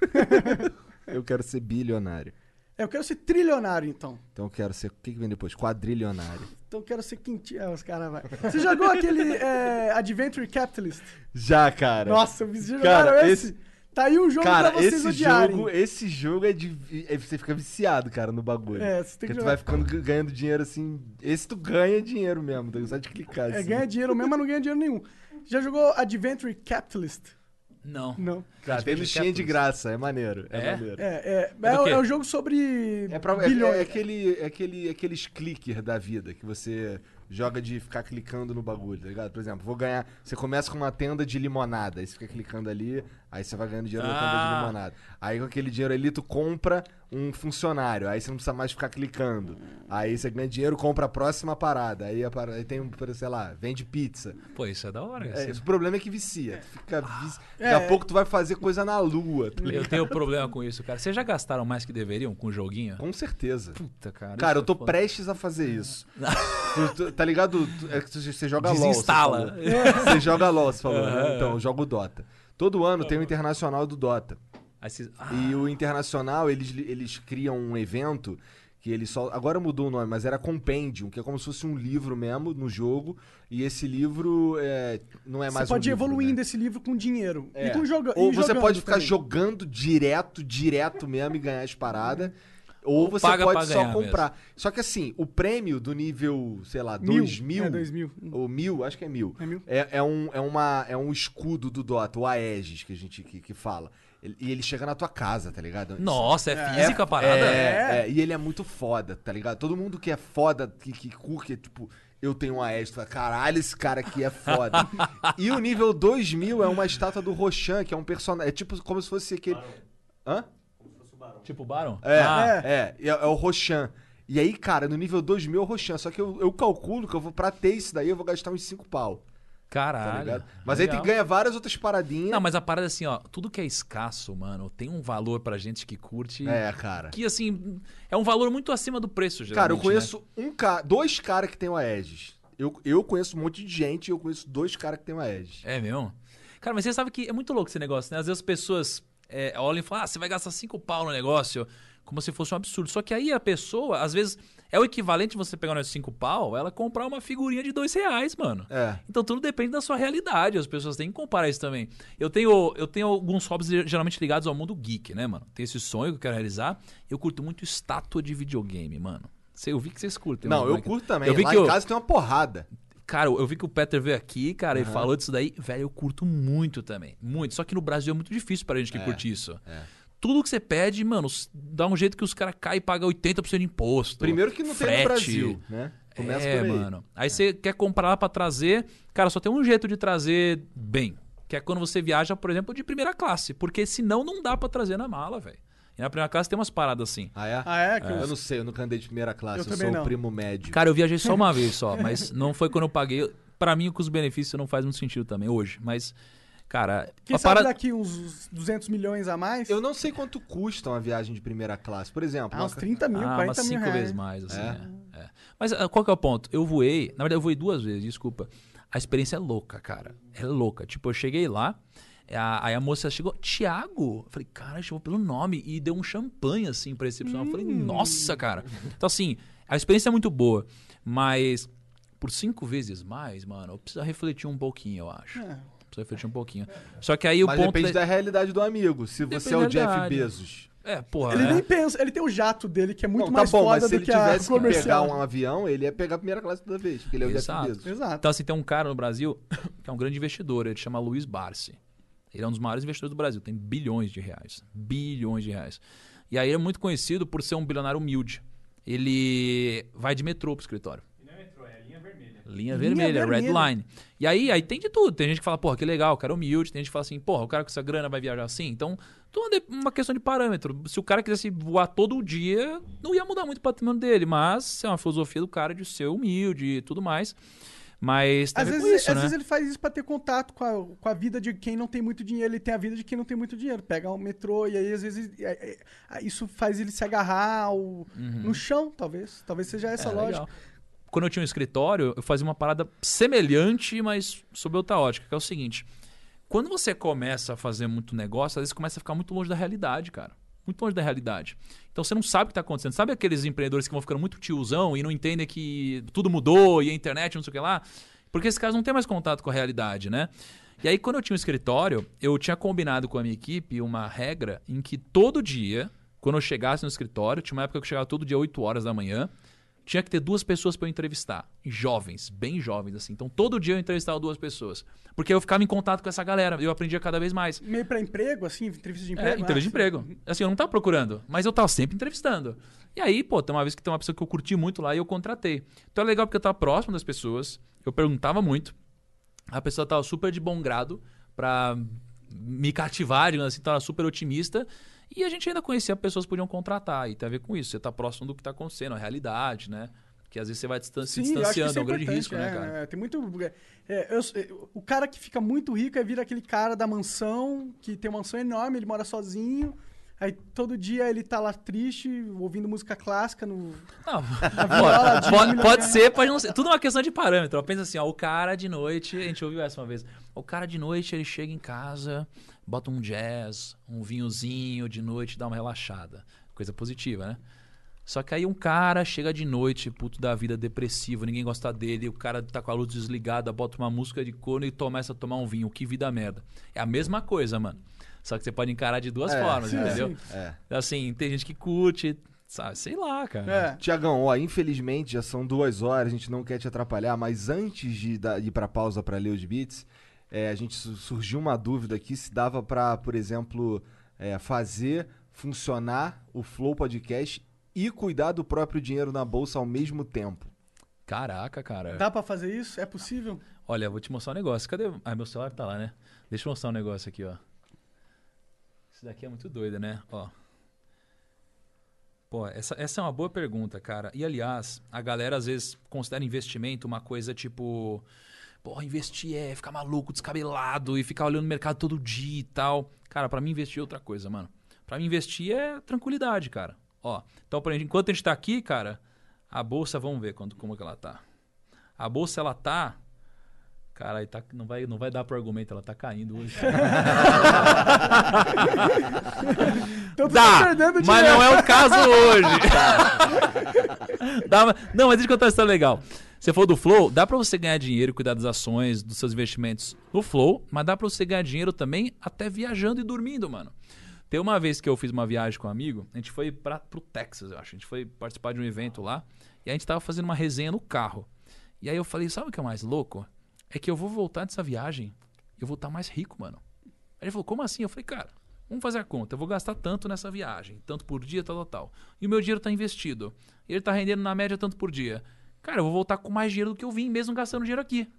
Eu quero ser bilionário. É, eu quero ser trilionário, então. Então eu quero ser. O que, que vem depois? Quadrilionário. Então eu quero ser quintinho. É, os caras vai. Você jogou aquele é, Adventure Capitalist? Já, cara. Nossa, vocês jogaram Cara, esse? esse- Tá aí um jogo Cara, pra vocês esse odiarem. jogo, esse jogo é de. é- Você fica viciado, cara, no bagulho. É, você tem que Porque tu vai ficando ganhando dinheiro assim. Esse tu ganha dinheiro mesmo, tá? só de clicar É, assim. ganha dinheiro mesmo, mas não ganha dinheiro nenhum. Já jogou Adventure Capitalist? Não. Não. Cara, tem no Steam de graça, é maneiro. É, É? maneiro. É, é, É é, é um jogo sobre É, pra, é, bilhões. é aquele, é aquele, aqueles clicker da vida que você joga de ficar clicando no bagulho, tá ligado? Por exemplo, vou ganhar. Você começa com uma tenda de limonada, aí você fica clicando ali, aí você vai ganhando dinheiro na tenda de Ah. limonada. Aí com aquele dinheiro ali, tu compra um funcionário. Aí você não precisa mais ficar clicando. Aí você ganha dinheiro, compra a próxima parada. Aí, a parada- aí tem, um, sei lá, vende pizza. Pô, isso é da hora. É, assim. o problema é que vicia. Tu fica vici... Daqui É. a pouco tu vai fazer coisa na lua. tá Eu tenho problema com isso, cara. Vocês já gastaram mais que deveriam com o joguinho? Com certeza. Puta, cara. Cara, eu tô é foda. prestes a fazer isso. Tu- tu- tá ligado? É que você joga LOL. você Desinstala. Você joga LOL, você falou, né? Aham. Então, eu jogo Dota. Todo ano tem o Internacional do Dota. Ah, E o Internacional, eles, eles criam um evento que eles só. Agora mudou o nome, mas era Compendium, que é como se fosse um livro mesmo no jogo. E esse livro é, não é mais Você pode um ir livro, evoluindo né? esse livro com dinheiro. É. E com joga Ou e você pode ficar também. jogando direto, direto mesmo e ganhar as paradas. Ou, Ou você paga pode só comprar. Só que assim, o prêmio do nível, sei lá, Mil. 2 mil. É, dois mil. Ou mil, acho que é mil. É mil. É, é um, é, uma, é um escudo do Dota, o Aegis, que a gente que, que fala. E ele chega na tua casa, tá ligado? Nossa, é física a parada? É, é, e ele é muito foda, tá ligado? Todo mundo que é foda, que, que curte, tipo, eu tenho um Aegis, tu fala, caralho, esse cara aqui é foda. e o nível 2000 é uma estátua do Roshan, que é um personagem. É tipo como se fosse aquele. Hã? Tipo Baron? É, Ah, é, é, é o Roshan. E aí, cara, no nível 2000 é o Roshan. Só que eu, eu calculo que eu vou pra ter isso daí, eu vou gastar uns 5 pau. Tá Caralho. ligado? Mas aí tem Legal. que ganhar várias outras paradinhas. Não, mas a parada é assim, ó. Tudo que é escasso, mano, tem um valor pra gente que curte. É, cara. Que, assim, é um valor muito acima do preço, geralmente, Cara, eu né? conheço um cara, dois caras que tem o Aegis. Eu, eu conheço um monte de gente e eu conheço dois caras que tem o Aegis. É mesmo? Cara, mas você sabe que é muito louco esse negócio, né? Às vezes as pessoas é, olham e falam, ah, você vai gastar cinco pau no negócio, como se fosse um absurdo. Só que aí a pessoa, às vezes, é o equivalente de você pegar uns cinco pau, ela comprar uma figurinha de dois reais, mano. É. Então tudo depende da sua realidade. As pessoas têm que comparar isso também. Eu tenho, eu tenho alguns hobbies geralmente ligados ao mundo geek, né, mano? Tem esse sonho que eu quero realizar. Eu curto muito estátua de videogame, mano. Eu vi que vocês curtem. Não, eu moleque. curto também. Eu vi Lá que em eu- casa tem uma porrada. Cara, eu vi que o Peter veio aqui, cara, e Aham. falou disso daí. Velho, eu curto muito também. Muito. Só que no Brasil é muito difícil pra gente que É, curte isso. é. Tudo que você pede, mano, dá um jeito que os caras caem e pagam 80% de imposto. Primeiro que não tem no frete. Brasil, né? Começa é, aí. mano. Aí você quer comprar lá pra trazer. Cara, só tem um jeito de trazer bem. Que é quando você viaja, por exemplo, de primeira classe. Porque senão não dá pra trazer na mala, velho. E na primeira classe tem umas paradas assim. Ah, é? Ah, é? Que Eu os- não sei, eu nunca andei de primeira classe, Eu eu, sou não. o primo médio. Cara, eu viajei só uma vez só, mas não foi quando eu paguei. Pra mim, com os benefícios não faz muito sentido também hoje. Mas, cara, Quem a sabe parada- daqui uns 200 milhões a mais? Eu não sei quanto custa uma viagem de primeira classe. Por exemplo, Ah, uma uns 30 mil, ah, 40 umas mil cinco vezes mais, assim. É? é. É. Mas ah, qual que é o ponto? Eu voei, na verdade eu voei duas vezes, desculpa. A experiência é louca, cara. É louca. Tipo, eu cheguei lá, aí a moça chegou, Tiago. Eu falei, cara, chamou pelo nome e deu um champanhe assim pra recepção. Eu falei, Hum. nossa, cara. Então, assim, a experiência é muito boa, mas por cinco vezes mais, mano, eu preciso refletir um pouquinho, eu acho. É. Preciso refletir um pouquinho. Só que aí o Mas ponto. depende da- da realidade do amigo. Se Depende você é o Jeff. Bezos. É, porra. Ele é. nem pensa, ele tem o jato dele, que é muito Não, mais tá bom, mas foda se do ele que a tivesse que pegar um avião, ele ia pegar a primeira classe toda vez, porque ele é o Exato. Jeff Bezos. Exato. Então, assim, tem um cara no Brasil que é um grande investidor, ele chama Luiz Barsi. Ele é um dos maiores investidores do Brasil, tem bilhões de reais. Bilhões de reais. E aí ele é muito conhecido por ser um bilionário humilde. Ele vai de metrô pro escritório. E não é metrô, é linha vermelha. Linha, Linha vermelha, red vermelha. line. E aí, aí tem de tudo. Tem gente que fala, porra, que legal, o cara é humilde. Tem gente que fala assim, porra, o cara com essa grana vai viajar assim. Então, tudo é uma questão de parâmetro. Se o cara quisesse voar todo dia, não ia mudar muito o patrimônio dele. Mas é uma filosofia do cara de ser humilde e tudo mais. Mas Às vezes, isso, às né? vezes ele faz isso pra ter contato com a, com a vida de quem não tem muito dinheiro. Ele tem a vida de quem não tem muito dinheiro. Pega um metrô e aí às vezes é, é, isso faz ele se agarrar ao- no chão, talvez. Talvez seja essa Uhum. É, lógica. legal. Quando eu tinha um escritório, eu fazia uma parada semelhante, mas sob outra ótica, que é o seguinte. Quando você começa a fazer muito negócio, às vezes começa a ficar muito longe da realidade, cara. Muito longe da realidade. Então você não sabe o que está acontecendo. Sabe aqueles empreendedores que vão ficando muito tiozão e não entendem que tudo mudou e a internet não sei o que lá? Porque esses caras não têm mais contato com a realidade, né? E aí, quando eu tinha um escritório, eu tinha combinado com a minha equipe uma regra em que todo dia, quando eu chegasse no escritório, tinha uma época que eu chegava todo dia 8 horas da manhã, tinha que ter duas pessoas para eu entrevistar. Jovens, bem jovens, assim. Então, todo dia eu entrevistava duas pessoas. Porque eu ficava em contato com essa galera. Eu aprendia cada vez mais. Meio pra emprego, assim, entrevista de É, emprego. entrevista de Ah, emprego. Assim, eu não tava procurando, mas eu tava sempre entrevistando. E aí, pô, tem uma vez que tem uma pessoa que eu curti muito lá e eu contratei. Então é legal porque eu tava próximo das pessoas, eu perguntava muito. A pessoa tava super de bom grado pra me cativar, assim, tava super otimista. E a gente ainda conhecia pessoas que podiam contratar, e tem a ver com isso. Você tá próximo do que tá acontecendo, a realidade, né? Que às vezes você vai distan se Sim, eu acho que distanciando, é um grande risco, né, é, cara? é, tem muito. é, eu- é, o cara que fica muito rico é vira aquele cara da mansão, que tem uma mansão enorme, ele mora sozinho. Aí todo dia ele tá lá triste, ouvindo música clássica no. Não, viola pode, pode de ser, pode não ser. Tudo é uma questão de parâmetro. Pensa assim, ó, o cara de noite, a gente ouviu essa uma vez. O cara de noite, ele chega em casa, bota um jazz, um vinhozinho de noite, dá uma relaxada. Coisa positiva, né? Só que aí um cara chega de noite, puto da vida, depressivo, ninguém gosta dele, o cara tá com a luz desligada, bota uma música de corno e começa a tomar um vinho. Que vida merda. É a mesma coisa, mano. Só que você pode encarar de duas É, formas, sim, entendeu? sim. É. Assim, tem gente que curte, sabe? Sei lá, cara. Tiagão, ó, infelizmente já são duas horas, a gente não quer te atrapalhar, mas antes de ir pra pausa pra ler os beats, é, a gente su- surgiu uma dúvida aqui se dava pra, por exemplo, é, fazer funcionar o Flow Podcast e cuidar do próprio dinheiro na bolsa ao mesmo tempo. Caraca, cara. Dá pra fazer isso? É possível? Olha, eu vou te mostrar um negócio. Cadê? Ah, meu celular tá lá, né? Deixa eu mostrar um negócio aqui, ó. Isso daqui é muito doido, né? Ó. Pô, essa, essa é uma boa pergunta, cara. E aliás, a galera às vezes considera investimento uma coisa tipo. Porra, investir é ficar maluco, descabelado e ficar olhando o mercado todo dia e tal. Cara, pra mim investir é outra coisa, mano. Pra mim investir é tranquilidade, cara. Ó, então enquanto a gente tá aqui, cara, a bolsa, vamos ver quando, como que ela tá. A bolsa, ela tá... Cara, tá, não, vai, não vai dar pro argumento, ela tá caindo hoje. Então Dá, tá perdendo mas não é o caso hoje. Dá, não, mas deixa eu contar uma história legal. Você falou do Flow, dá pra você ganhar dinheiro cuidar das ações, dos seus investimentos no Flow, mas dá pra você ganhar dinheiro também até viajando e dormindo, mano. Tem uma vez que eu fiz uma viagem com um amigo, a gente foi pra, pro Texas, eu acho. A gente foi participar de um evento lá e a gente tava fazendo uma resenha no carro. E aí eu falei, sabe o que é mais louco? É que eu vou voltar dessa viagem, eu vou estar mais rico, mano. Aí ele falou, como assim? Eu falei, cara, vamos fazer a conta. Eu vou gastar tanto nessa viagem, tanto por dia, tal, tal, tal. E o meu dinheiro tá investido. Ele tá rendendo na média tanto por dia. Cara, eu vou voltar com mais dinheiro do que eu vim, mesmo gastando dinheiro aqui.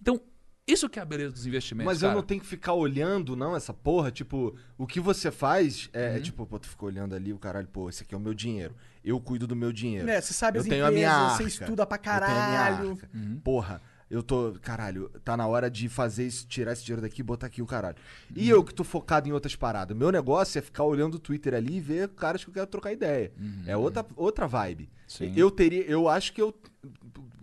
Então, isso que é a beleza dos investimentos. Mas eu cara. não tenho que ficar olhando, não, essa porra. Tipo, o que você faz é, Uhum. é tipo, pô, tu ficou olhando ali, o caralho, pô, esse aqui é o meu dinheiro. Eu cuido do meu dinheiro. É, você sabe eu as tenho a minha empresas, arca. você estuda pra eu tenho a minha caralho. arca. Uhum. Porra, eu tô. Caralho, tá na hora de fazer isso, tirar esse dinheiro daqui e botar aqui o caralho. E Uhum. eu que tô focado em outras paradas. Meu negócio é ficar olhando o Twitter ali e ver caras que eu quero trocar ideia. É outra, outra vibe. Uhum. Sim. Eu teria. Eu acho que eu.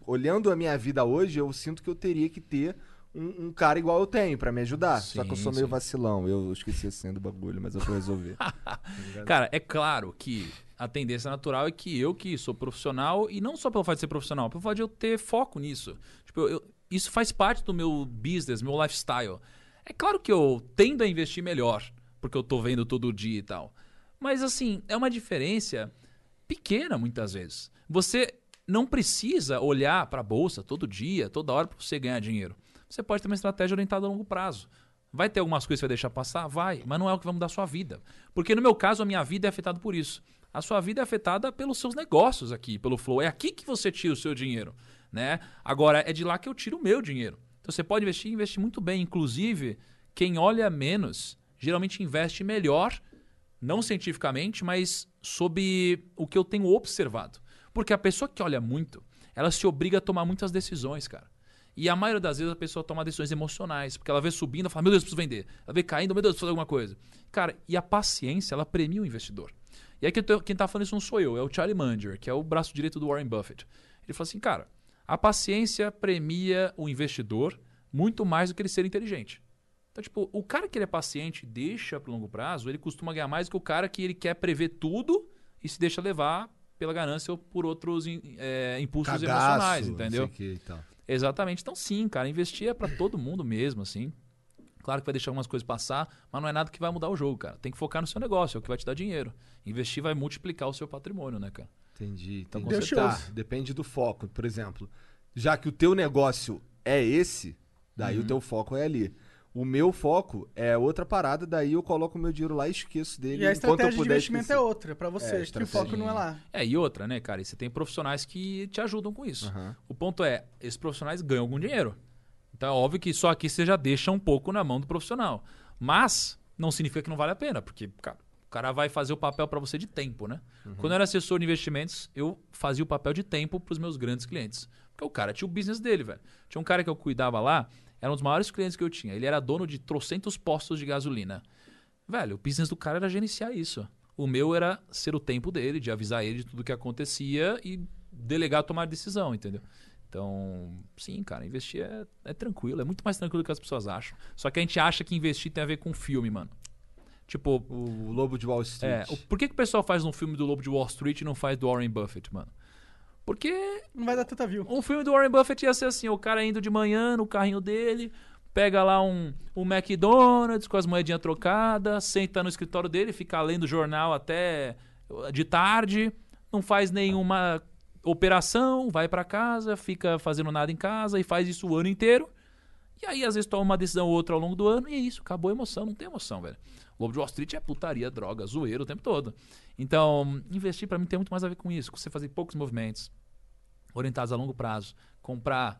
Olhando a minha vida hoje, eu sinto que eu teria que ter um, um cara igual eu tenho pra me ajudar. Só que eu Sim, sou meio sim. vacilão. Eu esqueci a senha do bagulho, mas eu vou resolver. Cara, é claro que a tendência natural é que eu, que sou profissional, e não só pelo fato de ser profissional, pelo fato de eu ter foco nisso. Tipo, eu- isso faz parte do meu business, meu lifestyle. É claro que eu tendo a investir melhor, porque eu tô vendo todo dia e tal. Mas assim, é uma diferença pequena muitas vezes. Você não precisa olhar para a bolsa todo dia, toda hora para você ganhar dinheiro. Você pode ter uma estratégia orientada a longo prazo. Vai ter algumas coisas que você vai deixar passar? Vai, mas não é o que vai mudar a sua vida. Porque no meu caso, a minha vida é afetada por isso. A sua vida é afetada pelos seus negócios aqui, pelo flow. É aqui que você tira o seu dinheiro, né? Agora, é de lá que eu tiro o meu dinheiro. Então você pode investir e investir muito bem. Inclusive, quem olha menos, geralmente investe melhor não cientificamente, mas sob o que eu tenho observado. Porque a pessoa que olha muito, ela se obriga a tomar muitas decisões, cara. E a maioria das vezes a pessoa toma decisões emocionais, porque ela vê subindo e fala, meu Deus, preciso vender. Ela vê caindo, meu Deus, preciso fazer alguma coisa. Cara, e a paciência, ela premia o investidor. E aí quem tá- quem tá falando isso não sou eu, é o Charlie Munger, que é o braço direito do Warren Buffett. Ele falou assim, cara, a paciência premia o investidor muito mais do que ele ser inteligente. Então, tipo, o cara que ele é paciente e deixa pro longo prazo, ele costuma ganhar mais do que o cara que ele quer prever tudo e se deixa levar pela ganância ou por outros é, impulsos Cagaço, emocionais, entendeu? que e tal. Exatamente. Então, sim, cara, investir é pra todo mundo mesmo, assim. Claro que vai deixar algumas coisas passar, mas não é nada que vai mudar o jogo, cara. Tem que focar no seu negócio, é o que vai te dar dinheiro. Investir vai multiplicar o seu patrimônio, né, cara? Entendi. Então, entendi. Tá, depende do foco. Por exemplo, já que o teu negócio é esse, daí Uhum. o teu foco é ali. O meu foco é outra parada, daí eu coloco o meu dinheiro lá e esqueço dele. E a enquanto eu estratégia de investimento esquecer. é outra, pra você, É, que o foco não é lá. É, e outra, né, cara? E você tem profissionais que te ajudam com isso. O ponto é, esses profissionais ganham algum dinheiro. Então é óbvio que só aqui você já deixa um pouco na mão do profissional. Mas não significa que não vale a pena, porque, cara, cara vai fazer o papel para você de tempo, né? Uhum. Quando eu era assessor de investimentos, eu fazia o papel de tempo para os meus grandes clientes. Porque o cara tinha o business dele, velho. Tinha um cara que eu cuidava lá, era um dos maiores clientes que eu tinha. Ele era dono de trocentos postos de gasolina. Velho, o business do cara era gerenciar isso. O meu era ser o tempo dele, de avisar ele de tudo que acontecia e delegar tomar decisão, entendeu? Então, sim, cara, investir é, é tranquilo, é muito mais tranquilo do que as pessoas acham. Só que a gente acha que investir tem a ver com filme, mano. Tipo, O Lobo de Wall Street. é, o- por que, que o pessoal faz um filme do Lobo de Wall Street e não faz do Warren Buffett, mano? Porque Não vai dar tanta view. um filme do Warren Buffett ia ser assim, o cara indo de manhã no carrinho dele, pega lá um, um McDonald's com as moedinhas trocadas, senta no escritório dele, fica lendo jornal até de tarde, não faz nenhuma operação, vai pra casa, fica fazendo nada em casa e faz isso o ano inteiro. E aí, às vezes, toma uma decisão ou outra ao longo do ano e é isso, acabou a emoção, não tem emoção, velho. Lobo de Wall Street é putaria, droga, zoeiro o tempo todo. Então, investir pra mim tem muito mais a ver com isso, com você fazer poucos movimentos, orientados a longo prazo, comprar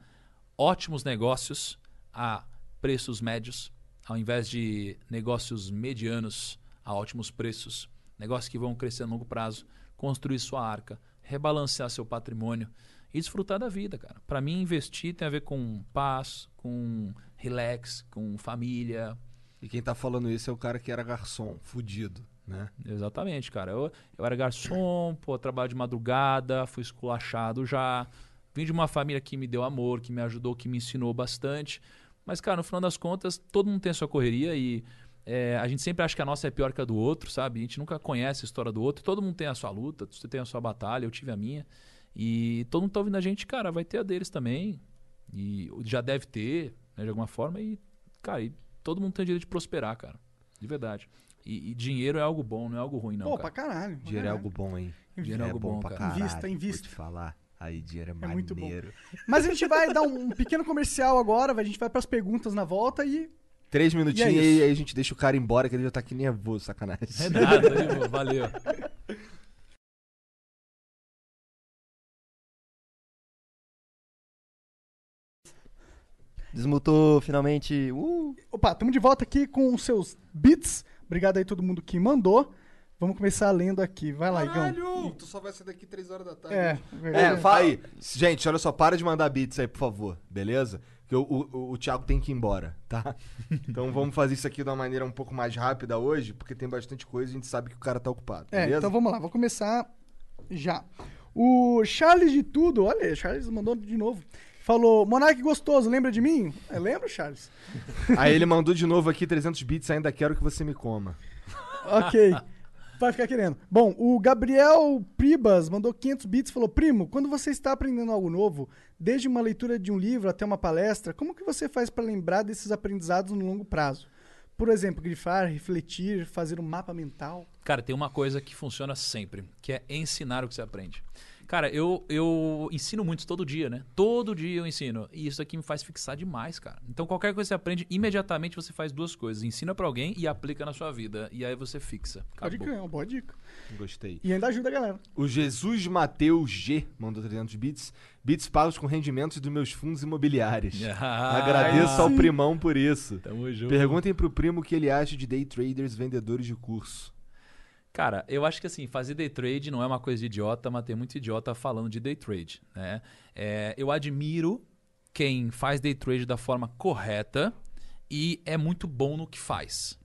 ótimos negócios a preços médios, ao invés de negócios medianos a ótimos preços, negócios que vão crescer a longo prazo, construir sua arca, rebalancear seu patrimônio e desfrutar da vida, cara. Para mim, investir tem a ver com paz, com relax, com família. E quem tá falando isso é o cara que era garçom, fudido, né? Exatamente, cara. Eu, eu era garçom, pô, trabalho de madrugada, fui esculachado já. Vim de uma família que me deu amor, que me ajudou, que me ensinou bastante. Mas, cara, no final das contas, todo mundo tem a sua correria e é, a gente sempre acha que a nossa é pior que a do outro, sabe? A gente nunca conhece a história do outro. Todo mundo tem a sua luta, você tem a sua batalha, eu tive a minha. E todo mundo tá ouvindo a gente, cara, vai ter a deles também. E já deve ter, né, de alguma forma. E, cara, e todo mundo tem o direito de prosperar, cara. De verdade. E, e dinheiro é algo bom, não é algo ruim, não. Pô, cara. pra caralho. pra Dinheiro é caralho. algo bom, hein? Dinheiro é algo bom, pra cara. caralho. Invista, invista. Vou te falar. Aí, dinheiro é, É muito bom. maneiro. Mas a gente vai dar um, um pequeno comercial agora, a gente vai pras perguntas na volta e. Três minutinhos E é e aí a gente deixa o cara embora, que ele já tá aqui nervoso, sacanagem. É nada, viu? valeu. Desmutou finalmente. Uh! Opa, estamos de volta aqui com os seus beats. Obrigado aí todo mundo que mandou. Vamos começar lendo aqui. Vai lá, Igão. Caralho! Tu só vai sair daqui três horas da tarde. É, É, verdade. fala aí. Gente, olha só, para de mandar beats aí, por favor, beleza? Que o, o, o Thiago tem que ir embora, tá? Então vamos fazer isso aqui de uma maneira um pouco mais rápida hoje, porque tem bastante coisa e a gente sabe que o cara tá ocupado, É, beleza? então vamos lá, vou começar já. O Charles de Tudo, olha, Charles mandou de novo. Falou, Monark gostoso, lembra de mim? É, lembro, Charles? Aí ele mandou de novo aqui 300 bits, ainda quero que você me coma. Ok. Vai ficar querendo. Bom, o Gabriel Pribas mandou 500 bits e falou: Primo, quando você está aprendendo algo novo, desde uma leitura de um livro até uma palestra, como que você faz para lembrar desses aprendizados no longo prazo? Por exemplo, grifar, refletir, fazer um mapa mental. Cara, tem uma coisa que funciona sempre, que é ensinar o que você aprende. Cara, eu, eu ensino muito todo dia, né? Todo dia eu ensino. E isso aqui me faz fixar demais, cara. Então, qualquer coisa que você aprende, imediatamente você faz duas coisas. Ensina pra alguém e aplica na sua vida. E aí você fixa. Pode crer, é uma boa dica. Gostei. E ainda ajuda a galera. O Jesus Mateus G mandou 300 bits. Bits pagos com rendimentos dos meus fundos imobiliários. Ah, Agradeço ao primão por isso. Tamo junto. Perguntem pro primo o que ele acha de day traders vendedores de curso. Cara, eu acho que assim, fazer day trade não é uma coisa de idiota, mas tem muito idiota falando de day trade, né? É, eu admiro quem faz day trade da forma correta e é muito bom no que faz.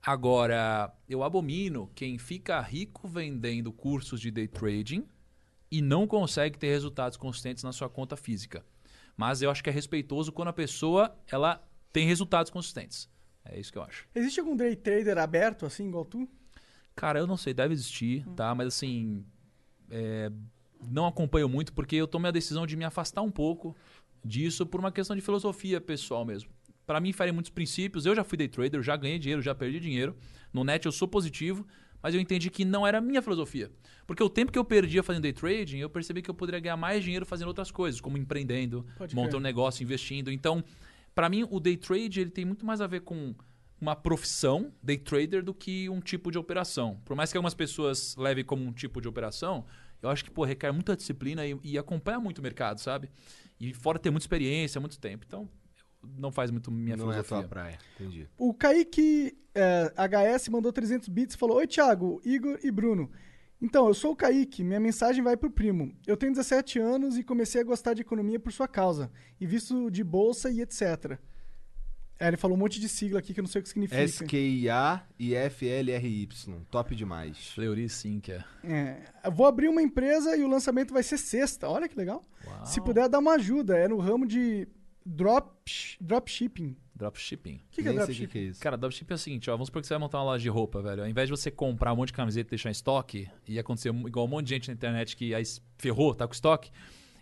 Agora, eu abomino quem fica rico vendendo cursos de day trading e não consegue ter resultados consistentes na sua conta física. Mas eu acho que é respeitoso quando a pessoa ela tem resultados consistentes. É isso que eu acho. Existe algum day trader aberto, assim, igual tu? Cara, eu não sei, deve existir, tá? Mas assim, é, não acompanho muito porque eu tomei a decisão de me afastar um pouco disso por uma questão de filosofia pessoal mesmo. Pra mim, farei muitos princípios. Eu já fui day trader, já ganhei dinheiro, já perdi dinheiro. No net eu sou positivo, mas eu entendi que não era a minha filosofia. Porque o tempo que eu perdia fazendo day trading, eu percebi que eu poderia ganhar mais dinheiro fazendo outras coisas, como empreendendo, montando um negócio, investindo. Então, pra mim, o day trade ele tem muito mais a ver com uma profissão day trader do que um tipo de operação. Por mais que algumas pessoas levem como um tipo de operação, eu acho que pô, requer muita disciplina e, e acompanha muito o mercado, sabe? E fora ter muita experiência, muito tempo. Então, não faz muito minha Não é a filosofia. tua praia. Entendi. O Kaique é, HS mandou 300 bits e falou: Oi, Thiago, Igor e Bruno. Então, eu sou o Kaique, minha mensagem vai pro primo. Eu tenho 17 anos e comecei a gostar de economia por sua causa, e visto de bolsa e etc. É, ele falou um monte de sigla aqui que eu não sei o que significa. S-K-I-A e F-L-R-Y. Top demais. Fleury sim, que é. É, eu vou abrir uma empresa e o lançamento vai ser sexta. Olha que legal. Se puder dar uma ajuda, é no ramo de drop, dropshipping. Dropshipping. O que, que é dropshipping? que, que é isso. Cara, dropshipping é o seguinte, ó, vamos supor que você vai montar uma loja de roupa, velho. Ao invés de você comprar um monte de camiseta e deixar em estoque, e acontecer igual um monte de gente na internet que aí ferrou, tá com estoque,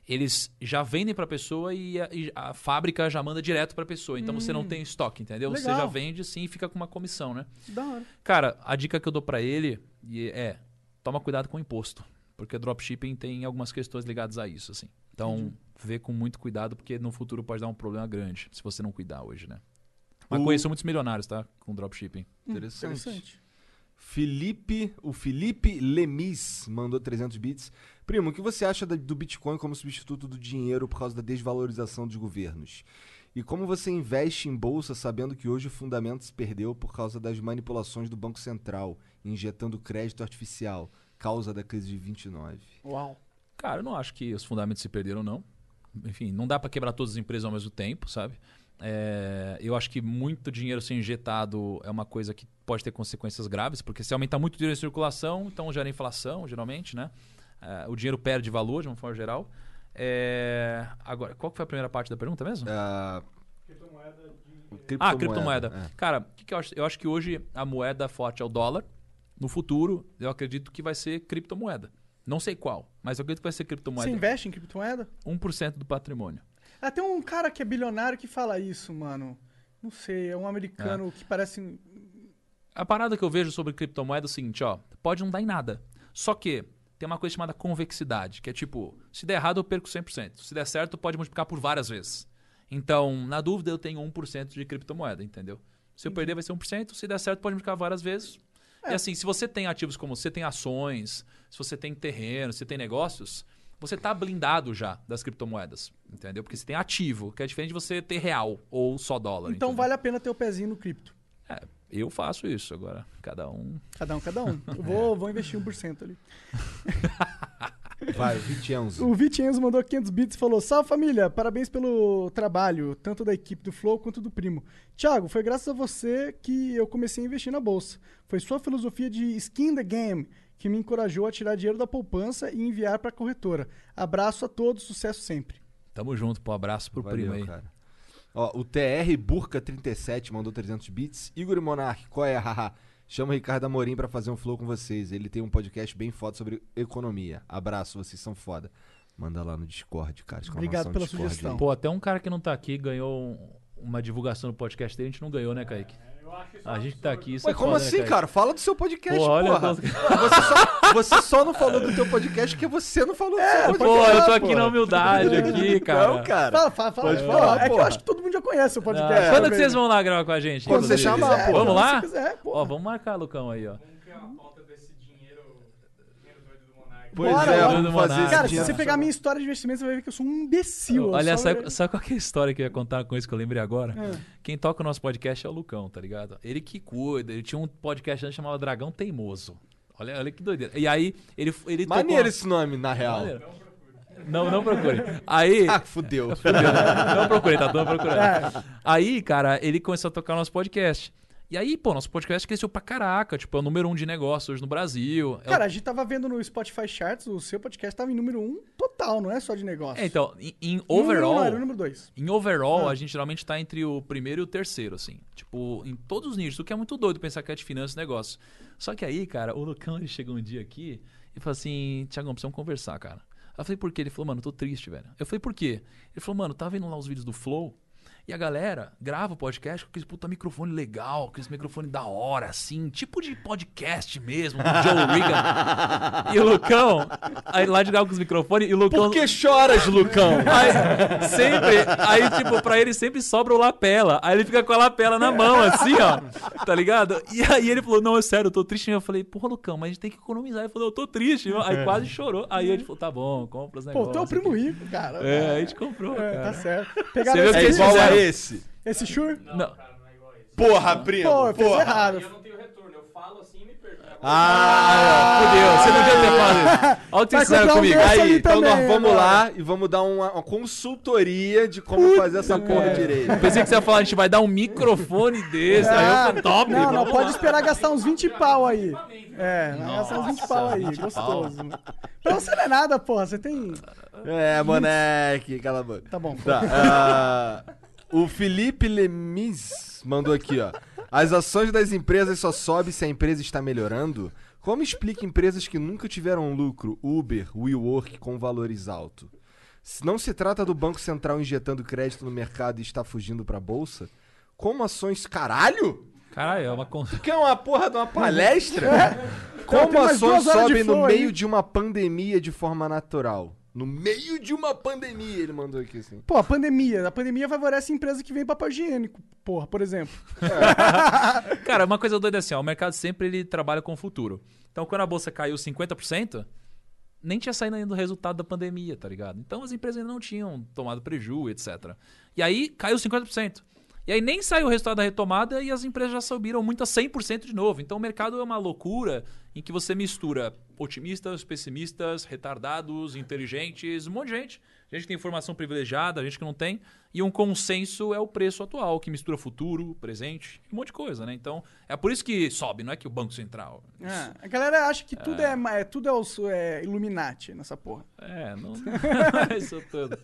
eles já vendem pra pessoa e a, e a fábrica já manda direto pra pessoa. Então você não tem estoque, entendeu? Você Hum. Legal. já vende sim e fica com uma comissão, né? Da hora. Cara, a dica que eu dou pra ele é: toma cuidado com o imposto. Porque dropshipping tem algumas questões ligadas a isso, assim. Então, vê com muito cuidado, porque no futuro pode dar um problema grande, se você não cuidar hoje, né? Mas O- conheço muitos milionários, tá? Com dropshipping. Interessante. Interessante. Felipe, o Felipe Lemis mandou 300 bits. Primo, o que você acha do Bitcoin como substituto do dinheiro por causa da desvalorização dos governos? E como você investe em bolsa sabendo que hoje o fundamento se perdeu por causa das manipulações do Banco Central, injetando crédito artificial, causa da crise de 29? Uau. Cara, eu não acho que os fundamentos se perderam, não. Enfim, não dá pra quebrar todas as empresas ao mesmo tempo, sabe? É, eu acho que muito dinheiro ser injetado é uma coisa que pode ter consequências graves, porque se aumentar muito dinheiro em circulação, então gera inflação, geralmente, né? É, o dinheiro perde valor de uma forma geral. É, agora, qual que foi a primeira parte da pergunta mesmo? Ah, Ah, criptomoeda. é. Cara, o que, que eu acho? Eu acho que hoje a moeda forte é o dólar. No futuro, eu acredito que vai ser criptomoeda. Não sei qual, mas eu acredito que vai ser Você criptomoeda. investe em criptomoeda? 1% do patrimônio. Ah, tem um cara que é bilionário que fala isso, mano. Não sei, é um americano que parece. A parada que eu vejo sobre criptomoeda é o seguinte, ó. Pode não dar em nada. Só que tem uma coisa chamada convexidade, que é tipo, se der errado eu perco 100%. Se der certo, pode multiplicar por várias vezes. Então, na dúvida, eu tenho 1% de criptomoeda, entendeu? Se eu perder, vai ser 1%. Se der certo, pode multiplicar várias vezes. E assim, se você tem ativos como você tem ações, se você tem terreno, se tem negócios, você tá blindado já das criptomoedas, entendeu? Porque você tem ativo, que é diferente de você ter real ou só dólar. Então entendeu? vale a pena ter o pezinho no cripto. É, eu faço isso agora. Cada um. Cada um, cada um. Eu vou, vou investir 1% ali. Vai, 20 anos. O Vicenzo mandou 500 bits e falou: Salve família, parabéns pelo trabalho, tanto da equipe do Flow quanto do primo. Thiago, foi graças a você que eu comecei a investir na bolsa. Foi sua filosofia de skin the game que me encorajou a tirar dinheiro da poupança e enviar para a corretora. Abraço a todos, sucesso sempre. Tamo junto, pô. Abraço pro Valeu, primo aí. cara. Ó, o TR Burca37 mandou 300 bits. Igor e Monark, qual é? Haha. Chama o Ricardo Amorim pra fazer um flow com vocês. Ele tem um podcast bem foda sobre economia. Abraço, vocês são foda. Manda lá no Discord, cara. Obrigado pela Discord sugestão. aí. Pô, até um cara que não tá aqui ganhou um- uma divulgação no podcast dele, a gente não ganhou, né, Kaique? A gente tá aqui. Isso Ué, é como foda, né, assim, Kaique? cara? Fala do seu podcast, Pô, olha, porra. Você, só, você só não falou do teu podcast porque você não falou do seu podcast. Pô, eu tô aqui porra. na humildade aqui, cara. Não, cara. Fala, fala, fala. Pode falar, é que eu porra. acho que todo mundo já conhece o podcast. Ah, Quando né, que vocês velho? vão lá gravar com a gente? Quando você chamar, pô. Vamos lá? Se quiser, pô. Ó, vamos marcar, Lucão, aí, ó. Como que é a pauta desse dinheiro, dinheiro doido do Monark? Pois Bora, é, vamos fazer Cara, se você pegar a minha história de investimento, você vai ver que eu sou um imbecil. Olha, só- sabe, sabe qual que é a história que eu ia contar com isso que eu lembrei agora? É. Quem toca o nosso podcast é o Lucão, tá ligado? Ele que cuida, ele tinha um podcast antes chamado Dragão Teimoso. Olha, olha que doideira. E aí, ele, ele tocou- Maneiro esse nome, na real. Maneiro. Não, não procure. Aí. Ah, fudeu. não procurei, tá? Não procurando. Aí, cara, ele começou a tocar o nosso podcast. E aí, pô, nosso podcast cresceu pra caraca. Tipo, é o número um de negócio hoje no Brasil. É o- Cara, a gente tava vendo no Spotify Charts, o seu podcast tava em número um total, não é só de negócio. É, então, em, em Número um, overall. era número dois. Em overall, Ah. a gente geralmente tá entre o primeiro e o terceiro, assim. Tipo, em todos os nichos, o que é muito doido pensar que é de finanças e negócio. Só que aí, cara, o Lucão ele chegou um dia aqui e falou assim: Tiagão, precisamos conversar, cara. Eu falei, por quê? Ele falou, mano, eu tô triste, velho. Eu falei, por quê? Ele falou, mano, tá vendo lá os vídeos do Flow? E a galera grava o podcast com aquele puta microfone legal, aquele microfone da hora, assim, tipo de podcast mesmo, do Joe Regan. e o Lucão, aí lá de gravar com os microfones, e o Lucão. Por que choras, Lucão? Aí, sempre, aí, tipo, pra ele sempre sobra o lapela. Aí ele fica com a lapela na mão, assim, ó. Tá ligado? E aí ele falou: Não, é sério, eu tô triste. Eu falei: Porra, Lucão, mas a gente tem que economizar. Ele falou: Eu tô triste. Aí quase chorou. Aí ele falou: Tá bom, compra os Pô, negócios. tu é o primo aqui." rico, cara. É, a gente comprou. É, cara. tá certo. Você Pegaram vê o que É eles fizeram esse. Esse Shure? Não. Porra, primo. Pô, fez porra. errado. Eu não tenho retorno, eu falo assim e me perco. Ah, Fudeu, você não devia ter falado isso. Olha o que fizeram comigo. Aí, então também, nós vamos lá e vamos dar uma, uma consultoria de como fazer essa porra direito. Pensei que você ia falar, a gente vai dar um microfone desse. Aí eu Ah, falei, top, não, não, pode lá. esperar gastar uns 20 pau aí. É, vai gastar uns 20 pau aí, 20 gostoso. Pra você não é nada, porra, você tem... É, moleque, cala a boca. Tá bom. Tá, ah, o Felipe Lemis mandou aqui, ó. As ações das empresas só sobem se a empresa está melhorando? Como explica empresas que nunca tiveram lucro, Uber, WeWork, com valores altos? Se não se trata do Banco Central injetando crédito no mercado e está fugindo para a bolsa? Como ações. Caralho? Caralho, é uma. Que é uma porra de uma palestra? Como ações sobem no meio de uma pandemia de forma natural? No meio de uma pandemia, ele mandou aqui assim. Pô, a pandemia. A pandemia favorece empresa que vem papel higiênico, porra, por exemplo. Cara, uma coisa doida é assim, ó, o mercado sempre ele trabalha com o futuro. Então, quando a bolsa caiu 50%, nem tinha saído ainda o resultado da pandemia, tá ligado? Então, as empresas ainda não tinham tomado prejuízo, etc. E aí, caiu 50%. E aí, nem saiu o resultado da retomada e as empresas já subiram muito a 100% de novo. Então, o mercado é uma loucura em que você mistura otimistas, pessimistas, retardados, inteligentes, um monte de gente. Gente que tem informação privilegiada, gente que não tem. E um consenso é o preço atual, que mistura futuro, presente, um monte de coisa, né? Então, é por isso que sobe, não é que o Banco Central. Ah, a galera acha que tudo é, ma- é tudo é, os, é Illuminati nessa porra. É, não. isso tudo.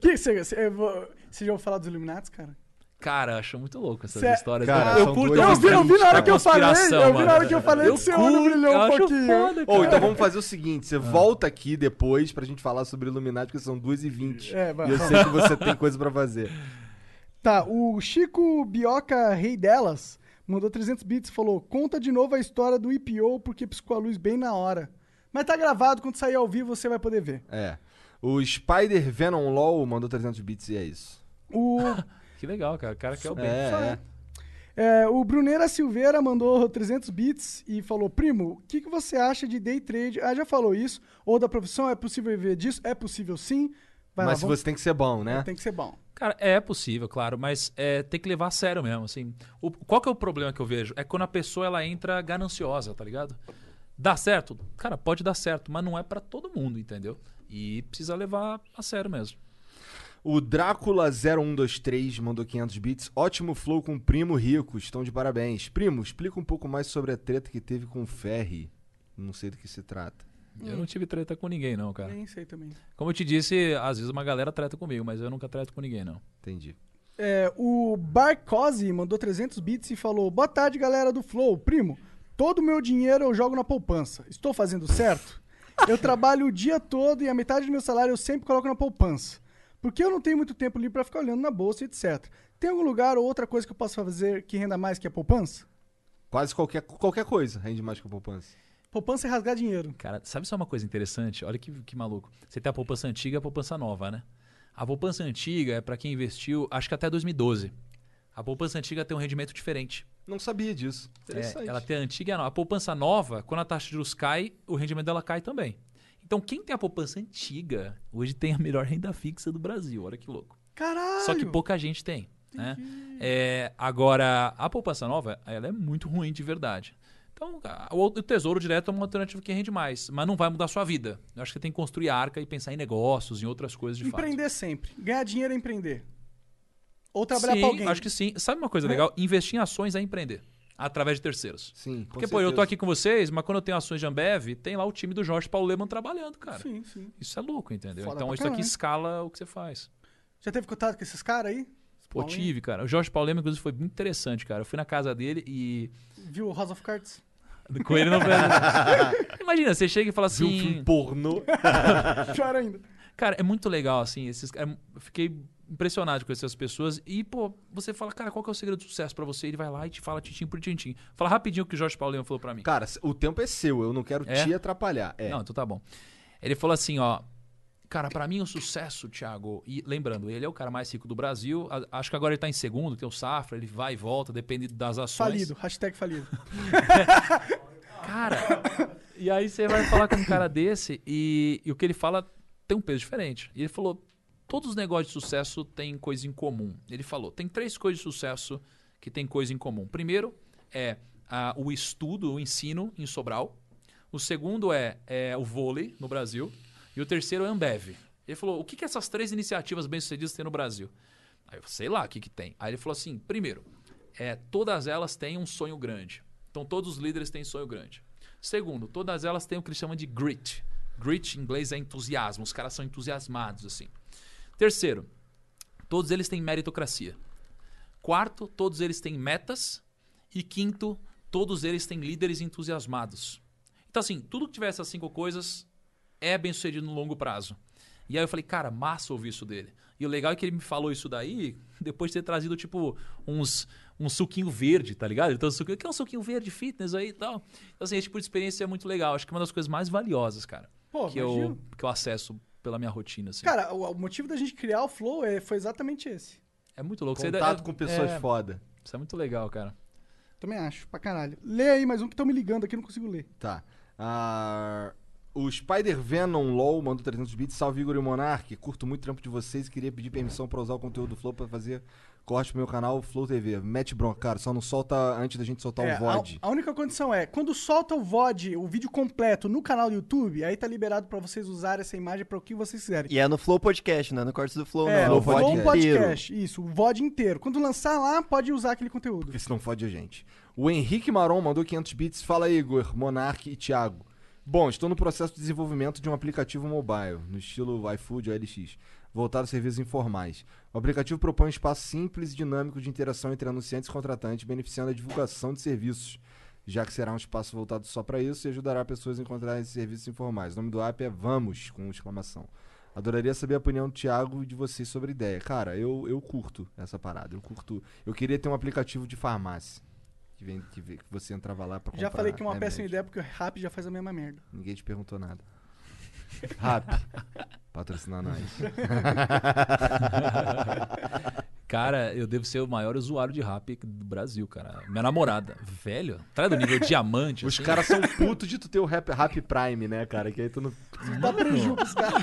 Que, você, você, você já ouviu falar dos Illuminati, cara? Cara, acho muito louco essas Cê- histórias. Cara, eu são curto Eu vi, eu vi na hora que eu falei, eu vi na hora que eu falei Eu que seu olho curto, brilhou eu um acho pouquinho. foda, cara. então vamos fazer o seguinte: você volta aqui depois pra gente falar sobre Illuminati, porque são 2h20. É, vai, e eu sei que você tem coisa pra fazer. Tá, o Chico Bioca, rei delas, mandou 300 bits e falou: conta de novo a história do IPO porque piscou a luz bem na hora. Mas tá gravado, quando sair ao vivo você vai poder ver. É. O Spider Venom LOL mandou 300 bits e é isso. O, Que legal, cara. O cara quer o bem. É, é. é, o Bruneira Silveira mandou 300 bits e falou: Primo, o que, que você acha de day trade? Ah, já falou isso. Ou da profissão, é possível viver disso? É possível sim. Vai Mas lá, vamos- você tem que ser bom, né? Tem que ser bom. Cara, é possível, claro, mas é, tem que levar a sério mesmo, assim. O- qual que é o problema que eu vejo? É quando a pessoa ela entra gananciosa, tá ligado? Dá certo? Cara, pode dar certo, mas não é pra todo mundo, entendeu? E precisa levar a sério mesmo. O Drácula0123 mandou 500 bits. Ótimo flow com o Primo Rico. Estão de parabéns. Primo, explica um pouco mais sobre a treta que teve com o Ferry. Não sei do que se trata. Eu não tive treta com ninguém, não, cara. Nem sei também. Como eu te disse, às vezes uma galera treta comigo, mas eu nunca treto com ninguém, não. Entendi. É, o Barcosi mandou 300 bits e falou: Boa tarde, galera do Flow. Primo, todo o meu dinheiro eu jogo na poupança. Estou fazendo certo? Eu trabalho o dia todo e a metade do meu salário eu sempre coloco na poupança. Porque eu não tenho muito tempo livre para ficar olhando na bolsa e etc. Tem algum lugar ou outra coisa que eu possa fazer que renda mais que a poupança? Quase qualquer, qualquer coisa rende mais que a poupança. Poupança é rasgar dinheiro. Cara, sabe só uma coisa interessante? Olha que, que maluco. Você tem a poupança antiga e a poupança nova, né? A poupança antiga é pra quem investiu, acho que até 2012. A poupança antiga tem um rendimento diferente. Não sabia disso. É, Interessante. ela tem a antiga e a nova. A poupança nova, quando a taxa de juros cai, o rendimento dela cai também. Então, quem tem a poupança antiga, hoje tem a melhor renda fixa do Brasil. Olha que louco. Caralho! Só que pouca gente tem. Né? É, agora, a poupança nova, ela é muito ruim de verdade. Então, o tesouro direto é uma alternativa que rende mais, mas não vai mudar a sua vida. Eu acho que você tem que construir arca e pensar em negócios, em outras coisas de Empreender sempre. Ganhar dinheiro é empreender. Ou fato. trabalhar Sim, pra alguém. acho que sim. Sabe uma coisa legal? Investir em ações é empreender. Através de terceiros. Sim, com Porque, pô, eu tô aqui com vocês, mas quando eu tenho ações de Ambev, tem lá o time do Jorge Paulo Leman trabalhando, cara. Sim, sim. Isso é louco, entendeu? Foda então isso aqui escala o que você faz. Já teve contato com esses caras aí? Pô, tive, cara. O Jorge Paulo Leman, inclusive, foi muito interessante, cara. Eu fui na casa dele e. Viu o House of Cards? Com ele não Imagina, você chega e fala Viu um filme assim. pornô? Pior ainda. Cara, é muito legal, assim. Esses, é- eu fiquei impressionado de conhecer as pessoas. E, pô, você fala, cara, qual que é o segredo do sucesso pra você? Ele vai lá e te fala tintim por tintim. Fala rapidinho o que o Jorge Paulo Leman falou pra mim. Cara, o tempo é seu. Eu não quero É? te atrapalhar. É. Não, então tá bom. Ele falou assim, ó. Cara, pra mim o sucesso, Thiago, e lembrando, ele é o cara mais rico do Brasil. a- acho que agora ele tá em segundo, tem o Safra, ele vai e volta, depende das ações. Falido. Hashtag falido. Cara, e aí você vai falar com um cara desse e, e o que ele fala tem um peso diferente. E ele falou: todos os negócios de sucesso têm coisa em comum. Ele falou, tem três coisas de sucesso que têm coisa em comum. Primeiro é ah, o estudo, o ensino em Sobral. O segundo é, é o vôlei no Brasil. E o terceiro é a Ambev. Ele falou, o que, que essas três iniciativas bem-sucedidas têm no Brasil? Aí eu sei lá o que, que tem. Aí ele falou assim: primeiro, é, todas elas têm um sonho grande. Então todos os líderes têm sonho grande. Segundo, todas elas têm o que ele chama de grit. Grit em inglês é entusiasmo. Os caras são entusiasmados, assim. Terceiro, todos eles têm meritocracia. Quarto, todos eles têm metas. E quinto, todos eles têm líderes entusiasmados. Então, assim, tudo que tiver essas cinco coisas é bem sucedido no longo prazo. E aí eu falei, cara, massa ouvir isso dele. E o legal é que ele me falou isso daí depois de ter trazido, tipo, uns, um suquinho verde, tá ligado? Então, suquinho, que é um suquinho verde fitness aí e tal. Então, assim, esse tipo de experiência é muito legal. Acho que é uma das coisas mais valiosas, cara. Pô, que, eu, que eu acesso pela minha rotina, assim. Cara, o, o motivo da gente criar o Flow é, foi exatamente esse. é muito louco. Contato é- com pessoas é, foda. Isso é muito legal, cara. Também acho, pra caralho. Lê aí mais um que estão me ligando aqui, eu não consigo ler. Tá. Ah, o Spider Venom LOL mandou 300 bits. Salve Igor e Monark. Curto muito o trampo de vocês e queria pedir permissão pra usar o conteúdo do Flow pra fazer corte pro meu canal Flow TV. Mete bronca, cara. Só não solta antes da gente soltar É, o VOD. A, a única condição é, quando solta o VOD, o vídeo completo no canal do YouTube, aí tá liberado pra vocês usarem essa imagem pra o que vocês quiserem. E é no Flow Podcast, não é no Cortes do Flow, é, não. no no Flow VOD Podcast. Isso, o VOD inteiro. Quando lançar lá, pode usar aquele conteúdo. Porque senão fode a gente. O Henrique Maron mandou 500 bits. Fala aí, Igor, Monark e Thiago. Bom, estou no processo de desenvolvimento de um aplicativo mobile, no estilo iFood ou LX, voltado a serviços informais. O aplicativo propõe um espaço simples e dinâmico de interação entre anunciantes e contratantes, beneficiando a divulgação de serviços, já que será um espaço voltado só para isso e ajudará pessoas a encontrarem esses serviços informais. O nome do app é Vamos, com exclamação. Adoraria saber a opinião do Thiago e de vocês sobre a ideia. Cara, eu, eu curto essa parada. Eu curto. Eu queria ter um aplicativo de farmácia. Que, vem, que, vem- que você entrava lá pra comprar. Já falei que é uma remédio. péssima ideia, porque o Rap já faz a mesma merda. Ninguém te perguntou nada. Rap. Patrocinar nós. Cara, eu devo ser o maior usuário de rap do Brasil, cara. Minha namorada, velho, traz do nível diamante. Os assim. caras são putos de tu ter o rap, rap Prime, né, cara? Que aí tu não. Dá prejuízo pros caras.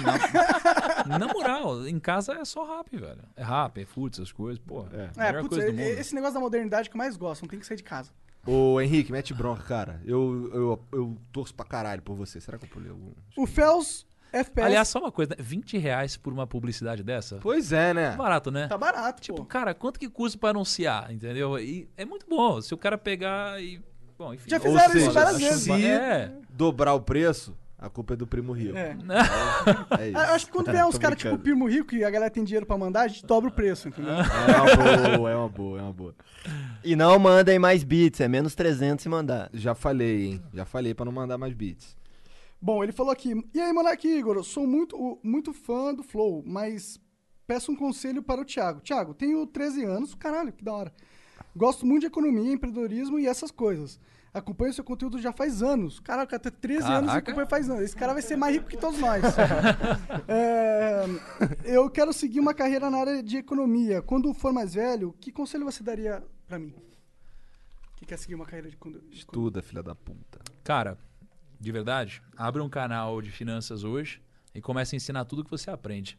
Na moral, em casa é só rap, velho. É rap, é food, essas coisas, pô. É, É, melhor putz, coisa do mundo. esse negócio da modernidade que eu mais gosto, não tem que sair de casa. Ô, Henrique, mete bronca, cara. Eu, eu, eu torço pra caralho por você. Será que eu pulei algum? O Fels FPS Aliás, só uma coisa, né? 20 reais por uma publicidade dessa? Pois é, né? Tá barato, né? tá barato, Tipo, pô. cara, quanto que custa pra anunciar, entendeu? E é muito bom. Se o cara pegar e. Bom, enfim. Já Ou fizeram isso seja, várias acho vezes. Se É. dobrar o preço, a culpa é do primo Rio. É. É isso. Eu acho que quando vier uns caras tipo. Primo Rico e a galera tem dinheiro pra mandar, a gente dobra o preço, entendeu? É uma boa, é uma boa, é uma boa. E não mandem mais bits, é menos 300 se mandar. Já falei, hein? Já falei pra não mandar mais beats. Bom, ele falou aqui, e aí, Monark Igor, eu sou muito, muito fã do Flow, mas peço um conselho para o Thiago. Thiago, tenho 13 anos, caralho, que da hora. Gosto muito de economia, empreendedorismo e essas coisas. Acompanho seu conteúdo já faz anos. Caralho, o cara tem 13 anos e Caraca. acompanha faz anos. Esse cara vai ser mais rico que todos nós. É, eu quero seguir uma carreira na área de economia. Quando for mais velho, que conselho você daria para mim? Que quer seguir uma carreira de economia? Estuda, filha da puta. Cara, de verdade, abre um canal de finanças hoje e comece a ensinar tudo que você aprende.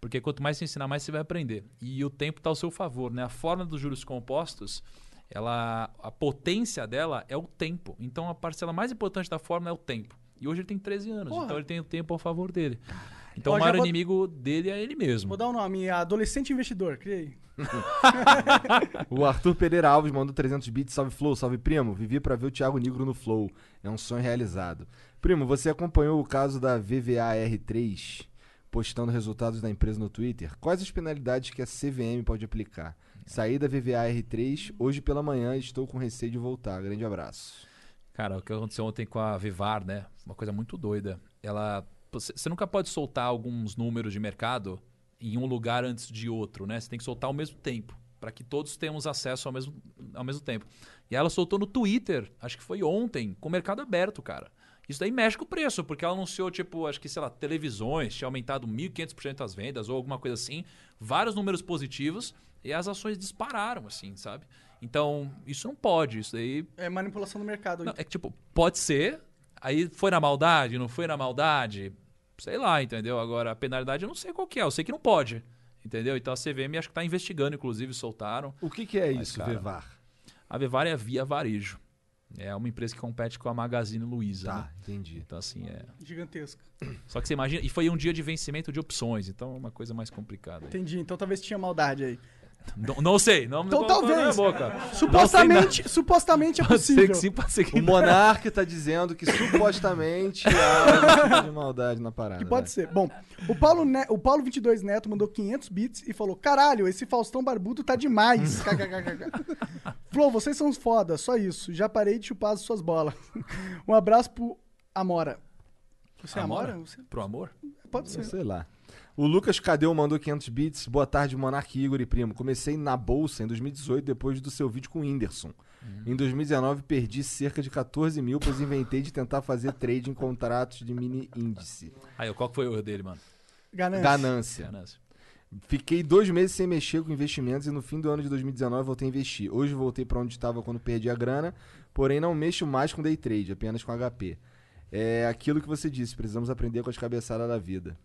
Porque quanto mais você ensinar, mais você vai aprender. E o tempo está ao seu favor, né? A forma dos juros compostos, ela, a potência dela é o tempo. Então a parcela mais importante da fórmula é o tempo. E hoje ele tem 13 anos, Porra. então ele tem o tempo ao favor dele. Então o maior vou- inimigo dele é ele mesmo. Vou dar um nome, Adolescente Investidor, criei. O Arthur Pereira Alves mandou 300 bits. Salve Flow, salve primo. Vivi pra ver o Thiago Negro no Flow. É um sonho realizado. Primo, você acompanhou o caso da VVAR3 postando resultados da empresa no Twitter? Quais as penalidades que a CVM pode aplicar? Saí da VVAR3 hoje pela manhã e estou com receio de voltar. Grande abraço. Cara, o que aconteceu ontem com a Vivar, né? Uma coisa muito doida. Ela. Você você nunca pode soltar alguns números de mercado em um lugar antes de outro, né? Você tem que soltar ao mesmo tempo, para que todos tenhamos acesso ao mesmo, ao mesmo tempo. E ela soltou no Twitter, acho que foi ontem, com o mercado aberto, cara. Isso daí mexe com o preço, porque ela anunciou, tipo, acho que, sei lá, televisões, tinha aumentado 1.500% as vendas ou alguma coisa assim, vários números positivos, e as ações dispararam, assim, sabe? Então, isso não pode, isso daí É manipulação do mercado. não, é que, tipo, pode ser. Aí foi na maldade, não foi na maldade. Sei lá, entendeu? Agora, a penalidade eu não sei qual que é. Eu sei que não pode. Entendeu? Então a CVM acho que tá investigando, inclusive, soltaram. O que, que é Mas, isso, cara, Vevar? A Vevar é a Via Varejo. É uma empresa que compete com a Magazine Luiza. Tá, né? entendi. Então, assim, é. Gigantesca. Só que você imagina. E foi um dia de vencimento de opções, então é uma coisa mais complicada. aí. Entendi. Então talvez tinha maldade aí. Não, não sei. Não, Então não talvez. Supostamente, supostamente é Pode ser possível. que sim, pode ser que O. Monark tá dizendo que supostamente há um tipo de maldade na parada. Que pode vai. ser. Bom, o Paulo, ne o Paulo 22 Neto mandou 500 bits e falou: Caralho, esse Faustão Barbudo tá demais. Flow, vocês são foda, só isso. Já parei de chupar as suas bolas. um abraço pro Amora. Você é Amora? Amora? Você- Pro amor? Pode ser. Sei lá. O Lucas Cadeu mandou 500 bits. Boa tarde, Monark Igor e Primo. Comecei na bolsa em 2018 depois do seu vídeo com o Whindersson. Em 2019 perdi cerca de 14 mil, pois inventei de tentar fazer trade em contratos de mini índice. Aí, qual que foi o erro dele, mano? Ganância. Ganância. Ganância. Fiquei dois meses sem mexer com investimentos e no fim do ano de 2019 voltei a investir. Hoje voltei para onde estava quando perdi a grana, porém não mexo mais com day trade, apenas com HP. É aquilo que você disse, precisamos aprender com as cabeçadas da vida.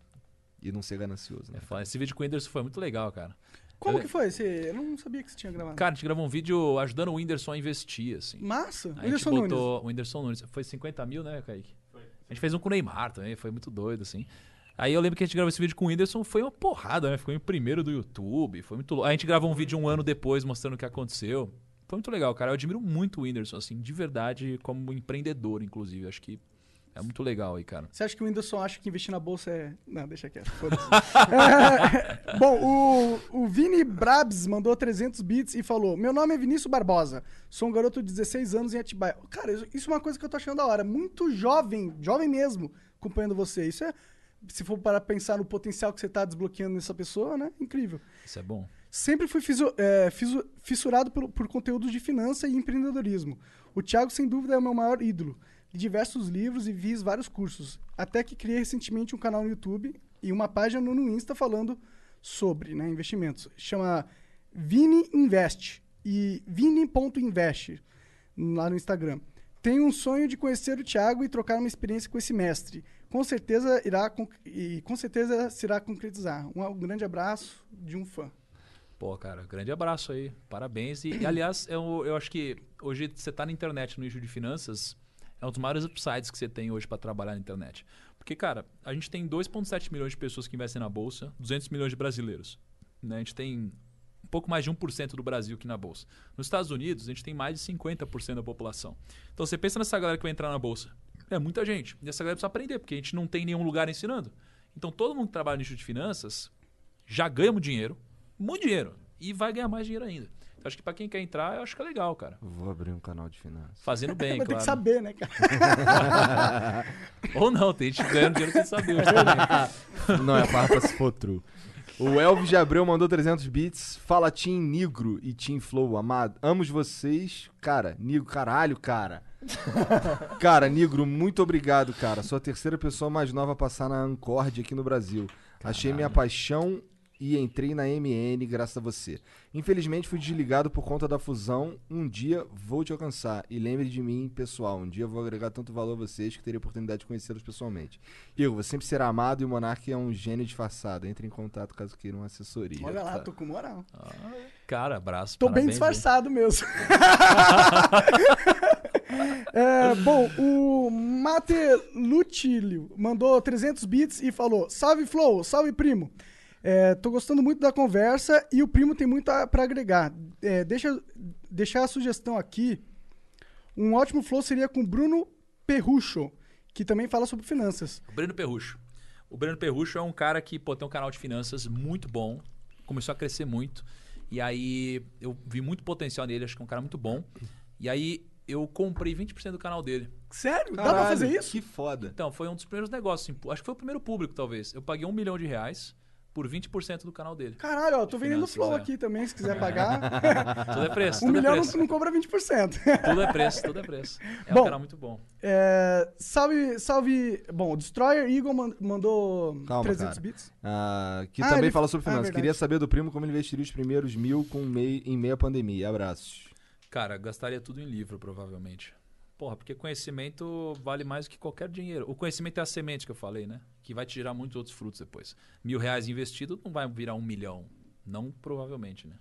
E não ser ganancioso, né? É. Esse vídeo com o Whindersson foi muito legal, cara. Como Eu- que foi? Você... Eu não sabia que você tinha gravado. Cara, a gente gravou um vídeo ajudando o Whindersson a investir, assim. Massa. A gente Whindersson Nunes. botou o Whindersson Nunes. Foi 50 mil, né, Kaique? Foi. A gente fez um com o Neymar também, foi muito doido, assim. Aí eu lembro que a gente gravou esse vídeo com o Whindersson, foi uma porrada, né? Ficou em primeiro do YouTube, foi muito louco. A gente gravou um vídeo um ano depois mostrando o que aconteceu. Foi muito legal, cara. Eu admiro muito o Whindersson, assim, de verdade, como empreendedor, inclusive. Acho que é muito legal aí, cara. Você acha que o Whindersson acha que investir na bolsa é. Não, deixa quieto. foda-se. É, Bom, o, o Vini Brabs mandou 300 bits e falou: Meu nome é Vinícius Barbosa, sou um garoto de 16 anos em Atibaia. Cara, isso- é uma coisa que eu tô achando da hora. Muito jovem, jovem mesmo, acompanhando você. Isso é. Se for para pensar no potencial que você tá desbloqueando nessa pessoa, né? Incrível. Isso é bom. Sempre fui fisu- é, fisu- fissurado por, por conteúdos de finança e empreendedorismo. O Thiago, sem dúvida, é o meu maior ídolo. Li diversos livros e fiz vários cursos. Até que criei recentemente um canal no YouTube e uma página no, Insta falando sobre né, investimentos. Chama Vini Invest e vini.invest lá no Instagram. Tenho um sonho de conhecer o Thiago e trocar uma experiência com esse mestre. Com certeza irá e com certeza se irá concretizar. Um, grande abraço de um fã. Pô, cara, grande abraço aí. Parabéns. E, e, aliás, eu, eu acho que hoje você tá na internet no nicho de finanças, é um dos maiores upsides que você tem hoje para trabalhar na internet. Porque, cara, a gente tem 2,7 milhões de pessoas que investem na bolsa, 200 milhões de brasileiros. Né? A gente tem um pouco mais de 1% do Brasil aqui na bolsa. Nos Estados Unidos, a gente tem mais de 50% da população. Então você pensa nessa galera que vai entrar na bolsa. É muita gente. E essa galera precisa aprender, porque a gente não tem nenhum lugar ensinando. Então todo mundo que trabalha no nicho de finanças já ganha muito dinheiro, muito dinheiro, e vai ganhar mais dinheiro ainda. Acho que pra quem quer entrar, eu acho que é legal, cara. Vou abrir um canal de finanças. Fazendo bem, ter claro. que saber, né, cara? Ou não, tem gente ganhando dinheiro sem saber. mas. Não é farpa se for true. O Elvis de Abreu mandou 300 bits. Fala Team Negro e Team Flow, amado. Amos vocês. Cara, Negro, caralho, cara. cara, Negro, muito obrigado, cara. Sou a terceira pessoa mais nova a passar na Ancord aqui no Brasil. Achei minha paixão e entrei na MN graças a você. Infelizmente fui desligado por conta da fusão. Um dia vou te alcançar. E lembre de mim, pessoal. Um dia vou agregar tanto valor a vocês que terei a oportunidade de conhecê-los pessoalmente. Igor, você sempre será amado e o Monark é um gênio disfarçado. Entre em contato caso queira uma assessoria. Olha lá, tô com moral. Cara, abraço. Tô bem parabéns, disfarçado mesmo. É, bom, o Mate Lutilio mandou 300 bits e falou: Salve Flow, salve primo. É, tô gostando muito da conversa e o primo tem muito a- pra agregar. É, deixa deixar a sugestão aqui. Um ótimo flow seria com Bruno Perrucho, que também fala sobre finanças. O Breno Perrucho. O Breno Perrucho é um cara que pô, tem um canal de finanças muito bom, começou a crescer muito. E aí eu vi muito potencial nele, acho que é um cara muito bom. E aí eu comprei 20% do canal dele. Sério? Dá Caralho, pra fazer isso? Que foda. Então, foi um dos primeiros negócios. assim, acho que foi o primeiro público, talvez. Eu paguei um milhão de reais por 20% do canal dele. Caralho, ó, tô vendendo Finanças, flow é. aqui também, se quiser pagar. Tudo é preço, um tudo é milhão preço. não, não cobra 20%. Tudo é preço, tudo é preço. É Bom, um canal muito bom. É, salve, salve. Bom, o Destroyer Eagle man- mandou Calma, 300 cara. bits. Ah, que Ah, também ele- fala sobre ah, finanças. verdade. Queria saber do primo como ele investiria os primeiros mil com mei, em meia pandemia. Abraços. Cara, gastaria tudo em livro, provavelmente. Porra, porque conhecimento vale mais do que qualquer dinheiro. O conhecimento é a semente que eu falei, né? Que vai te gerar muitos outros frutos depois. Mil reais investido não vai virar um milhão. Não provavelmente, né?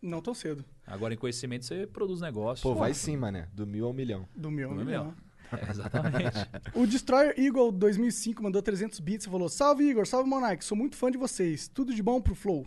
Não tão cedo. Agora em conhecimento você produz negócio. Pô, vai sim, mané. Do mil ao milhão. Do meu, Do do milhão. meu. É, exatamente. O Destroyer Eagle 2005 mandou 300 bits e falou: Salve Igor, salve Monark, sou muito fã de vocês. Tudo de bom pro Flow.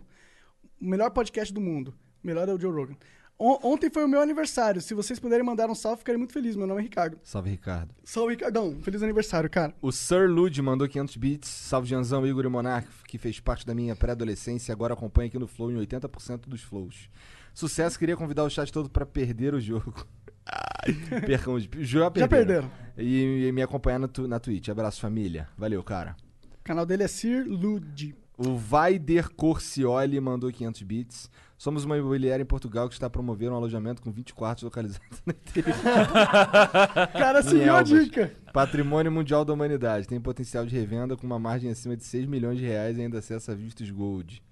O melhor podcast do mundo. O melhor é o Joe Rogan. On- ontem foi o meu aniversário. Se vocês puderem mandar um salve, ficarei muito feliz. Meu nome é Ricardo. Salve, Ricardo. Salve, Ricardão. Feliz aniversário, cara. O Sir Lud mandou 500 bits. Salve, Janzão, Igor e Monark, que fez parte da minha pré-adolescência e agora acompanha aqui no Flow em 80% dos flows. Sucesso, queria convidar o chat todo pra perder o jogo. Percam os... Já perderam. perderam. E, e me acompanhar na, tu, na Twitch. Abraço, família. Valeu, cara. O canal dele é Sir Lud. O Vaider Corcioli mandou 500 bits. Somos uma imobiliária em Portugal que está promovendo um alojamento com 20 quartos localizados no interior. Cara, Em seguiu a Elvas. dica. Patrimônio Mundial da Humanidade. Tem potencial de revenda com uma margem acima de 6 milhões de reais e ainda acessa vistos gold.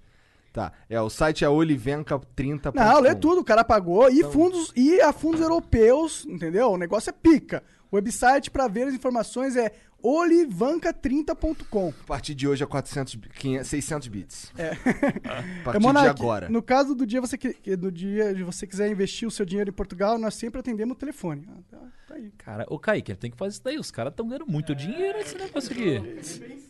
Tá. É, o site é olivenca30. Não, lê tudo, o cara pagou. E fundos e a fundos europeus, entendeu? O negócio é pica. O website pra ver as informações é olivanca30.com. A partir de hoje é 400, bi- 500, 600 bits. É. A partir É, Monark, de agora. No caso do dia você que, do dia de você quiser investir o seu dinheiro em Portugal, nós sempre atendemos o telefone. Ah, tá, tá aí. Cara, ô Kaique, tem que fazer isso daí. Os caras estão ganhando muito dinheiro nesse negócio aqui.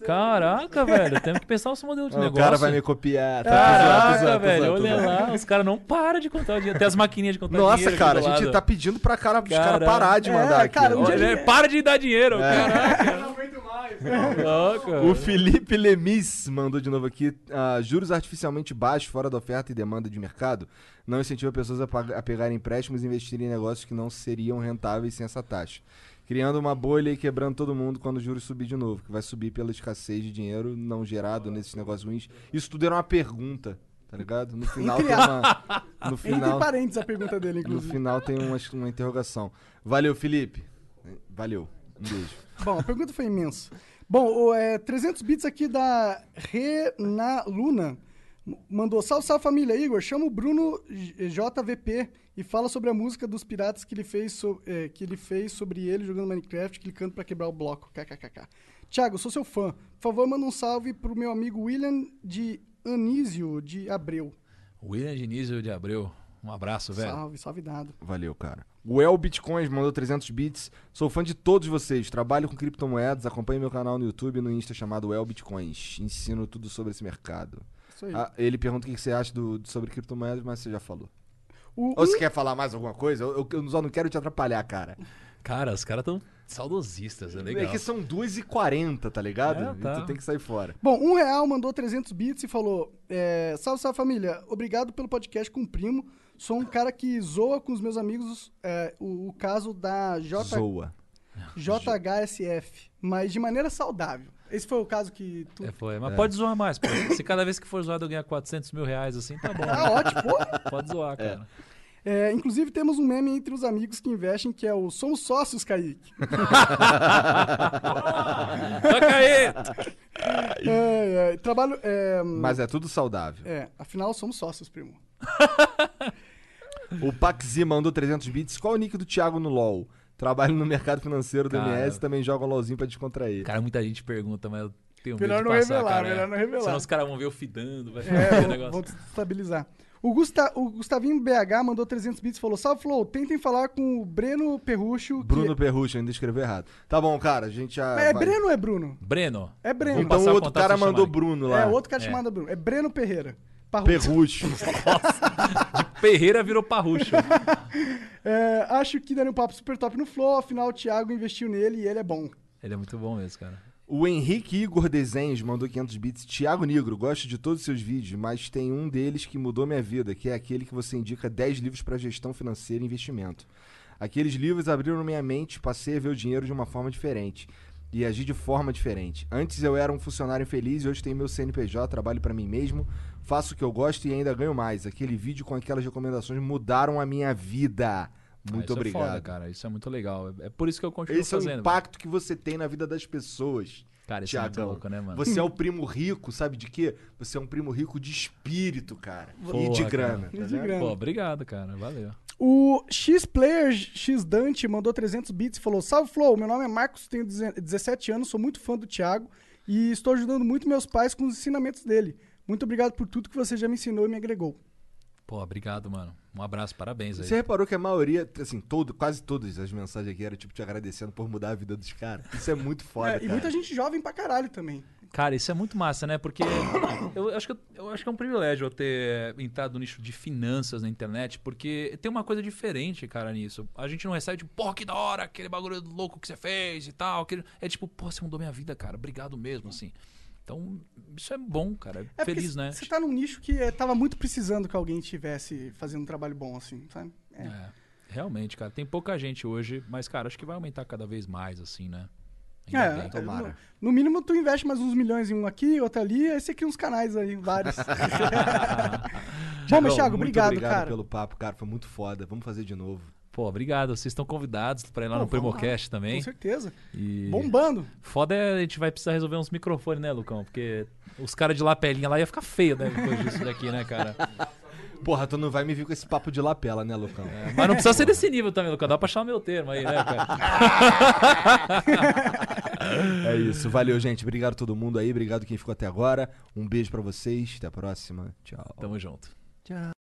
Caraca, velho. Temos que pensar nosso modelo de O negócio. cara vai me copiar. Tá Caraca, velho. Olha lá. Os caras não param de contar o dinheiro. Tem as maquininhas de contar Nossa, dinheiro. aqui cara, a gente tá pedindo pra cara, os caras parar de É, mandar aqui. cara, um ó. dia- Olha, para de dar dinheiro. É. Caraca. Não aguento mais. Louca. O Felipe Lemis mandou de novo aqui. ah, juros artificialmente baixos, fora da oferta e demanda de mercado, não incentiva pessoas a, a pegarem empréstimos e investirem em negócios que não seriam rentáveis sem essa taxa. Criando uma bolha e quebrando todo mundo quando os juros subir de novo, que vai subir pela escassez de dinheiro não gerado nesses negócios ruins. Isso tudo era uma pergunta, tá ligado? No final tem uma. No Entre final, parênteses a pergunta dele, no inclusive. final tem uma, uma interrogação. Valeu, Felipe. Valeu. Um beijo. Bom, a pergunta foi imensa. Bom, o, é, 300 bits aqui da Rena Luna. Mandou, salve, salve família. Igor, chama o Bruno JVP e fala sobre a música dos piratas que ele fez, so- é, que ele fez sobre ele jogando Minecraft, clicando pra quebrar o bloco. KKKK. Tiago, sou seu fã. Por favor, manda um salve pro meu amigo William de Anísio de Abreu. William Diniz de Abreu. Um abraço, velho. Salve, salve dado. Valeu, cara. O El Bitcoins mandou 300 bits. Sou fã de todos vocês. Trabalho com criptomoedas. Acompanhe meu canal no YouTube e no Insta chamado El Bitcoins. Ensino tudo sobre esse mercado. Isso aí. Ah, ele pergunta o que você acha do, sobre criptomoedas, mas você já falou. O- Ou você quer falar mais alguma coisa? Eu, eu- só não quero te atrapalhar, cara. Cara, os caras tão saudosistas, é legal. É que são 2h40, tá ligado? É, tá. Tu tem que sair fora. Bom, um real mandou 300 bits e falou: é, Salve, salve família, obrigado pelo podcast com o primo. Sou um cara que zoa com os meus amigos é, o, o caso da J, Zoa. JHSF, mas de maneira saudável. Esse foi o caso que tu. É, foi. Mas pode zoar mais, pô. Se cada vez que for zoado eu ganhar 400 mil reais assim, tá bom. Ah, ótimo, pô. Pode zoar, cara. É, inclusive, temos um meme entre os amigos que investem que é o Somos Sócios, Kaique. Toca aí! É, é, trabalho. É, Mas é tudo saudável. é, afinal, somos sócios, primo. O Paxi mandou 300 bits. Qual o nick do Thiago no LoL? Trabalho no mercado financeiro do Cara. MS também joga um LoLzinho pra descontrair. Cara, muita gente pergunta, mas eu tenho medo Melhor de não passar, revelar, cara, melhor é. não revelar. Senão os caras vão ver eu fidando, vai ficar É, o negócio. vão estabilizar. O, Gusta, o Gustavinho BH mandou 300 bits e falou: Salve, Flow, tentem falar com o Breno Perrucho. que- Bruno Perrucho, ainda escreveu errado. Tá bom, cara, a gente já. É vai- Breno ou é Bruno? Breno. É Breno. Vamos Então passar o outro cara mandou. Bruno lá. É, outro cara É. chamado Bruno. É Breno Perreira. Parrucho. Perrucho. Ferreira virou parrucho. É, acho que daria um papo super top no Flow, afinal o Thiago investiu nele e ele é bom. Ele é muito bom mesmo, cara. o Henrique Igor Desenhos mandou 500 bits. Tiago Negro, gosto de todos os seus vídeos, mas tem um deles que mudou minha vida, que é aquele que você indica 10 livros para gestão financeira e investimento. Aqueles livros abriram minha mente, passei a ver o dinheiro de uma forma diferente e agir de forma diferente. Antes eu era um funcionário infeliz e hoje tenho meu CNPJ, trabalho para mim mesmo, faço o que eu gosto e ainda ganho mais. Aquele vídeo com aquelas recomendações mudaram a minha vida. Ah, Muito isso obrigado. É foda, cara. Isso é muito legal. É por isso que eu continuo Esse é o fazendo. impacto que você tem na vida das pessoas. Cara, isso é louco, né, mano? Você é o primo rico, sabe de quê? Você é um primo rico de espírito, cara. e de Porra, grana. cara. tá de vendo? grana. Pô, obrigado, cara. Valeu. O X-Player X Dante mandou 300 bits e falou: Salve Flow, meu nome é Marcos, tenho 17 anos, sou muito fã do Thiago e estou ajudando muito meus pais com os ensinamentos dele. Muito obrigado por tudo que você já me ensinou e me agregou. Pô, obrigado, mano. Um abraço, parabéns aí. Você reparou que a maioria, assim, todo, quase todas as mensagens aqui eram tipo te agradecendo por mudar a vida dos caras. Isso é muito foda, É, cara. e muita gente jovem pra caralho também. Cara, isso é muito massa, né? Porque eu acho, que, eu- eu acho que é um privilégio eu ter entrado no nicho de finanças na internet, porque tem uma coisa diferente, cara, nisso. A gente não recebe, tipo, porra, que da hora, aquele bagulho louco que você fez e tal. aquele- É tipo, pô, você mudou minha vida, cara. Obrigado mesmo, assim. Então, isso é bom, cara. É Feliz, né? Você tá num nicho que eh, tava muito precisando que alguém estivesse fazendo um trabalho bom, assim, sabe? É. É, realmente, cara. Tem pouca gente hoje, mas, cara, acho que vai aumentar cada vez mais, assim, né? Ainda É, bem. tomara. No, no mínimo, tu investe mais uns milhões em um aqui, outro ali, aí você cria uns canais aí, vários. Bom, mas Thiago, obrigado, obrigado cara. pelo papo, cara. Foi muito foda. Vamos fazer de novo. Pô, obrigado. Vocês estão convidados pra ir lá Pô, no vamos lá. Primocast também. Com certeza. E... Bombando. Foda é a gente vai precisar resolver uns microfones, né, Lucão? Porque os caras de lapelinha lá ia ficar feio, né? Depois disso daqui, né, cara? Porra, tu não vai me vir com esse papo de lapela, né, Lucão? Mas não precisa ser desse nível também, Lucão. Dá pra achar o meu termo aí, né, cara? É isso. Valeu, gente. Obrigado a todo mundo aí. Obrigado quem ficou até agora. Um beijo pra vocês. Até a próxima. Tchau. Tamo junto. Tchau.